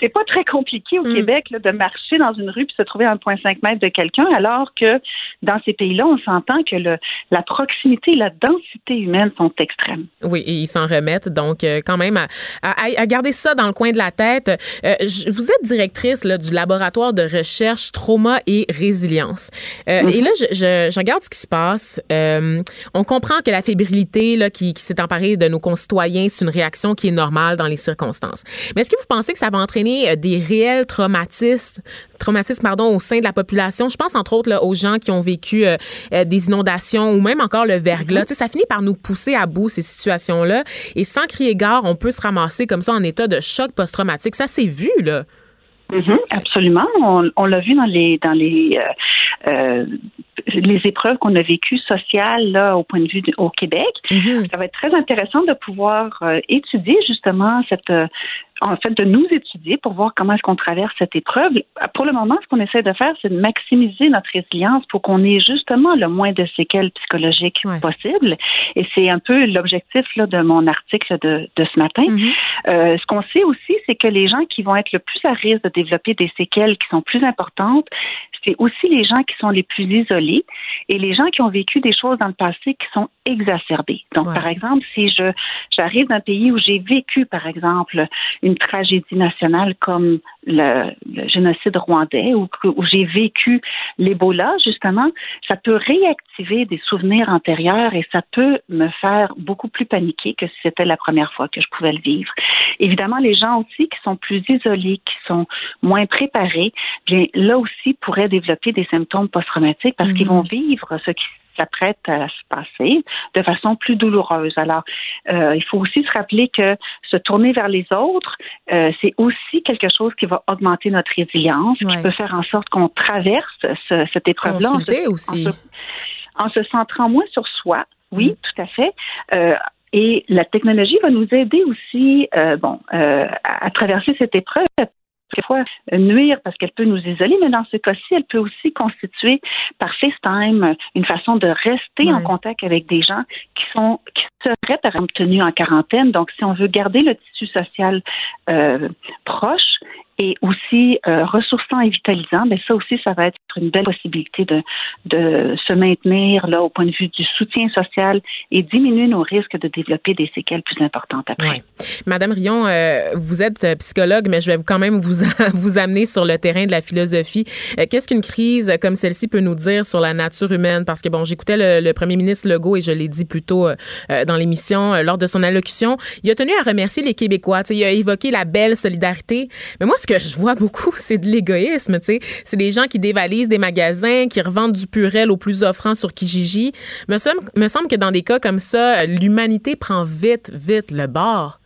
c'est pas très compliqué au mm. Québec de marcher dans une rue puis se trouver à 1,5 mètre de quelqu'un, alors que dans ces pays-là, on s'entend que le, la proximité et la densité humaine sont extrêmes. Oui, et ils s'en remettent. Donc, euh, quand même, à, à, garder ça dans le coin de la tête. Euh, vous êtes directrice là, du laboratoire de recherche trauma et résilience. Euh, mm-hmm. Et là, je, je, je, regarde ce qui se passe. on comprend que la fébrilité là, qui, qui s'est emparée de nos concitoyens, c'est une réaction qui est normale dans les circonstances. Mais est-ce que vous pensez que ça va entraîner euh, des réels traumatismes, traumatismes pardon, au sein de la population. Je pense entre autres là, aux gens qui ont vécu euh, euh, des inondations ou même encore le verglas. Mm-hmm. Ça finit par nous pousser à bout ces situations-là. Et sans crier gare, on peut se ramasser comme ça en état de choc post-traumatique. Ça s'est vu, là. Mm-hmm, absolument. On, l'a vu dans les dans les les épreuves qu'on a vécues sociales là, au point de vue au Québec. Mm-hmm. Ça va être très intéressant de pouvoir étudier justement cette en fait, de nous étudier pour voir comment est-ce qu'on traverse cette épreuve. Pour le moment, ce qu'on essaie de faire, c'est de maximiser notre résilience pour qu'on ait justement le moins de séquelles psychologiques possible. Et c'est un peu l'objectif là, de mon article de, de ce matin. Mm-hmm. euh, ce qu'on sait aussi, c'est que les gens qui vont être le plus à risque de développer des séquelles qui sont plus importantes, c'est aussi les gens qui sont les plus isolés et les gens qui ont vécu des choses dans le passé qui sont exacerbées. Donc, par exemple, si je j'arrive d'un pays où j'ai vécu, par exemple, une tragédie nationale comme le, génocide rwandais ou où j'ai vécu l'Ebola, justement, ça peut réactiver des souvenirs antérieurs et ça peut me faire beaucoup plus paniquer que si c'était la première fois que je pouvais le vivre. Évidemment, les gens aussi qui sont plus isolés, qui sont moins préparés, bien là aussi pourraient développer des symptômes post-traumatiques parce qu'ils mhm. vont vivre ce qui s'apprête à se passer de façon plus douloureuse. Alors, euh, il faut aussi se rappeler que se tourner vers les autres, euh, c'est aussi quelque chose qui va augmenter notre résilience, qui peut faire en sorte qu'on traverse cette épreuve-là en, aussi. En, se, centrant moins sur soi. Oui, mm. tout à fait. Euh, et la technologie va nous aider aussi, bon, à, traverser cette épreuve quelquefois nuire parce qu'elle peut nous isoler, mais dans ce cas-ci, elle peut aussi constituer par FaceTime une façon de rester en contact avec des gens qui sont qui seraient par exemple tenus en quarantaine. Donc, si on veut garder le tissu social euh, proche, et aussi euh, ressourçant et vitalisant, mais ça aussi, ça va être une belle possibilité de, de se maintenir là au point de vue du soutien social et diminuer nos risques de développer des séquelles plus importantes après. Madame Rion, euh, vous êtes euh, psychologue, mais je vais quand même vous vous amener sur le terrain de la philosophie. Qu'est-ce qu'une crise comme celle-ci peut nous dire sur la nature humaine? Parce que bon, j'écoutais le, le, premier ministre Legault et je l'ai dit plus tôt dans l'émission lors de son allocution, il a tenu à remercier les Québécois. il a évoqué la belle solidarité, mais moi ce que je vois beaucoup, c'est de l'égoïsme, tu sais. C'est des gens qui dévalisent des magasins, qui revendent du purel au plus offrant sur Kijiji. Me semble, me semble que dans des cas comme ça, l'humanité prend vite, vite le bord.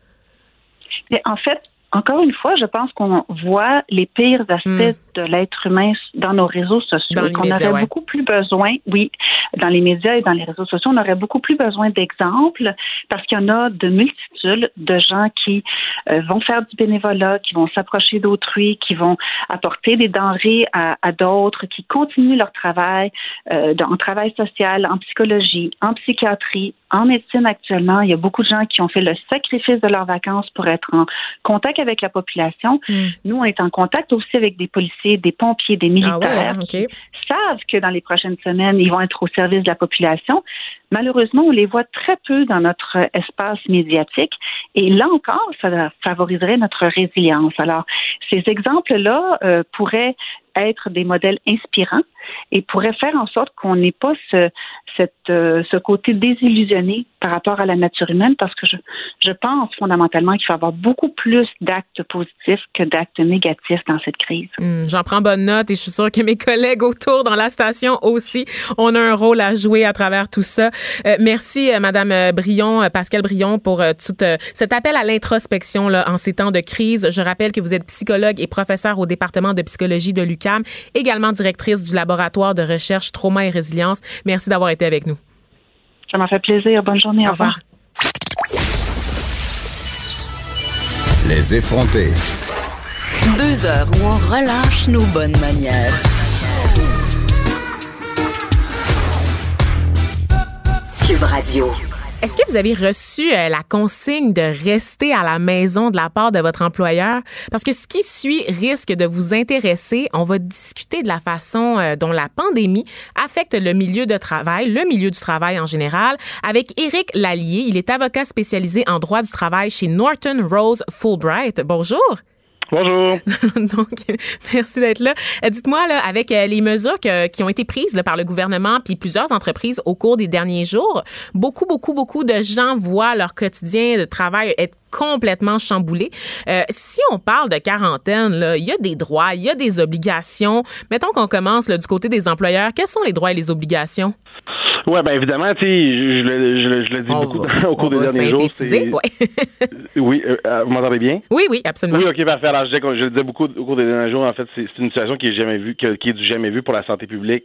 Mais en fait, encore une fois, je pense qu'on voit les pires aspects hmm. de l'être humain dans nos réseaux sociaux. qu'on aurait beaucoup plus besoin, oui, dans les médias et dans les réseaux sociaux, on aurait beaucoup plus besoin d'exemples parce qu'il y en a de multitudes de gens qui euh, vont faire du bénévolat, qui vont s'approcher d'autrui, qui vont apporter des denrées à, d'autres, qui continuent leur travail euh, en travail social, en psychologie, en psychiatrie, en médecine actuellement. Il y a beaucoup de gens qui ont fait le sacrifice de leurs vacances pour être en contact avec la population. Hmm. Nous, on est en contact aussi avec des policiers, des pompiers, des ah militaires qui savent que dans les prochaines semaines, ils vont être au service de la population. Malheureusement, on les voit très peu dans notre espace médiatique et là encore, ça favoriserait notre résilience. Alors, ces exemples-là euh, pourraient être des modèles inspirants et pourraient faire en sorte qu'on n'ait pas euh, ce côté désillusionné par rapport à la nature humaine parce que je, pense fondamentalement qu'il faut avoir beaucoup plus d'actes positifs que d'actes négatifs dans cette crise. Hmm, j'en prends bonne note et je suis sûre que mes collègues autour dans la station aussi, on a un rôle à jouer à travers tout ça. Euh, merci, euh, Madame Brion, Pascal Brion, pour tout cet appel à l'introspection en ces temps de crise. Je rappelle que vous êtes psychologue et professeur au département de psychologie de l'UCAM, également directrice du laboratoire de recherche trauma et résilience. Merci d'avoir été avec nous. Ça m'a fait plaisir. Bonne journée. Au, revoir. Les effrontés. Deux heures où on relâche nos bonnes manières. Cube Radio. Est-ce que vous avez reçu euh, la consigne de rester à la maison de la part de votre employeur? Parce que ce qui suit risque de vous intéresser. On va discuter de la façon euh, dont la pandémie affecte le milieu de travail, le milieu du travail en général, avec Éric Lallier. Il est avocat spécialisé en droit du travail chez Norton Rose Fulbright. Bonjour. Bonjour. Donc, merci d'être là. Euh, dites-moi, là, avec euh, les mesures qui ont été prises par le gouvernement puis plusieurs entreprises au cours des derniers jours, beaucoup, beaucoup, beaucoup de gens voient leur quotidien de travail être complètement chamboulé. Euh, si on parle de quarantaine, il y a des droits, il y a des obligations. Mettons qu'on commence du côté des employeurs. Quels sont les droits et les obligations? Oui, bien évidemment, tu sais, je, je, je, le dis beaucoup au cours des derniers jours. oui, euh, euh, vous m'entendez bien? Oui, oui, absolument. Oui, OK, parfait. Alors, je, disais, je le disais beaucoup au cours des derniers jours. En fait, c'est une situation qui est jamais vue, qui, est du jamais vu pour la santé publique.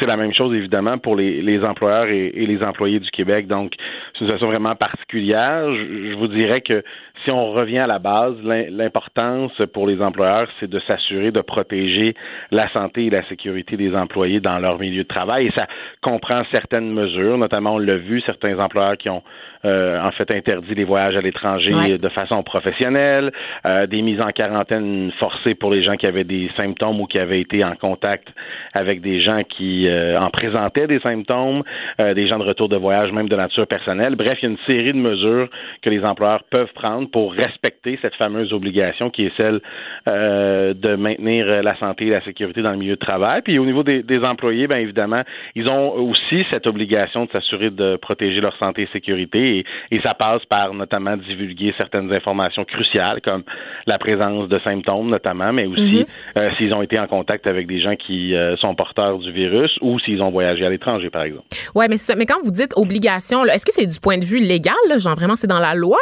C'est la même chose, évidemment, pour les, les employeurs et, et, les employés du Québec. Donc, c'est une situation vraiment particulière. je vous dirais que si on revient à la base, l'importance pour les employeurs, c'est de s'assurer de protéger la santé et la sécurité des employés dans leur milieu de travail. Et ça comprend certaines mesures, notamment on l'a vu, certains employeurs qui ont euh, en fait interdit les voyages à l'étranger de façon professionnelle, euh, des mises en quarantaine forcées pour les gens qui avaient des symptômes ou qui avaient été en contact avec des gens qui euh, en présentaient des symptômes, des gens de retour de voyage même de nature personnelle. Bref, il y a une série de mesures que les employeurs peuvent prendre pour respecter cette fameuse obligation qui est celle euh, de maintenir la santé et la sécurité dans le milieu de travail. Puis au niveau des, employés, bien évidemment, ils ont aussi cette obligation de s'assurer de protéger leur santé et sécurité et, ça passe par notamment divulguer certaines informations cruciales comme la présence de symptômes notamment, mais aussi mm-hmm. euh, s'ils ont été en contact avec des gens qui euh, sont porteurs du virus ou s'ils ont voyagé à l'étranger, par exemple. Oui, mais, mais quand vous dites obligation, est-ce que c'est du point de vue légal? genre vraiment, c'est dans la loi?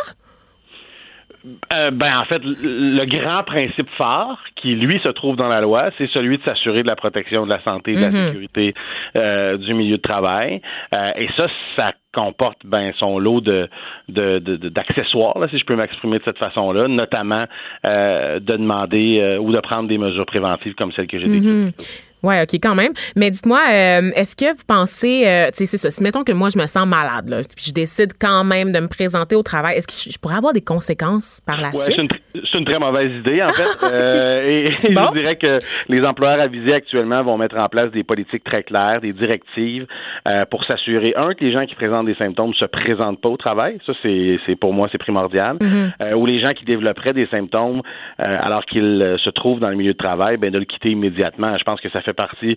Euh, ben en fait, le grand principe phare qui lui se trouve dans la loi, c'est celui de s'assurer de la protection de la santé de la mhm. sécurité euh, du milieu de travail. Euh, et ça, ça comporte ben son lot de d'accessoires, si je peux m'exprimer de cette façon-là, notamment de demander ou de prendre des mesures préventives comme celles que j'ai décrites. Mhm. Ouais, OK, quand même. Mais dites-moi, euh, est-ce que vous pensez, euh, tu sais, c'est ça, si mettons que moi, je me sens malade, là, puis je décide quand même de me présenter au travail, est-ce que je, pourrais avoir des conséquences par la ouais, suite? C'est une, très mauvaise idée, en fait. euh, et, je dirais que les employeurs avisés actuellement vont mettre en place des politiques très claires, des directives euh, pour s'assurer, un, que les gens qui présentent des symptômes se présentent pas au travail. Ça, c'est pour moi, c'est primordial. Mm-hmm. ou les gens qui développeraient des symptômes alors qu'ils se trouvent dans le milieu de travail, ben de le quitter immédiatement. Je pense que ça fait partie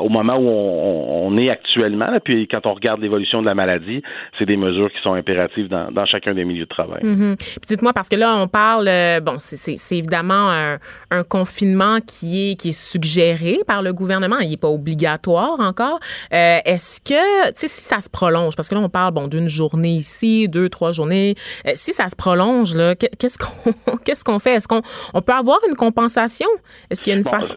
au moment où on, est actuellement. puis quand on regarde l'évolution de la maladie, c'est des mesures qui sont impératives dans, chacun des milieux de travail. Mm-hmm. Dites-moi, parce que là, on parle, euh, bon, c'est évidemment un, confinement qui est, qui est suggéré par le gouvernement. Il n'est pas obligatoire encore. Euh, est-ce que, tu sais, si ça se prolonge, parce que là, on parle, bon, d'une journée ici, deux, trois journées, euh, si ça se prolonge, là, qu'est-ce qu'on qu'est-ce qu'on fait? Est-ce qu'on on peut avoir une compensation? Est-ce qu'il y a une façon...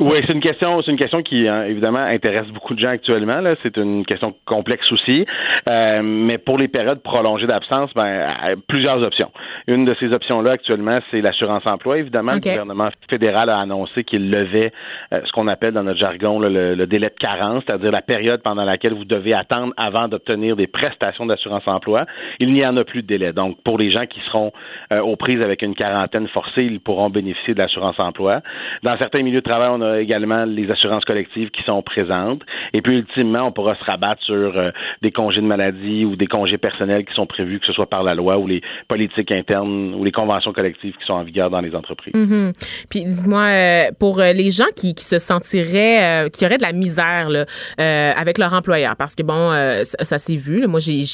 Oui, c'est une question, c'est une question qui hein, évidemment intéresse beaucoup de gens actuellement. Là, c'est une question complexe aussi. Euh, mais pour les périodes prolongées d'absence, ben euh, plusieurs options. Une de ces options-là actuellement, c'est l'assurance emploi. Évidemment, le gouvernement fédéral a annoncé qu'il levait euh, ce qu'on appelle dans notre jargon le, délai de carence, c'est-à-dire la période pendant laquelle vous devez attendre avant d'obtenir des prestations d'assurance emploi. Il n'y en a plus de délai. Donc, pour les gens qui seront aux prises avec une quarantaine forcée, ils pourront bénéficier de l'assurance emploi. Dans certains milieux de travail, on a également les assurances collectives qui sont présentes. Et puis, ultimement, on pourra se rabattre sur euh, des congés de maladie ou des congés personnels qui sont prévus, que ce soit par la loi ou les politiques internes ou les conventions collectives qui sont en vigueur dans les entreprises. Mm-hmm. Puis, dis-moi, euh, pour euh, les gens qui, se sentiraient, qui auraient de la misère là, avec leur employeur, parce que, bon, ça, s'est vu. moi, j'ai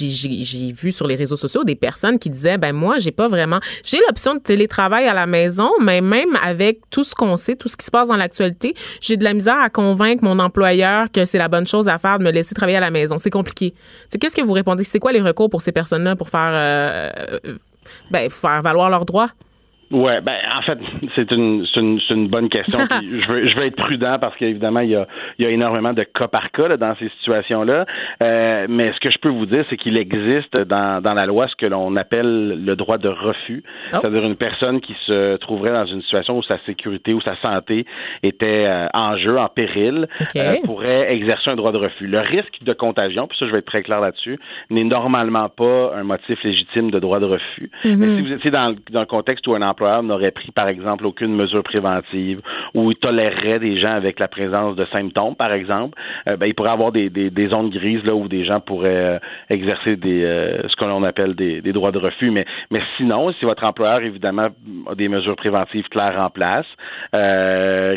vu sur les réseaux sociaux des personnes qui disaient, ben moi, j'ai pas vraiment... J'ai l'option de télétravail à la maison, mais même avec tout ce qu'on sait, tout ce qui se passe dans l'actualité, j'ai de la misère à convaincre mon employeur que c'est la bonne chose à faire de me laisser travailler à la maison. C'est compliqué. Qu'est-ce que vous répondez? C'est quoi les recours pour ces personnes-là pour faire, euh, euh, ben, faire valoir leurs droits? Ouais, ben en fait, c'est une, une, une bonne question. je veux je veux être prudent parce qu'évidemment il y a, il y a énormément de cas par cas dans ces situations-là. Euh, mais ce que je peux vous dire, c'est qu'il existe dans, dans la loi ce que l'on appelle le droit de refus, oh. c'est-à-dire une personne qui se trouverait dans une situation où sa sécurité ou sa santé était euh, en jeu, en péril, euh, pourrait exercer un droit de refus. Le risque de contagion, puis ça je vais être très clair là-dessus, n'est normalement pas un motif légitime de droit de refus. Mm-hmm. Mais si vous étiez dans, dans le contexte où un employeur n'aurait pris, par exemple, aucune mesure préventive ou tolérerait des gens avec la présence de symptômes, par exemple, euh, ben, il pourrait avoir des, des, zones grises là où des gens pourraient euh, exercer euh, ce que l'on appelle des, droits de refus. Mais, sinon, si votre employeur, évidemment, a des mesures préventives claires en place,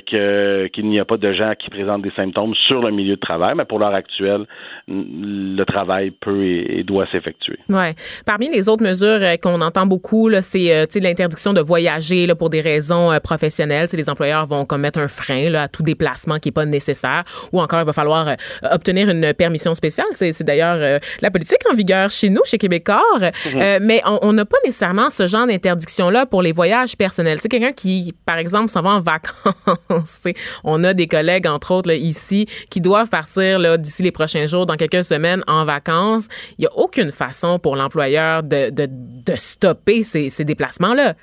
qu'il n'y a pas de gens qui présentent des symptômes sur le milieu de travail, mais pour l'heure actuelle, le travail peut et, doit s'effectuer. Ouais. Parmi les autres mesures qu'on entend beaucoup, c'est l'interdiction de voyager là, pour des raisons euh, professionnelles. les employeurs vont comme mettre un frein là, à tout déplacement qui est pas nécessaire ou encore il va falloir euh, obtenir une permission spéciale. C'est d'ailleurs euh, la politique en vigueur chez nous, chez Québécois. Mhm. mais on n'a pas nécessairement ce genre d'interdiction-là pour les voyages personnels. C'est quelqu'un qui, par exemple, s'en va en vacances. on a des collègues, entre autres, là, ici, qui doivent partir d'ici les prochains jours, dans quelques semaines, en vacances. Il n'y a aucune façon pour l'employeur de, de, de, stopper ces, ces déplacements-là.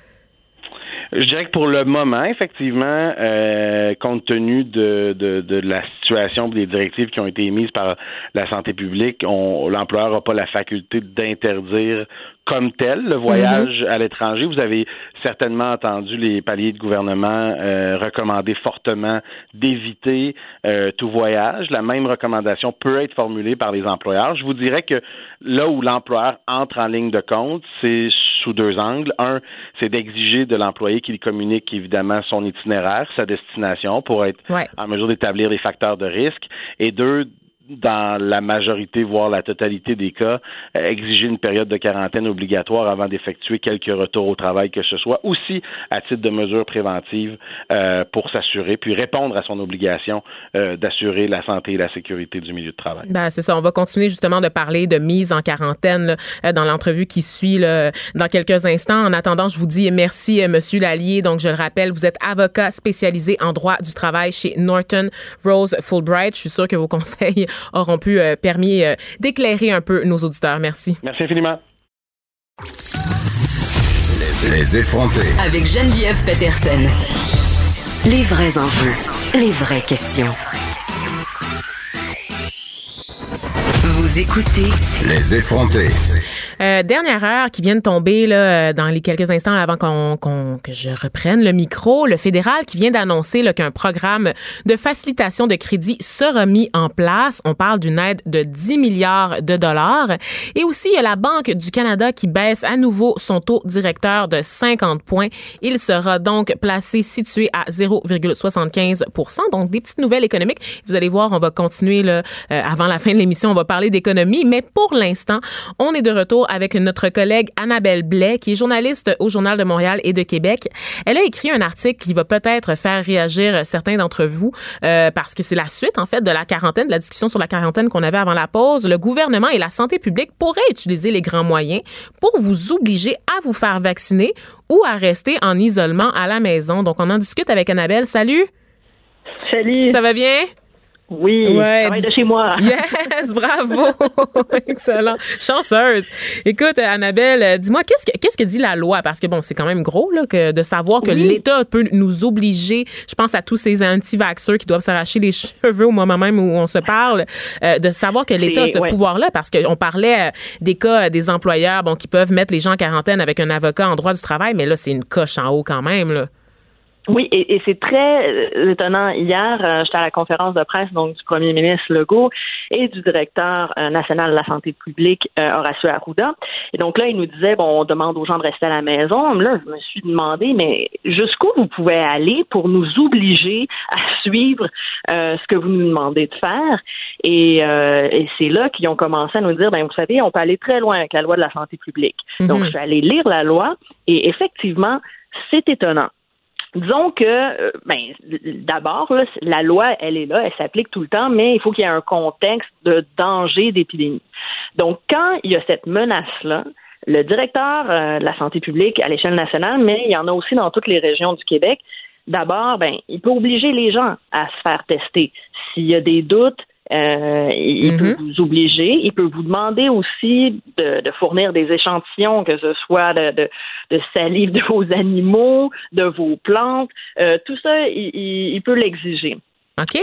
Je dirais que pour le moment, effectivement, euh, compte tenu de, de, de, la situation des directives qui ont été émises par la santé publique, l'employeur n'a pas la faculté d'interdire comme tel le voyage à l'étranger. Vous avez certainement entendu les paliers de gouvernement euh, recommander fortement d'éviter euh, tout voyage. La même recommandation peut être formulée par les employeurs. Je vous dirais que là où l'employeur entre en ligne de compte, c'est sous deux angles. Un, c'est d'exiger de l'employé qu'il communique évidemment son itinéraire, sa destination pour être en mesure d'établir des facteurs de risque. Et deux, dans la majorité, voire la totalité des cas, euh, exiger une période de quarantaine obligatoire avant d'effectuer quelques retours au travail que ce soit, aussi à titre de mesure préventive euh, pour s'assurer, puis répondre à son obligation euh, d'assurer la santé et la sécurité du milieu de travail. Ben, c'est ça. On va continuer justement de parler de mise en quarantaine dans l'entrevue qui suit dans quelques instants. En attendant, je vous dis merci, Monsieur Lallier. Donc, je le rappelle, vous êtes avocat spécialisé en droit du travail chez Norton Rose Fulbright. Je suis sûr que vos conseils auront pu euh, permis euh, d'éclairer un peu nos auditeurs. Merci. Merci infiniment. Les effrontés. Avec Geneviève Peterson. Les vrais enjeux, les vraies questions. Vous écoutez. Les effrontés. Euh, dernière heure qui vient de tomber là, dans les quelques instants avant qu'on, que je reprenne le micro, le fédéral qui vient d'annoncer qu'un programme de facilitation de crédit sera mis en place. On parle d'une aide de 10 milliards de dollars. Et aussi, il y a la Banque du Canada qui baisse à nouveau son taux directeur de 50 points. Il sera donc placé situé à 0,75% Donc, des petites nouvelles économiques. Vous allez voir, on va continuer là, euh, avant la fin de l'émission, on va parler d'économie. Mais pour l'instant, on est de retour avec notre collègue Annabelle Blais, qui est journaliste au Journal de Montréal et de Québec. Elle a écrit un article qui va peut-être faire réagir certains d'entre vous euh, parce que c'est la suite, en fait, de la quarantaine, de la discussion sur la quarantaine qu'on avait avant la pause. Le gouvernement et la santé publique pourraient utiliser les grands moyens pour vous obliger à vous faire vacciner ou à rester en isolement à la maison. Donc, on en discute avec Annabelle. Salut! Salut! Ça va bien? Oui, ouais, de chez moi. Yes, bravo. Excellent. Chanceuse. Écoute, Annabelle, euh, dis-moi, qu'est-ce que, qu'est-ce que dit la loi? Parce que bon, c'est quand même gros, là, que de savoir que l'État peut nous obliger, je pense à tous ces anti-vaxxeurs qui doivent s'arracher les cheveux au moment même où on se parle, euh, de savoir que l'État a ce pouvoir-là, parce qu'on parlait euh, des cas des employeurs, bon, qui peuvent mettre les gens en quarantaine avec un avocat en droit du travail, mais là, c'est une coche en haut quand même, là. Oui, et, et c'est très euh, étonnant. Hier, euh, j'étais à la conférence de presse donc du premier ministre Legault et du directeur euh, national de la santé publique Horacio Arruda. Et donc là, il nous disait bon, on demande aux gens de rester à la maison. Là, je me suis demandé, mais jusqu'où vous pouvez aller pour nous obliger à suivre ce que vous nous demandez de faire? Et, et c'est là qu'ils ont commencé à nous dire, ben vous savez, on peut aller très loin avec la loi de la santé publique. Donc, mhm. je suis allée lire la loi et effectivement, c'est étonnant. Disons que, euh, ben, d'abord, la loi, elle est là, elle s'applique tout le temps, mais il faut qu'il y ait un contexte de danger d'épidémie. Donc, quand il y a cette menace-là, le directeur euh, de la santé publique à l'échelle nationale, mais il y en a aussi dans toutes les régions du Québec, d'abord, ben, il peut obliger les gens à se faire tester. S'il y a des doutes, euh, il peut mhm. vous obliger, il peut vous demander aussi de, de fournir des échantillons, que ce soit de, de, de, salive de vos animaux, de vos plantes, euh, tout ça, il, il peut l'exiger.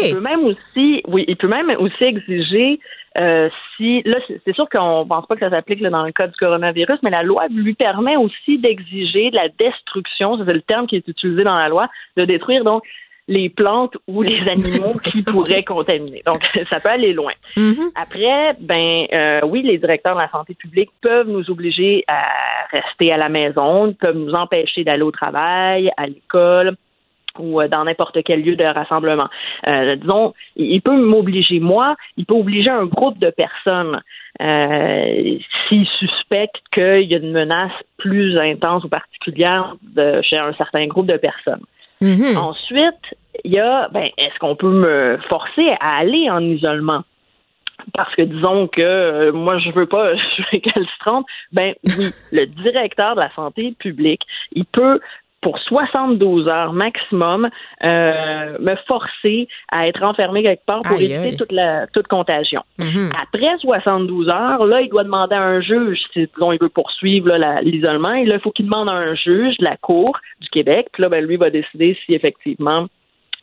Il peut même aussi, oui, il peut même aussi exiger euh, si là, c'est sûr qu'on pense pas que ça s'applique dans le cas du coronavirus, mais la loi lui permet aussi d'exiger de la destruction, c'est le terme qui est utilisé dans la loi, de détruire donc les plantes ou les animaux qui pourraient contaminer. Donc, ça peut aller loin. Mm-hmm. Après, ben euh, oui, les directeurs de la santé publique peuvent nous obliger à rester à la maison, peuvent nous empêcher d'aller au travail, à l'école ou euh, dans n'importe quel lieu de rassemblement. Euh, disons, il peut m'obliger moi, il peut obliger un groupe de personnes euh, s'il suspecte qu'il y a une menace plus intense ou particulière de, chez un certain groupe de personnes. Mm-hmm. Ensuite, il y a, ben, est-ce qu'on peut me forcer à aller en isolement? Parce que disons que euh, moi je veux pas, je se trompe. Ben oui, le directeur de la santé publique, il peut pour 72 heures maximum, euh, me forcer à être enfermé quelque part pour éviter toute la toute contagion. Mm-hmm. Après 72 heures, là, il doit demander à un juge si disons, il veut poursuivre l'isolement. Et là, il faut qu'il demande à un juge de la Cour du Québec. Puis là, ben, lui va décider si effectivement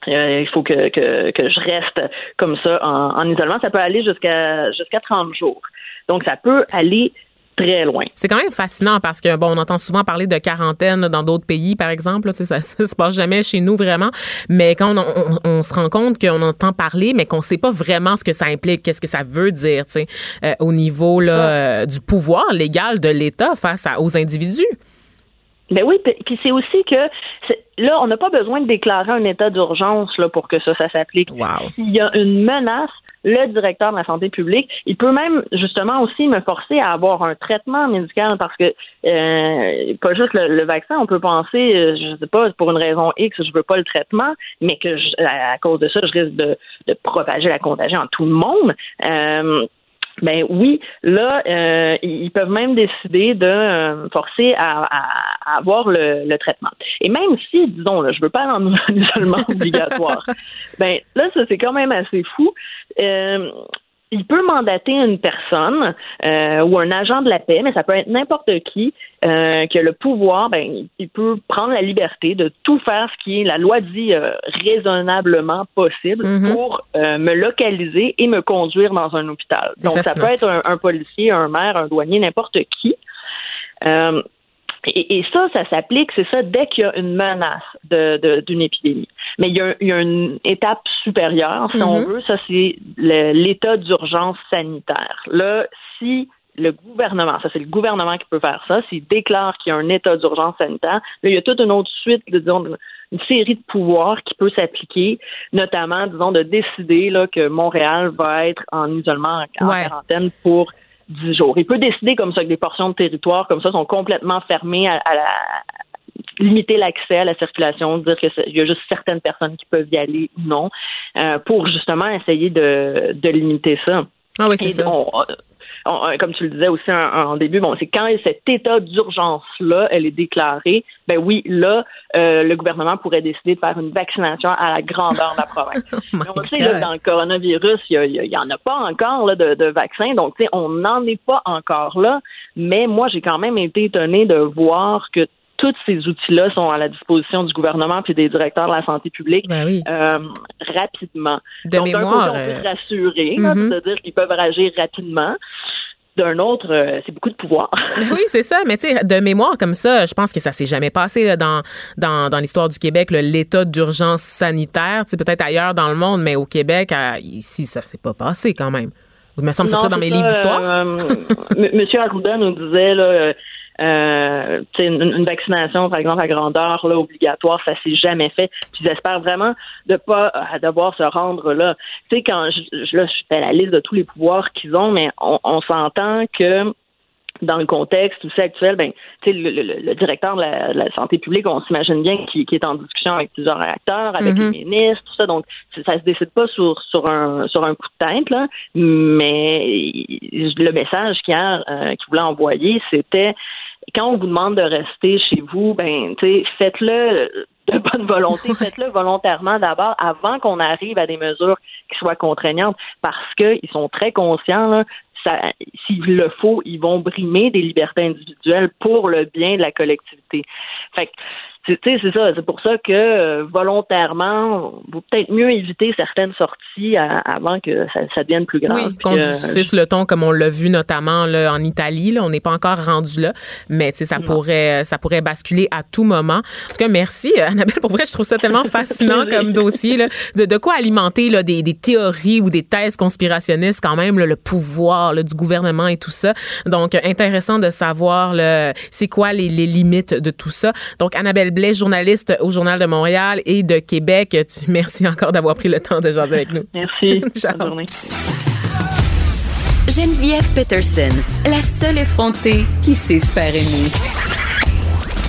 euh, il faut que, que, que, je reste comme ça en, en isolement. Ça peut aller jusqu'à jusqu'à 30 jours. Donc, ça peut aller très loin. C'est quand même fascinant parce que, bon, on entend souvent parler de quarantaine dans d'autres pays, par exemple. Ça, ça, ça se passe jamais chez nous vraiment. Mais quand on, on, se rend compte qu'on entend parler, mais qu'on sait pas vraiment ce que ça implique, qu'est-ce que ça veut dire, tu sais, euh, au niveau là, euh, du pouvoir légal de l'État face à, aux individus. Ben oui, puis c'est aussi que là, on n'a pas besoin de déclarer un état d'urgence là pour que ça, ça s'applique. Wow. S'il y a une menace, le directeur de la santé publique, il peut même justement aussi me forcer à avoir un traitement médical parce que euh, pas juste le, vaccin, on peut penser, euh, je sais pas, pour une raison X, je veux pas le traitement, mais que à cause de ça, je risque de, de propager la contagion à tout le monde. Euh, ben oui, là, euh, ils peuvent même décider de euh, forcer à, avoir le, traitement. Et même si, disons, là, je veux pas aller en isolement obligatoire, ben là, ça c'est quand même assez fou. Euh, il peut mandater une personne euh, ou un agent de la paix, mais ça peut être n'importe qui euh, qui a le pouvoir. Ben, il peut prendre la liberté de tout faire ce qui est la loi dit euh, raisonnablement possible mhm. pour euh, me localiser et me conduire dans un hôpital. Donc, ça peut être un, un, policier, un maire, un douanier, n'importe qui. Et, ça, ça s'applique, c'est ça, dès qu'il y a une menace de, d'une épidémie. Mais il y, a, il y, a, une étape supérieure, si on mm-hmm. veut, ça c'est l'état d'urgence sanitaire. Là, si le gouvernement, ça c'est le gouvernement qui peut faire ça, s'il déclare qu'il y a un état d'urgence sanitaire, là, il y a toute une autre suite, de, disons, une série de pouvoirs qui peut s'appliquer, notamment, disons, de décider là, que Montréal va être en isolement, en quarantaine pour 10 jours. Il peut décider comme ça que des portions de territoire comme ça sont complètement fermées à, la limiter l'accès à la circulation, dire qu'il y a juste certaines personnes qui peuvent y aller ou non, euh, pour justement essayer de, de limiter ça. Ah oui, c'est ça. Euh, comme tu le disais aussi en, début, bon, c'est quand cet état d'urgence-là, elle est déclarée, ben oui, là, euh, le gouvernement pourrait décider de faire une vaccination à la grandeur de la province. oh on sait, là, dans le coronavirus, il n'y en a pas encore là, de, de vaccin, donc on n'en est pas encore là, mais moi, j'ai quand même été étonnée de voir que tous ces outils-là sont à la disposition du gouvernement puis des directeurs de la santé publique ben euh, rapidement. De Donc, mémoire, on peut se rassurer, mm-hmm. c'est-à-dire qu'ils peuvent réagir rapidement d'un autre, euh, c'est beaucoup de pouvoir. oui, c'est ça. Mais tu sais, de mémoire comme ça, je pense que ça s'est jamais passé là, dans, dans, dans l'histoire du Québec, l'état d'urgence sanitaire. Tu sais, peut-être ailleurs dans le monde, mais au Québec, ici, ça s'est pas passé quand même. Il me semble que c'est ça dans mes livres d'histoire. Euh, Monsieur Arruda nous disait là, euh, une, une, vaccination, par exemple, à grandeur là, obligatoire, ça s'est jamais fait. Puis j'espère vraiment de pas euh, devoir se rendre là. Tu sais, quand je, je, là, je fais la liste de tous les pouvoirs qu'ils ont, mais on, on s'entend que dans le contexte aussi actuel, ben, le, le, le, directeur de la, santé publique, on s'imagine bien qu'il est en discussion avec plusieurs acteurs, avec mm-hmm. les ministres, tout ça. Donc, ça se décide pas sur, sur un sur un coup de tête, là. Mais le message euh, qu'il voulait envoyer, c'était quand on vous demande de rester chez vous, ben, faites-le de bonne volonté, faites-le volontairement d'abord avant qu'on arrive à des mesures qui soient contraignantes parce qu'ils sont très conscients, s'il le faut, ils vont brimer des libertés individuelles pour le bien de la collectivité. Fait que c'est ça. C'est pour ça que euh, volontairement, vaut peut-être mieux éviter certaines sorties avant que ça, devienne plus grave. Oui, qu'on euh, le ton comme on l'a vu notamment là, en Italie. Là, on n'est pas encore rendu là, mais ça pourrait, ça pourrait basculer à tout moment. En tout cas, merci euh, Annabelle. Pour vrai, je trouve ça tellement fascinant comme dossier là, de, de quoi alimenter là, des, des théories ou des thèses conspirationnistes quand même, le pouvoir du gouvernement et tout ça. Donc, intéressant de savoir c'est quoi les, les limites de tout ça. Donc, Annabelle Blais, journaliste au Journal de Montréal et de Québec. Tu, merci encore d'avoir pris le temps de jaser avec nous. Merci. Bonne journée. Geneviève Peterson, la seule effrontée qui sait se faire aimer.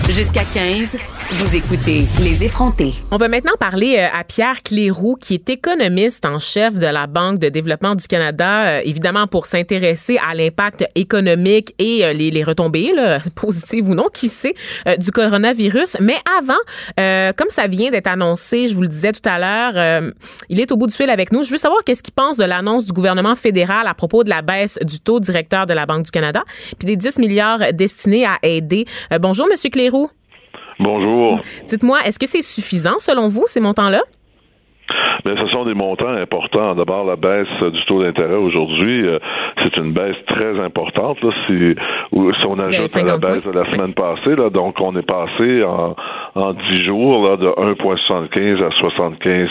Jusqu'à 15, Vous écoutez Les effrontés. On va maintenant parler euh, à Pierre Cléroux, qui est économiste en chef de la Banque de développement du Canada, euh, évidemment pour s'intéresser à l'impact économique et euh, les, retombées, là, positives ou non, qui sait, du coronavirus. Mais avant, comme ça vient d'être annoncé, je vous le disais tout à l'heure, il est au bout du fil avec nous. Je veux savoir qu'est-ce qu'il pense de l'annonce du gouvernement fédéral à propos de la baisse du taux directeur de la Banque du Canada, puis des 10 milliards destinés à aider. bonjour, Monsieur Cléroux. Bonjour. Dites-moi, est-ce que c'est suffisant selon vous, ces montants-là? Mais ce sont des montants importants. D'abord, la baisse du taux d'intérêt aujourd'hui, euh, c'est une baisse très importante. si, on ajoute à la baisse de la semaine passée, là, donc on est passé en, en 10 jours là, de 1,75 à 75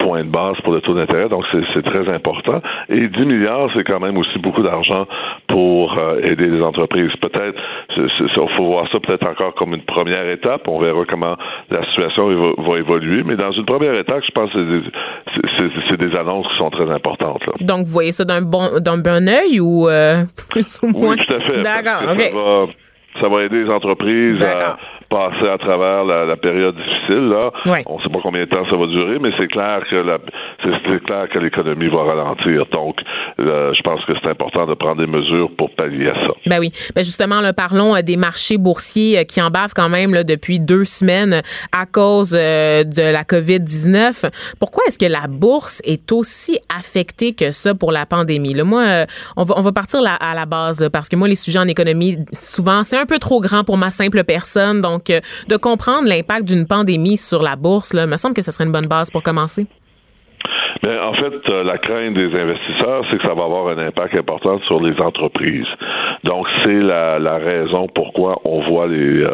points de base pour le taux d'intérêt, donc c'est très important. Et 10 milliards, c'est quand même aussi beaucoup d'argent pour euh, aider les entreprises. Peut-être, il faut voir ça peut-être encore comme une première étape. On verra comment la situation va, évoluer. Mais dans une première étape, je pense que c'est des, annonces qui sont très importantes. Donc, vous voyez ça d'un bon, d'un bon œil ou euh, plus ou moins? Oui, tout à fait. D'accord, OK. Ça va, aider les entreprises à passer à travers la, période difficile. Là. On ne sait pas combien de temps ça va durer, mais c'est clair que la, c'est, clair que l'économie va ralentir. Donc, euh, je pense que c'est important de prendre des mesures pour pallier à ça. Ben oui. Ben justement, là, parlons euh, des marchés boursiers euh, qui en bavent quand même là, depuis deux semaines à cause de la COVID-19. Pourquoi est-ce que la bourse est aussi affectée que ça pour la pandémie? Là, moi, on, va, on va partir à la base parce que moi, les sujets en économie, souvent, c'est un peu trop grand pour ma simple personne. Donc, donc, euh, de comprendre l'impact d'une pandémie sur la bourse, là, me semble que ce serait une bonne base pour commencer. Mais en fait, euh, la crainte des investisseurs, c'est que ça va avoir un impact important sur les entreprises. Donc, c'est la, la raison pourquoi on voit les, euh,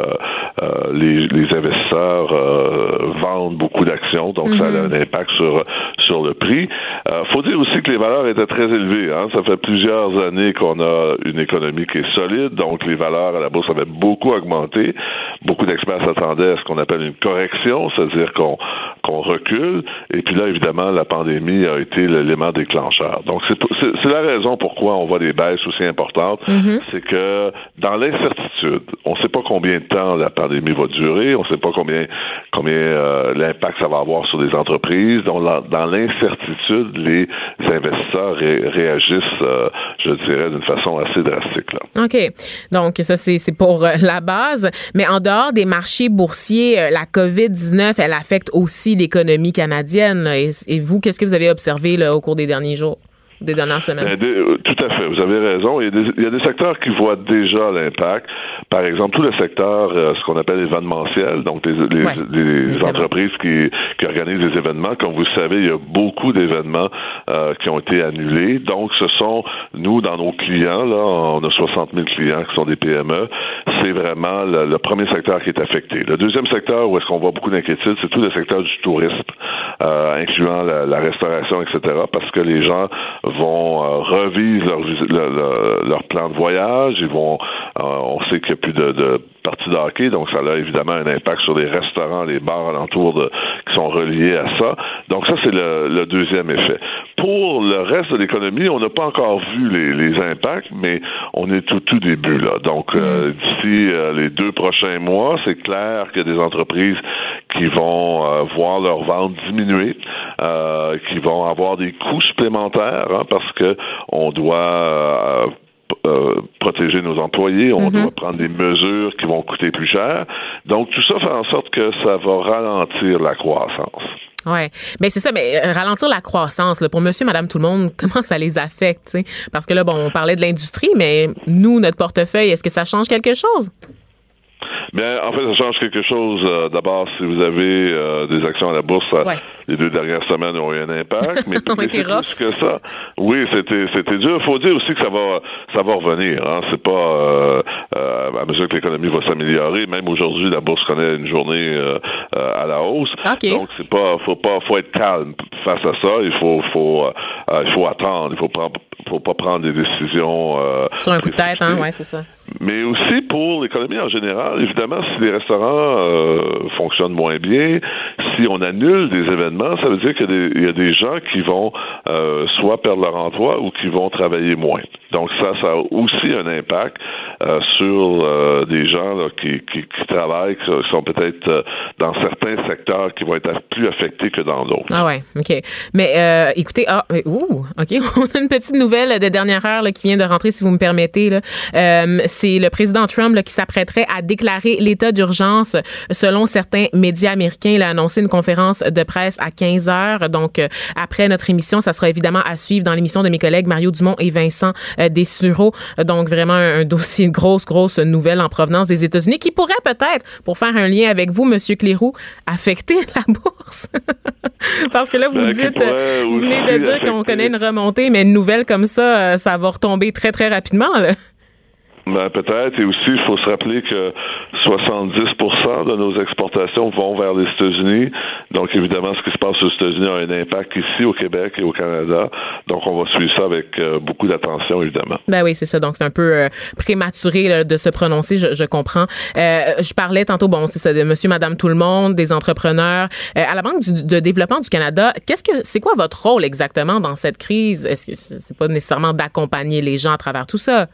euh les, les, investisseurs euh, vendre beaucoup d'actions. Donc, ça a mhm. un impact sur, sur le prix. Euh, faut dire aussi que les valeurs étaient très élevées. Hein. Ça fait plusieurs années qu'on a une économie qui est solide. Donc, les valeurs à la bourse avaient beaucoup augmenté. Beaucoup d'experts s'attendaient à ce qu'on appelle une correction, c'est-à-dire qu'on qu'on recule. Et puis là, évidemment, la pandémie a été l'élément déclencheur. Donc, c'est la raison pourquoi on voit des baisses aussi importantes. Mm-hmm. C'est que dans l'incertitude, on ne sait pas combien de temps la pandémie va durer, on ne sait pas combien, combien euh, l'impact ça va avoir sur les entreprises. Donc, dans l'incertitude, les investisseurs réagissent, euh, je dirais, d'une façon assez drastique. Là. OK. Donc, ça, c'est pour euh, la base. Mais en dehors des marchés boursiers, la COVID-19, elle affecte aussi l'économie canadienne. Et, vous, qu'est-ce que vous avez observé au cours des derniers jours? des dernières semaines? Euh, tout à vous avez raison. Il y, a des, secteurs qui voient déjà l'impact. Par exemple, tout le secteur, euh, ce qu'on appelle événementiel, donc les, les, entreprises qui, qui, organisent des événements. Comme vous le savez, il y a beaucoup d'événements euh, qui ont été annulés. Donc, ce sont, nous, dans nos clients, là, on a 60 000 clients qui sont des PME, c'est vraiment le, premier secteur qui est affecté. Le deuxième secteur où est-ce qu'on voit beaucoup d'inquiétude, c'est tout le secteur du tourisme, incluant la, la restauration, etc., parce que les gens vont euh, revivre leur, leur, plan de voyage. Ils vont, euh, on sait qu'il n'y a plus de, de de hockey, donc ça a évidemment un impact sur les restaurants, les bars alentours de, qui sont reliés à ça. Donc ça, c'est le, deuxième effet. Pour le reste de l'économie, on n'a pas encore vu les, les, impacts, mais on est tout tout début là. Donc euh, mm. d'ici les deux prochains mois, c'est clair qu'il y a des entreprises qui vont voir leur vente diminuer, qui vont avoir des coûts supplémentaires parce que on doit euh, protéger nos employés, on mm-hmm. doit prendre des mesures qui vont coûter plus cher. Donc tout ça fait en sorte que ça va ralentir la croissance. Ouais, mais c'est ça. Mais euh, ralentir la croissance pour Monsieur, Madame, tout le monde, comment ça les affecte Parce que là, bon, on parlait de l'industrie, mais nous, notre portefeuille, est-ce que ça change quelque chose? Bien, en fait, ça change quelque chose. Euh, d'abord, si vous avez euh, des actions à la bourse, les deux dernières semaines ont eu un impact, mais, mais c'est plus que ça. Oui, c'était c'était dur. Faut dire aussi que ça va ça va revenir. Hein. C'est pas euh, à mesure que l'économie va s'améliorer. Même aujourd'hui, la bourse connaît une journée à la hausse. Donc c'est pas faut pas faut être calme face à ça. Il faut faut il faut attendre. Il faut prendre faut pas prendre des décisions sur un coup de tête. Hein, ouais, c'est ça mais aussi pour l'économie en général. Évidemment, si les restaurants euh, fonctionnent moins bien, si on annule des événements, ça veut dire qu'il y, a des gens qui vont euh, soit perdre leur emploi ou qui vont travailler moins. Donc ça, ça a aussi un impact euh, sur euh, des gens qui, qui, qui, travaillent, qui sont peut-être euh, dans certains secteurs qui vont être plus affectés que dans d'autres. Ah ouais, ok. Mais écoutez, ah, ouh, ok, on a une petite nouvelle de dernière heure là, qui vient de rentrer, si vous me permettez. C'est le président Trump là, qui s'apprêterait à déclarer l'état d'urgence. Selon certains médias américains, il a annoncé une conférence de presse à 15 heures. Donc après notre émission, ça sera évidemment à suivre dans l'émission de mes collègues Mario Dumont et Vincent euh, Dessureau. Donc, vraiment un, dossier, une grosse, grosse nouvelle en provenance des États-Unis qui pourrait peut-être, pour faire un lien avec vous, Monsieur Clérou, affecter la bourse. Parce que là, vous ben, dites, vous venez de dire qu'on connaît une remontée, mais une nouvelle comme ça, euh, ça va retomber très, très rapidement. Là. Ben, peut-être. Et aussi, il faut se rappeler que 70 de nos exportations vont vers les États-Unis. Donc, évidemment, ce qui se passe aux États-Unis a un impact ici au Québec et au Canada. Donc, on va suivre ça avec euh, beaucoup d'attention, évidemment. Ben oui, c'est ça. Donc, c'est un peu euh, prématuré de se prononcer, je, je comprends. Euh, je parlais tantôt, bon, c'est ça, de monsieur, madame, tout le monde, des entrepreneurs. à la Banque de développement du Canada, qu'est-ce que c'est quoi votre rôle exactement dans cette crise? Est-ce que c'est pas nécessairement d'accompagner les gens à travers tout ça?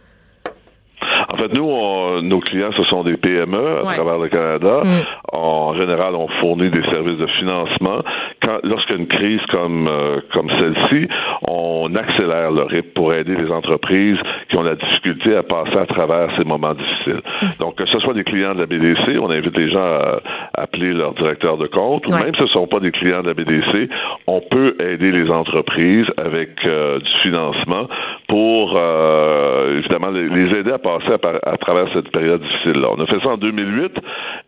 En fait, nous, nos clients, ce sont des PME à travers le Canada. Mm. En général, on fournit des services de financement. Quand, lorsqu'il y a une crise comme, euh, comme celle-ci, on accélère le rythme pour aider les entreprises qui ont la difficulté à passer à travers ces moments difficiles. Mm. Donc, que ce soit des clients de la BDC, on invite les gens à, appeler leur directeur de compte, ou même si ce ne sont pas des clients de la BDC, on peut aider les entreprises avec euh, du financement pour, euh, évidemment, les, les aider à passer à à, travers cette période difficile-là. On a fait ça en 2008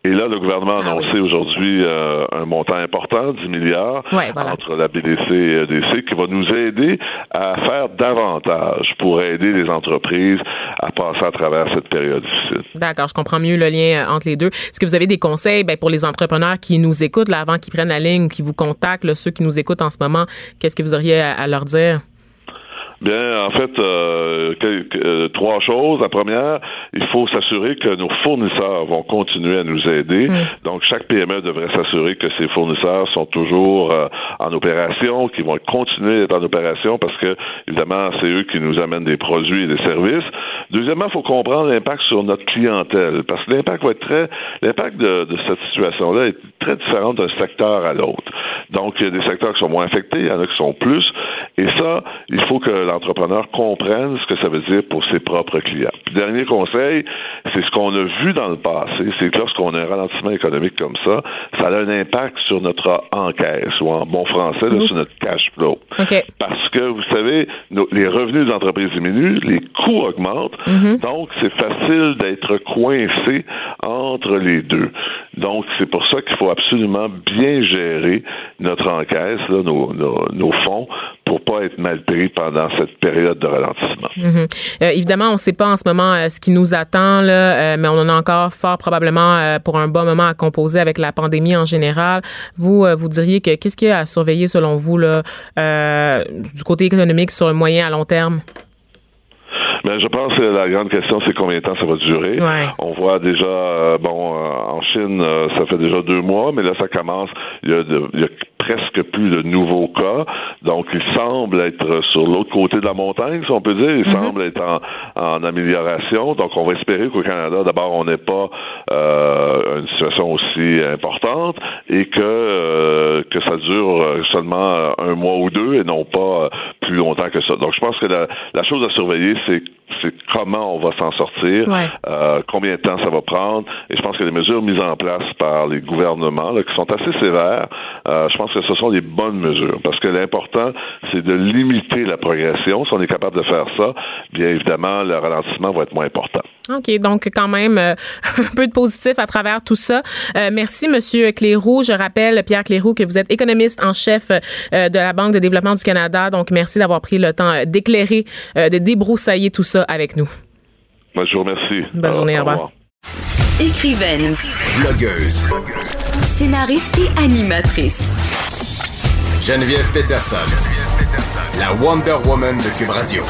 et là, le gouvernement a ah annoncé aujourd'hui euh, un montant important, 10 milliards, entre la BDC et EDC, qui va nous aider à faire davantage pour aider les entreprises à passer à travers cette période difficile. D'accord, je comprends mieux le lien euh, entre les deux. Est-ce que vous avez des conseils ben, pour les entrepreneurs qui nous écoutent là, avant qu'ils prennent la ligne ou qui vous contactent, ceux qui nous écoutent en ce moment? Qu'est-ce que vous auriez à leur dire? Bien, en fait, euh, euh, trois choses. La première, il faut s'assurer que nos fournisseurs vont continuer à nous aider. Donc, chaque PME devrait s'assurer que ses fournisseurs sont toujours euh, en opération, qu'ils vont continuer d'être en opération parce que, évidemment, c'est eux qui nous amènent des produits et des services. Deuxièmement, il faut comprendre l'impact sur notre clientèle parce que l'impact va être très, l'impact de, de cette situation-là est très différent d'un secteur à l'autre. Donc, il y a des secteurs qui sont moins affectés, il y en a qui sont plus. Et ça, il faut que l'entrepreneur comprenne ce que ça veut dire pour ses propres clients. dernier conseil, c'est ce qu'on a vu dans le passé, c'est que lorsqu'on a un ralentissement économique comme ça, ça a un impact sur notre encaisse, ou en bon français, sur notre cash flow. Parce que, vous savez, les revenus des entreprises diminuent, les coûts augmentent, mm-hmm. donc c'est facile d'être coincé entre les deux. Donc, c'est pour ça qu'il faut absolument bien gérer notre encaisse, nos, nos fonds, pour pas être mal pris pendant cette période de ralentissement. Euh, évidemment, on ne sait pas en ce moment euh, ce qui nous attend, là, euh, mais on en a encore fort probablement pour un bon moment à composer avec la pandémie en général. Vous, vous diriez que qu'est-ce qu'il y a à surveiller selon vous là, du côté économique sur le moyen à long terme? Mais je pense que la grande question, c'est combien de temps ça va durer. On voit déjà, bon, en Chine, ça fait déjà deux mois, mais là, ça commence. Il y a, il y a presque plus de nouveaux cas. Donc, il semble être sur l'autre côté de la montagne, si on peut dire. Il mhm. semble être en, amélioration. Donc, on va espérer qu'au Canada, d'abord, on n'ait pas euh, une situation aussi importante et que, euh, que ça dure seulement un mois ou deux et non pas plus longtemps que ça. Donc, je pense que la, la chose à surveiller, c'est c'est comment on va s'en sortir, euh, combien de temps ça va prendre. Et je pense que les mesures mises en place par les gouvernements, là, qui sont assez sévères, euh, je pense que ce sont des bonnes mesures. Parce que l'important, c'est de limiter la progression. Si on est capable de faire ça, bien évidemment, le ralentissement va être moins important. OK, donc quand même euh, un peu de positif à travers tout ça. merci, Monsieur Cléroux. Je rappelle, Pierre Cléroux, que vous êtes économiste en chef de la Banque de développement du Canada. Donc, merci d'avoir pris le temps d'éclairer, de débroussailler tout ça avec nous. Je vous remercie. Bonne journée, au revoir. Écrivaine, blogueuse, scénariste et animatrice. Geneviève Peterson, la Wonder Woman de Cube Radio.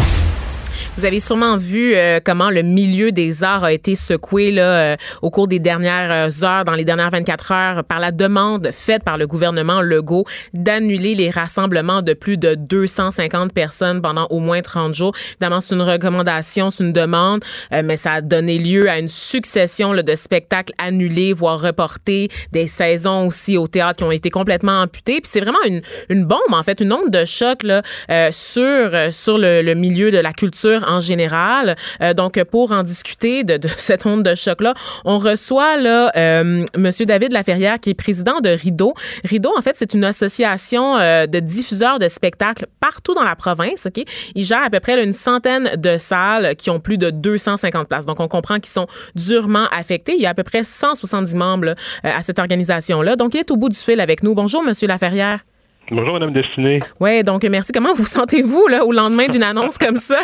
Vous avez sûrement vu euh, comment le milieu des arts a été secoué là, euh, au cours des dernières euh, heures, dans les dernières 24 heures, par la demande faite par le gouvernement Legault d'annuler les rassemblements de plus de 250 personnes pendant au moins 30 jours. Évidemment, c'est une recommandation, c'est une demande, mais ça a donné lieu à une succession là, de spectacles annulés, voire reportés, des saisons aussi au théâtre qui ont été complètement amputées. Puis c'est vraiment une, une bombe, en fait, une onde de choc là, sur, sur le, le milieu de la culture en général. Euh, donc, pour en discuter de, de cette onde de choc-là, on reçoit là euh, Monsieur David Laferrière, qui est président de Rideau. Rideau, en fait, c'est une association euh, de diffuseurs de spectacles partout dans la province. Ok, il gère à peu près une centaine de salles qui ont plus de 250 places. Donc, on comprend qu'ils sont durement affectés. Il y a à peu près 170 membres à cette organisation-là. Donc, il est au bout du fil avec nous. Bonjour, Monsieur Laferrière. Bonjour, Madame Destinée. Oui, donc merci. Comment vous sentez-vous là au lendemain d'une annonce comme ça?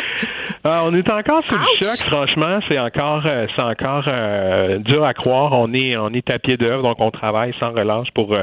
Ah, on est encore sous le choc, franchement. C'est encore, euh, c'est encore euh, dur à croire. On est, on est à pied d'œuvre, donc on travaille sans relâche pour, euh,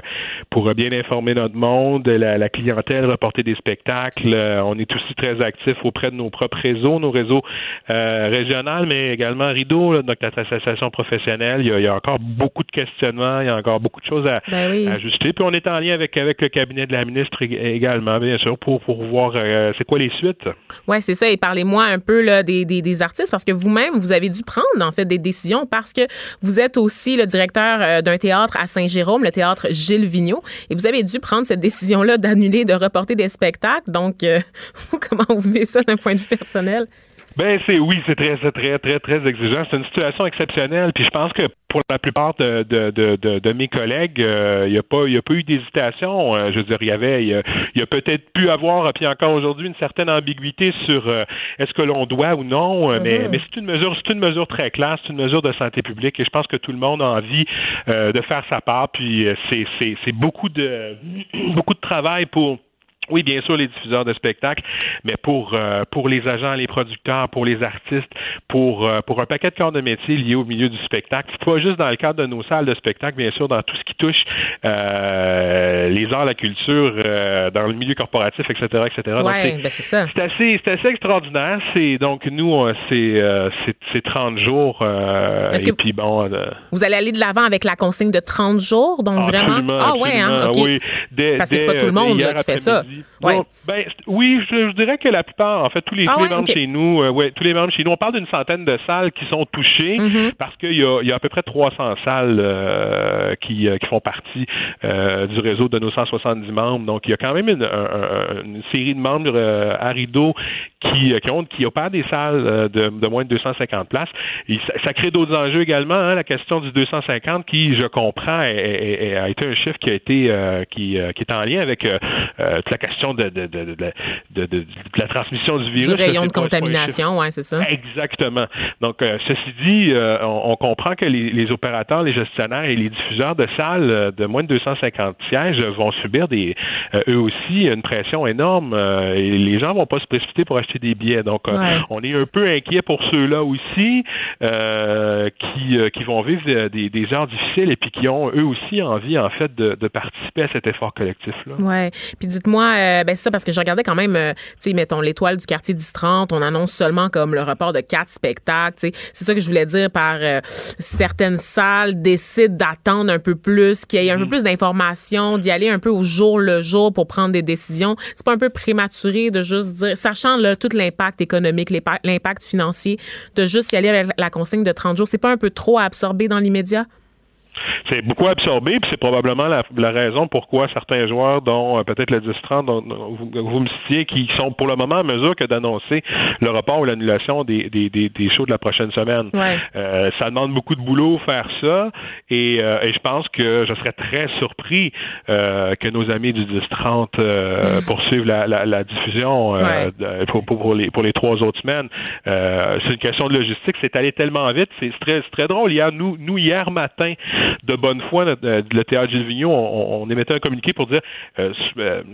pour bien informer notre monde, la, clientèle, reporter des spectacles. on est aussi très actif auprès de nos propres réseaux, nos réseaux régionaux, mais également Rideau, là, notre association professionnelle. Il y, a, encore beaucoup de questionnements, il y a encore beaucoup de choses à, ben à ajuster. Puis on est en lien avec, avec le cabinet de la ministre également, bien sûr, pour, pour voir c'est quoi les suites. Oui, c'est ça. Et parlez-moi un peu peu des, des, artistes parce que vous-même, vous avez dû prendre en fait des décisions parce que vous êtes aussi le directeur euh, d'un théâtre à Saint-Jérôme, le théâtre Gilles Vigneault, et vous avez dû prendre cette décision-là d'annuler, de reporter des spectacles. Donc, euh, comment vous vivez ça d'un point de vue personnel? Ben c'est oui, c'est très, très, très, très exigeant. C'est une situation exceptionnelle. Puis je pense que pour la plupart de, de, de, de mes collègues, il euh, n'y a pas il a pas eu d'hésitation. Euh, je veux dire, il y avait il y a, peut-être pu avoir, puis encore aujourd'hui, une certaine ambiguïté sur euh, est-ce que l'on doit ou non. Mais, mm-hmm. mais c'est une mesure, c'est une mesure très claire, c'est une mesure de santé publique, et je pense que tout le monde a envie de faire sa part. Puis c'est, c'est, c'est beaucoup de beaucoup de travail pour oui, bien sûr, les diffuseurs de spectacles, mais pour euh, pour les agents, les producteurs, pour les artistes, pour euh, pour un paquet de corps de métier liés au milieu du spectacle. Pas juste dans le cadre de nos salles de spectacle, bien sûr, dans tout ce qui touche euh, les arts, la culture, dans le milieu corporatif, etc., etc. Ouais, ben c'est ça. C'est assez, c'est assez extraordinaire. C'est donc nous, c'est c'est 30 jours. et puis bon. vous allez aller de l'avant avec la consigne de 30 jours, donc vraiment? Ah ouais, hein, Oui, Parce que c'est pas tout le monde qui fait ça ben, oui, je, dirais que la plupart, en fait, tous les, ah membres chez nous, euh, ouais, tous les membres chez nous, on parle d'une centaine de salles qui sont touchées mm-hmm. parce qu'il y a, y a à peu près 300 salles euh, qui, euh, qui font partie du réseau de nos 170 membres. Donc, il y a quand même une, une série de membres à Rideau qui, qui, ont, qui opèrent des salles de, de moins de 250 places. Et ça, crée d'autres enjeux également. Hein, la question du 250 qui, je comprends, a été un chiffre qui a été qui, qui est en lien avec toute la question de, de, de, de, la transmission du virus. Du rayon de contamination, oui, c'est ça. Exactement. Donc, euh, ceci dit, euh, on, comprend que les, opérateurs, les gestionnaires et les diffuseurs de salles euh, de moins de 250 sièges vont subir des, eux aussi une pression énorme et les gens vont pas se précipiter pour acheter des billets. Donc, on est un peu inquiet pour ceux-là aussi qui, qui vont vivre des, des, heures difficiles et puis qui ont eux aussi envie, en fait, de, participer à cet effort collectif-là. Oui. Puis dites-moi, euh, ben c'est ça, parce que je regardais quand même, euh, tu sais, mettons, l'étoile du quartier 10-30, on annonce seulement comme le report de quatre spectacles, tu sais. C'est ça que je voulais dire par euh, certaines salles décident d'attendre un peu plus, qu'il y ait un peu mm. plus d'informations, d'y aller un peu au jour le jour pour prendre des décisions. C'est pas un peu prématuré de juste dire, sachant là, tout l'impact économique, l'impact financier, de juste y aller avec la consigne de 30 jours. C'est pas un peu trop à absorber dans l'immédiat? C'est beaucoup absorbé, puis c'est probablement la, raison pourquoi certains joueurs, dont euh, peut-être le 10-30, dont vous, me citiez, qui sont pour le moment en mesure que d'annoncer le report ou l'annulation des, des, des, des, shows de la prochaine semaine. Euh, ça demande beaucoup de boulot faire ça, et, euh, et je pense que je serais très surpris que nos amis du 10-30 poursuivent la, la, la diffusion pour, pour, les, pour les trois autres semaines. c'est une question de logistique, c'est allé tellement vite, c'est très, très drôle. Hier, nous, nous hier matin, de bonne foi, le théâtre Gilles Vigneault, on, on, émettait un communiqué pour dire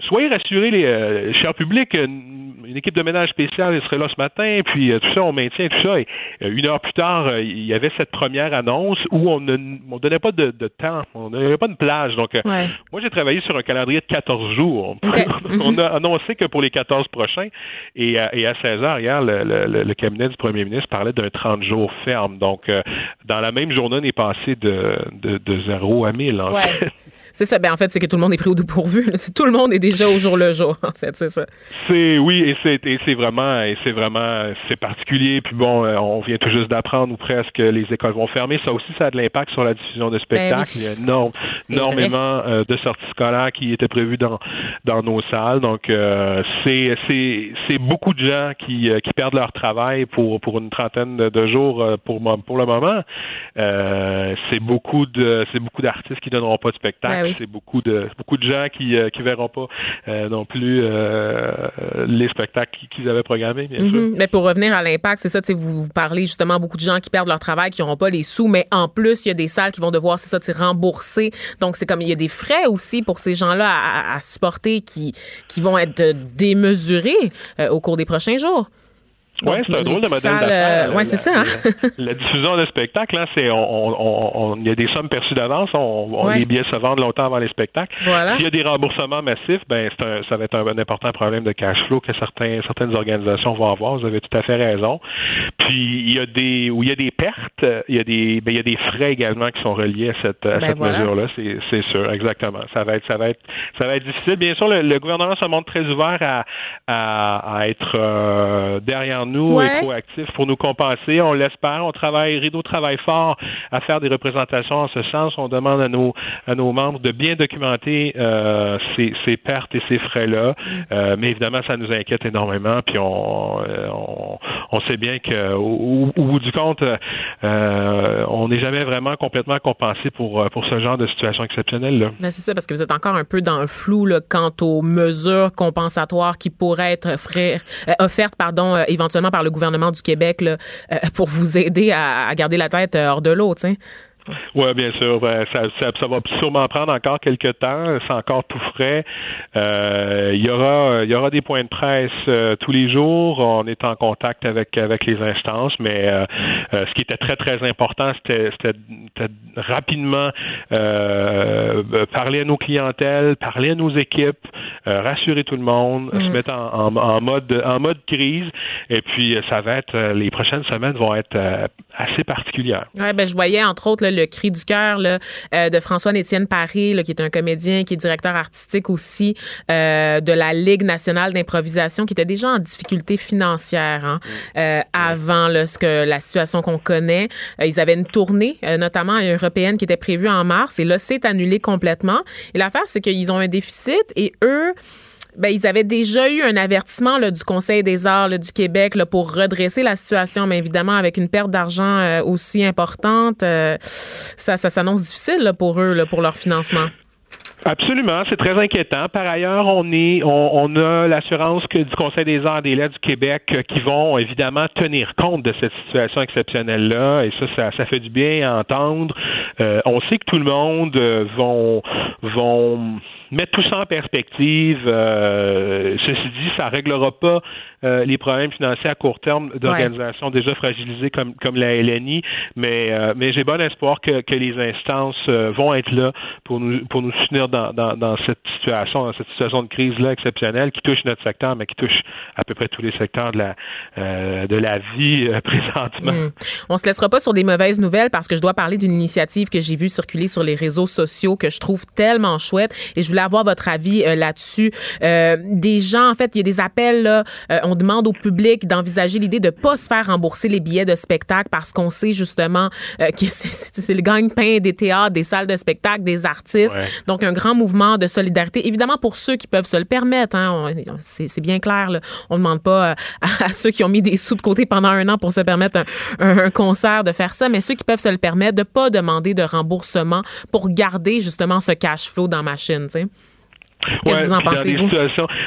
soyez rassurés, les chers publics, une équipe de ménage spéciale serait là ce matin, puis tout ça, on maintient tout ça. Et une heure plus tard, il y avait cette première annonce où on ne on donnait pas de, temps, on n'avait pas de plage. Donc, moi, j'ai travaillé sur un calendrier de 14 jours. on a annoncé que pour les 14 prochains, et à, et à 16 heures, hier, le, cabinet du premier ministre parlait d'un 30 jours ferme. Donc, euh, dans la même journée, on est passé de, de, de 0 à 1000. En fait. C'est ça. Ben, en fait, c'est que tout le monde est pris au dépourvu. Tout le monde est déjà au jour le jour, en fait, c'est ça. C'est, oui, et c'est, c'est vraiment, et c'est vraiment, c'est particulier. Puis bon, euh, on vient tout juste d'apprendre ou presque que les écoles vont fermer. Ça aussi, ça a de l'impact sur la diffusion de spectacles. Ben Il y a énorme, énormément euh, de sorties scolaires qui étaient prévues dans, dans nos salles. Donc, euh, c'est, c'est, c'est beaucoup de gens qui, qui perdent leur travail pour, pour une trentaine de, jours pour, pour le moment. c'est beaucoup de, c'est beaucoup d'artistes qui donneront pas de spectacle. Ben c'est beaucoup de beaucoup de gens qui ne euh, verront pas euh, non plus euh, les spectacles qu'ils avaient programmés. Bien sûr. Mm-hmm. Mais pour revenir à l'impact, c'est ça, vous, vous parlez justement beaucoup de gens qui perdent leur travail, qui n'auront pas les sous, mais en plus, il y a des salles qui vont devoir, c'est ça, rembourser. Donc, c'est comme il y a des frais aussi pour ces gens-là à, supporter qui, qui vont être démesurés au cours des prochains jours. Oui, c'est un drôle de modèle d'affaires. Euh, oui, c'est ça. Hein? La, diffusion de spectacles, hein, c'est on, on, il y a des sommes perçues d'avance. On, Les billets se vendent longtemps avant les spectacles. S'il y a des remboursements massifs, ben un, ça va être un, important problème de cash flow que certains, certaines organisations vont avoir. Vous avez tout à fait raison. Puis il y a des où il y a des pertes, il y a des ben, il y a des frais également qui sont reliés à cette, à ben cette mesure-là. C'est sûr, exactement. Ça va être ça va être ça va être difficile. Bien sûr, le, gouvernement se montre très ouvert à, à, à être euh, derrière nous et proactifs pour nous compenser. On l'espère. On travaille, Rideau travaille fort à faire des représentations en ce sens. On demande à nos, à nos membres de bien documenter euh, ces, ces, pertes et ces frais-là. Mm. Euh, mais évidemment, ça nous inquiète énormément. Puis on, euh, on, on sait bien qu'au au, bout du compte, euh, on n'est jamais vraiment complètement compensé pour, pour ce genre de situation exceptionnelle. Là. c'est ça, parce que vous êtes encore un peu dans le flou là, quant aux mesures compensatoires qui pourraient être offertes pardon, éventuellement par le gouvernement du Québec là, euh, pour vous aider à, à, garder la tête euh, hors de l'eau, tu sais. Oui, bien sûr. Ça, ça, ça, va sûrement prendre encore quelques temps. C'est encore tout frais. Euh, il y aura, il y aura des points de presse euh, tous les jours. On est en contact avec avec les instances, mais euh, ce qui était très très important, c'était, rapidement parler à nos clientèles, parler à nos équipes, rassurer tout le monde, se mm. mettre en, en, mode en mode crise. Et puis ça va être les prochaines semaines vont être assez particulières. Ouais, ben je voyais entre autres le cri du cœur euh, de François-Étienne Paris, qui est un comédien, qui est directeur artistique aussi euh, de la Ligue nationale d'improvisation, qui était déjà en difficulté financière hein, mm. euh, avant ce que la situation qu'on connaît. ils avaient une tournée, notamment européenne, qui était prévue en mars, et là, c'est annulé complètement. Et l'affaire, c'est qu'ils ont un déficit et eux ben, ils avaient déjà eu un avertissement là, du Conseil des arts du Québec là, pour redresser la situation, mais évidemment, avec une perte d'argent euh, aussi importante, euh, ça, ça s'annonce difficile là, pour eux, là, pour leur financement. Absolument, c'est très inquiétant. Par ailleurs, on est, on, a l'assurance que du Conseil des arts et des lettres du Québec euh, qui vont évidemment tenir compte de cette situation exceptionnelle-là, et ça, ça, fait du bien à entendre. on sait que tout le monde vont, vont mettre tout ça en perspective, euh, ceci dit, ça réglera pas euh, les problèmes financiers à court terme d'organisations déjà fragilisées comme, comme la LNI, mais, euh, mais j'ai bon espoir que, que les instances vont être là pour nous, pour nous soutenir dans, dans, dans cette situation, dans cette situation de crise-là exceptionnelle qui touche notre secteur, mais qui touche à peu près tous les secteurs de la, de la vie présentement. On hmm. On se laissera pas sur des mauvaises nouvelles parce que je dois parler d'une initiative que j'ai vue circuler sur les réseaux sociaux que je trouve tellement chouette et je voulais avoir votre avis euh, là-dessus. Euh, des gens, en fait, il y a des appels, là, euh, on demande au public d'envisager l'idée de pas se faire rembourser les billets de spectacle parce qu'on sait justement que c'est le gagne-pain des théâtres, des salles de spectacle, des artistes. Donc, un grand mouvement de solidarité. Évidemment, pour ceux qui peuvent se le permettre, hein, c'est bien clair. Là. On ne demande pas à, ceux qui ont mis des sous de côté pendant un an pour se permettre un, un, concert de faire ça, mais ceux qui peuvent se le permettre, de pas demander de remboursement pour garder justement ce cash flow dans ma chaîne. Qu'est-ce que vous en pensez, vous?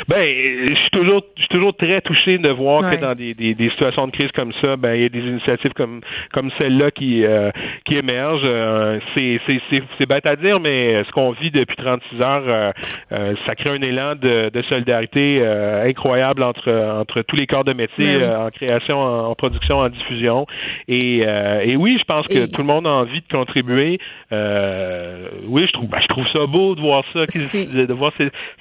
ben, je suis toujours, je suis toujours très touché de voir que dans des, des, des, situations de crise comme ça, ben, il y a des initiatives comme, comme celle-là qui, euh, qui émergent. Euh, c'est, c'est, c'est, bête à dire, mais ce qu'on vit depuis 36 heures, euh, euh, ça crée un élan de, de solidarité incroyable entre, entre tous les corps de métier, ben en création, en, production, en diffusion. Et, et oui, je pense que tout le monde a envie de contribuer. oui, je trouve, ben, je trouve ça beau de voir ça, de voir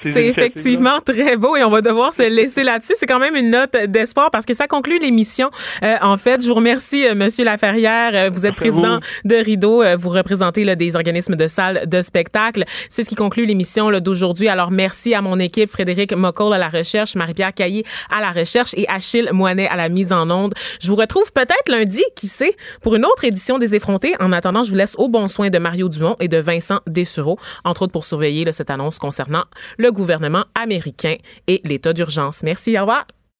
ces c'est effectivement très beau et on va devoir se laisser là-dessus. C'est quand même une note d'espoir parce que ça conclut l'émission. Euh, en fait, je vous remercie, euh, Monsieur Laferrière. Euh, vous êtes président de Rideau. Vous représentez là, des organismes de salles de spectacle. C'est ce qui conclut l'émission d'aujourd'hui. Alors, merci à mon équipe, Frédéric Moccol à la recherche, Marie-Pierre Caillé à la recherche et Achille Moinet à la mise en onde. Je vous retrouve peut-être lundi, qui sait, pour une autre édition des effrontés. En attendant, je vous laisse au bon soin de Mario Dumont et de Vincent Dessureau, entre autres pour surveiller là, cette annonce concernant le gouvernement américain et l'état d'urgence. Merci, au revoir.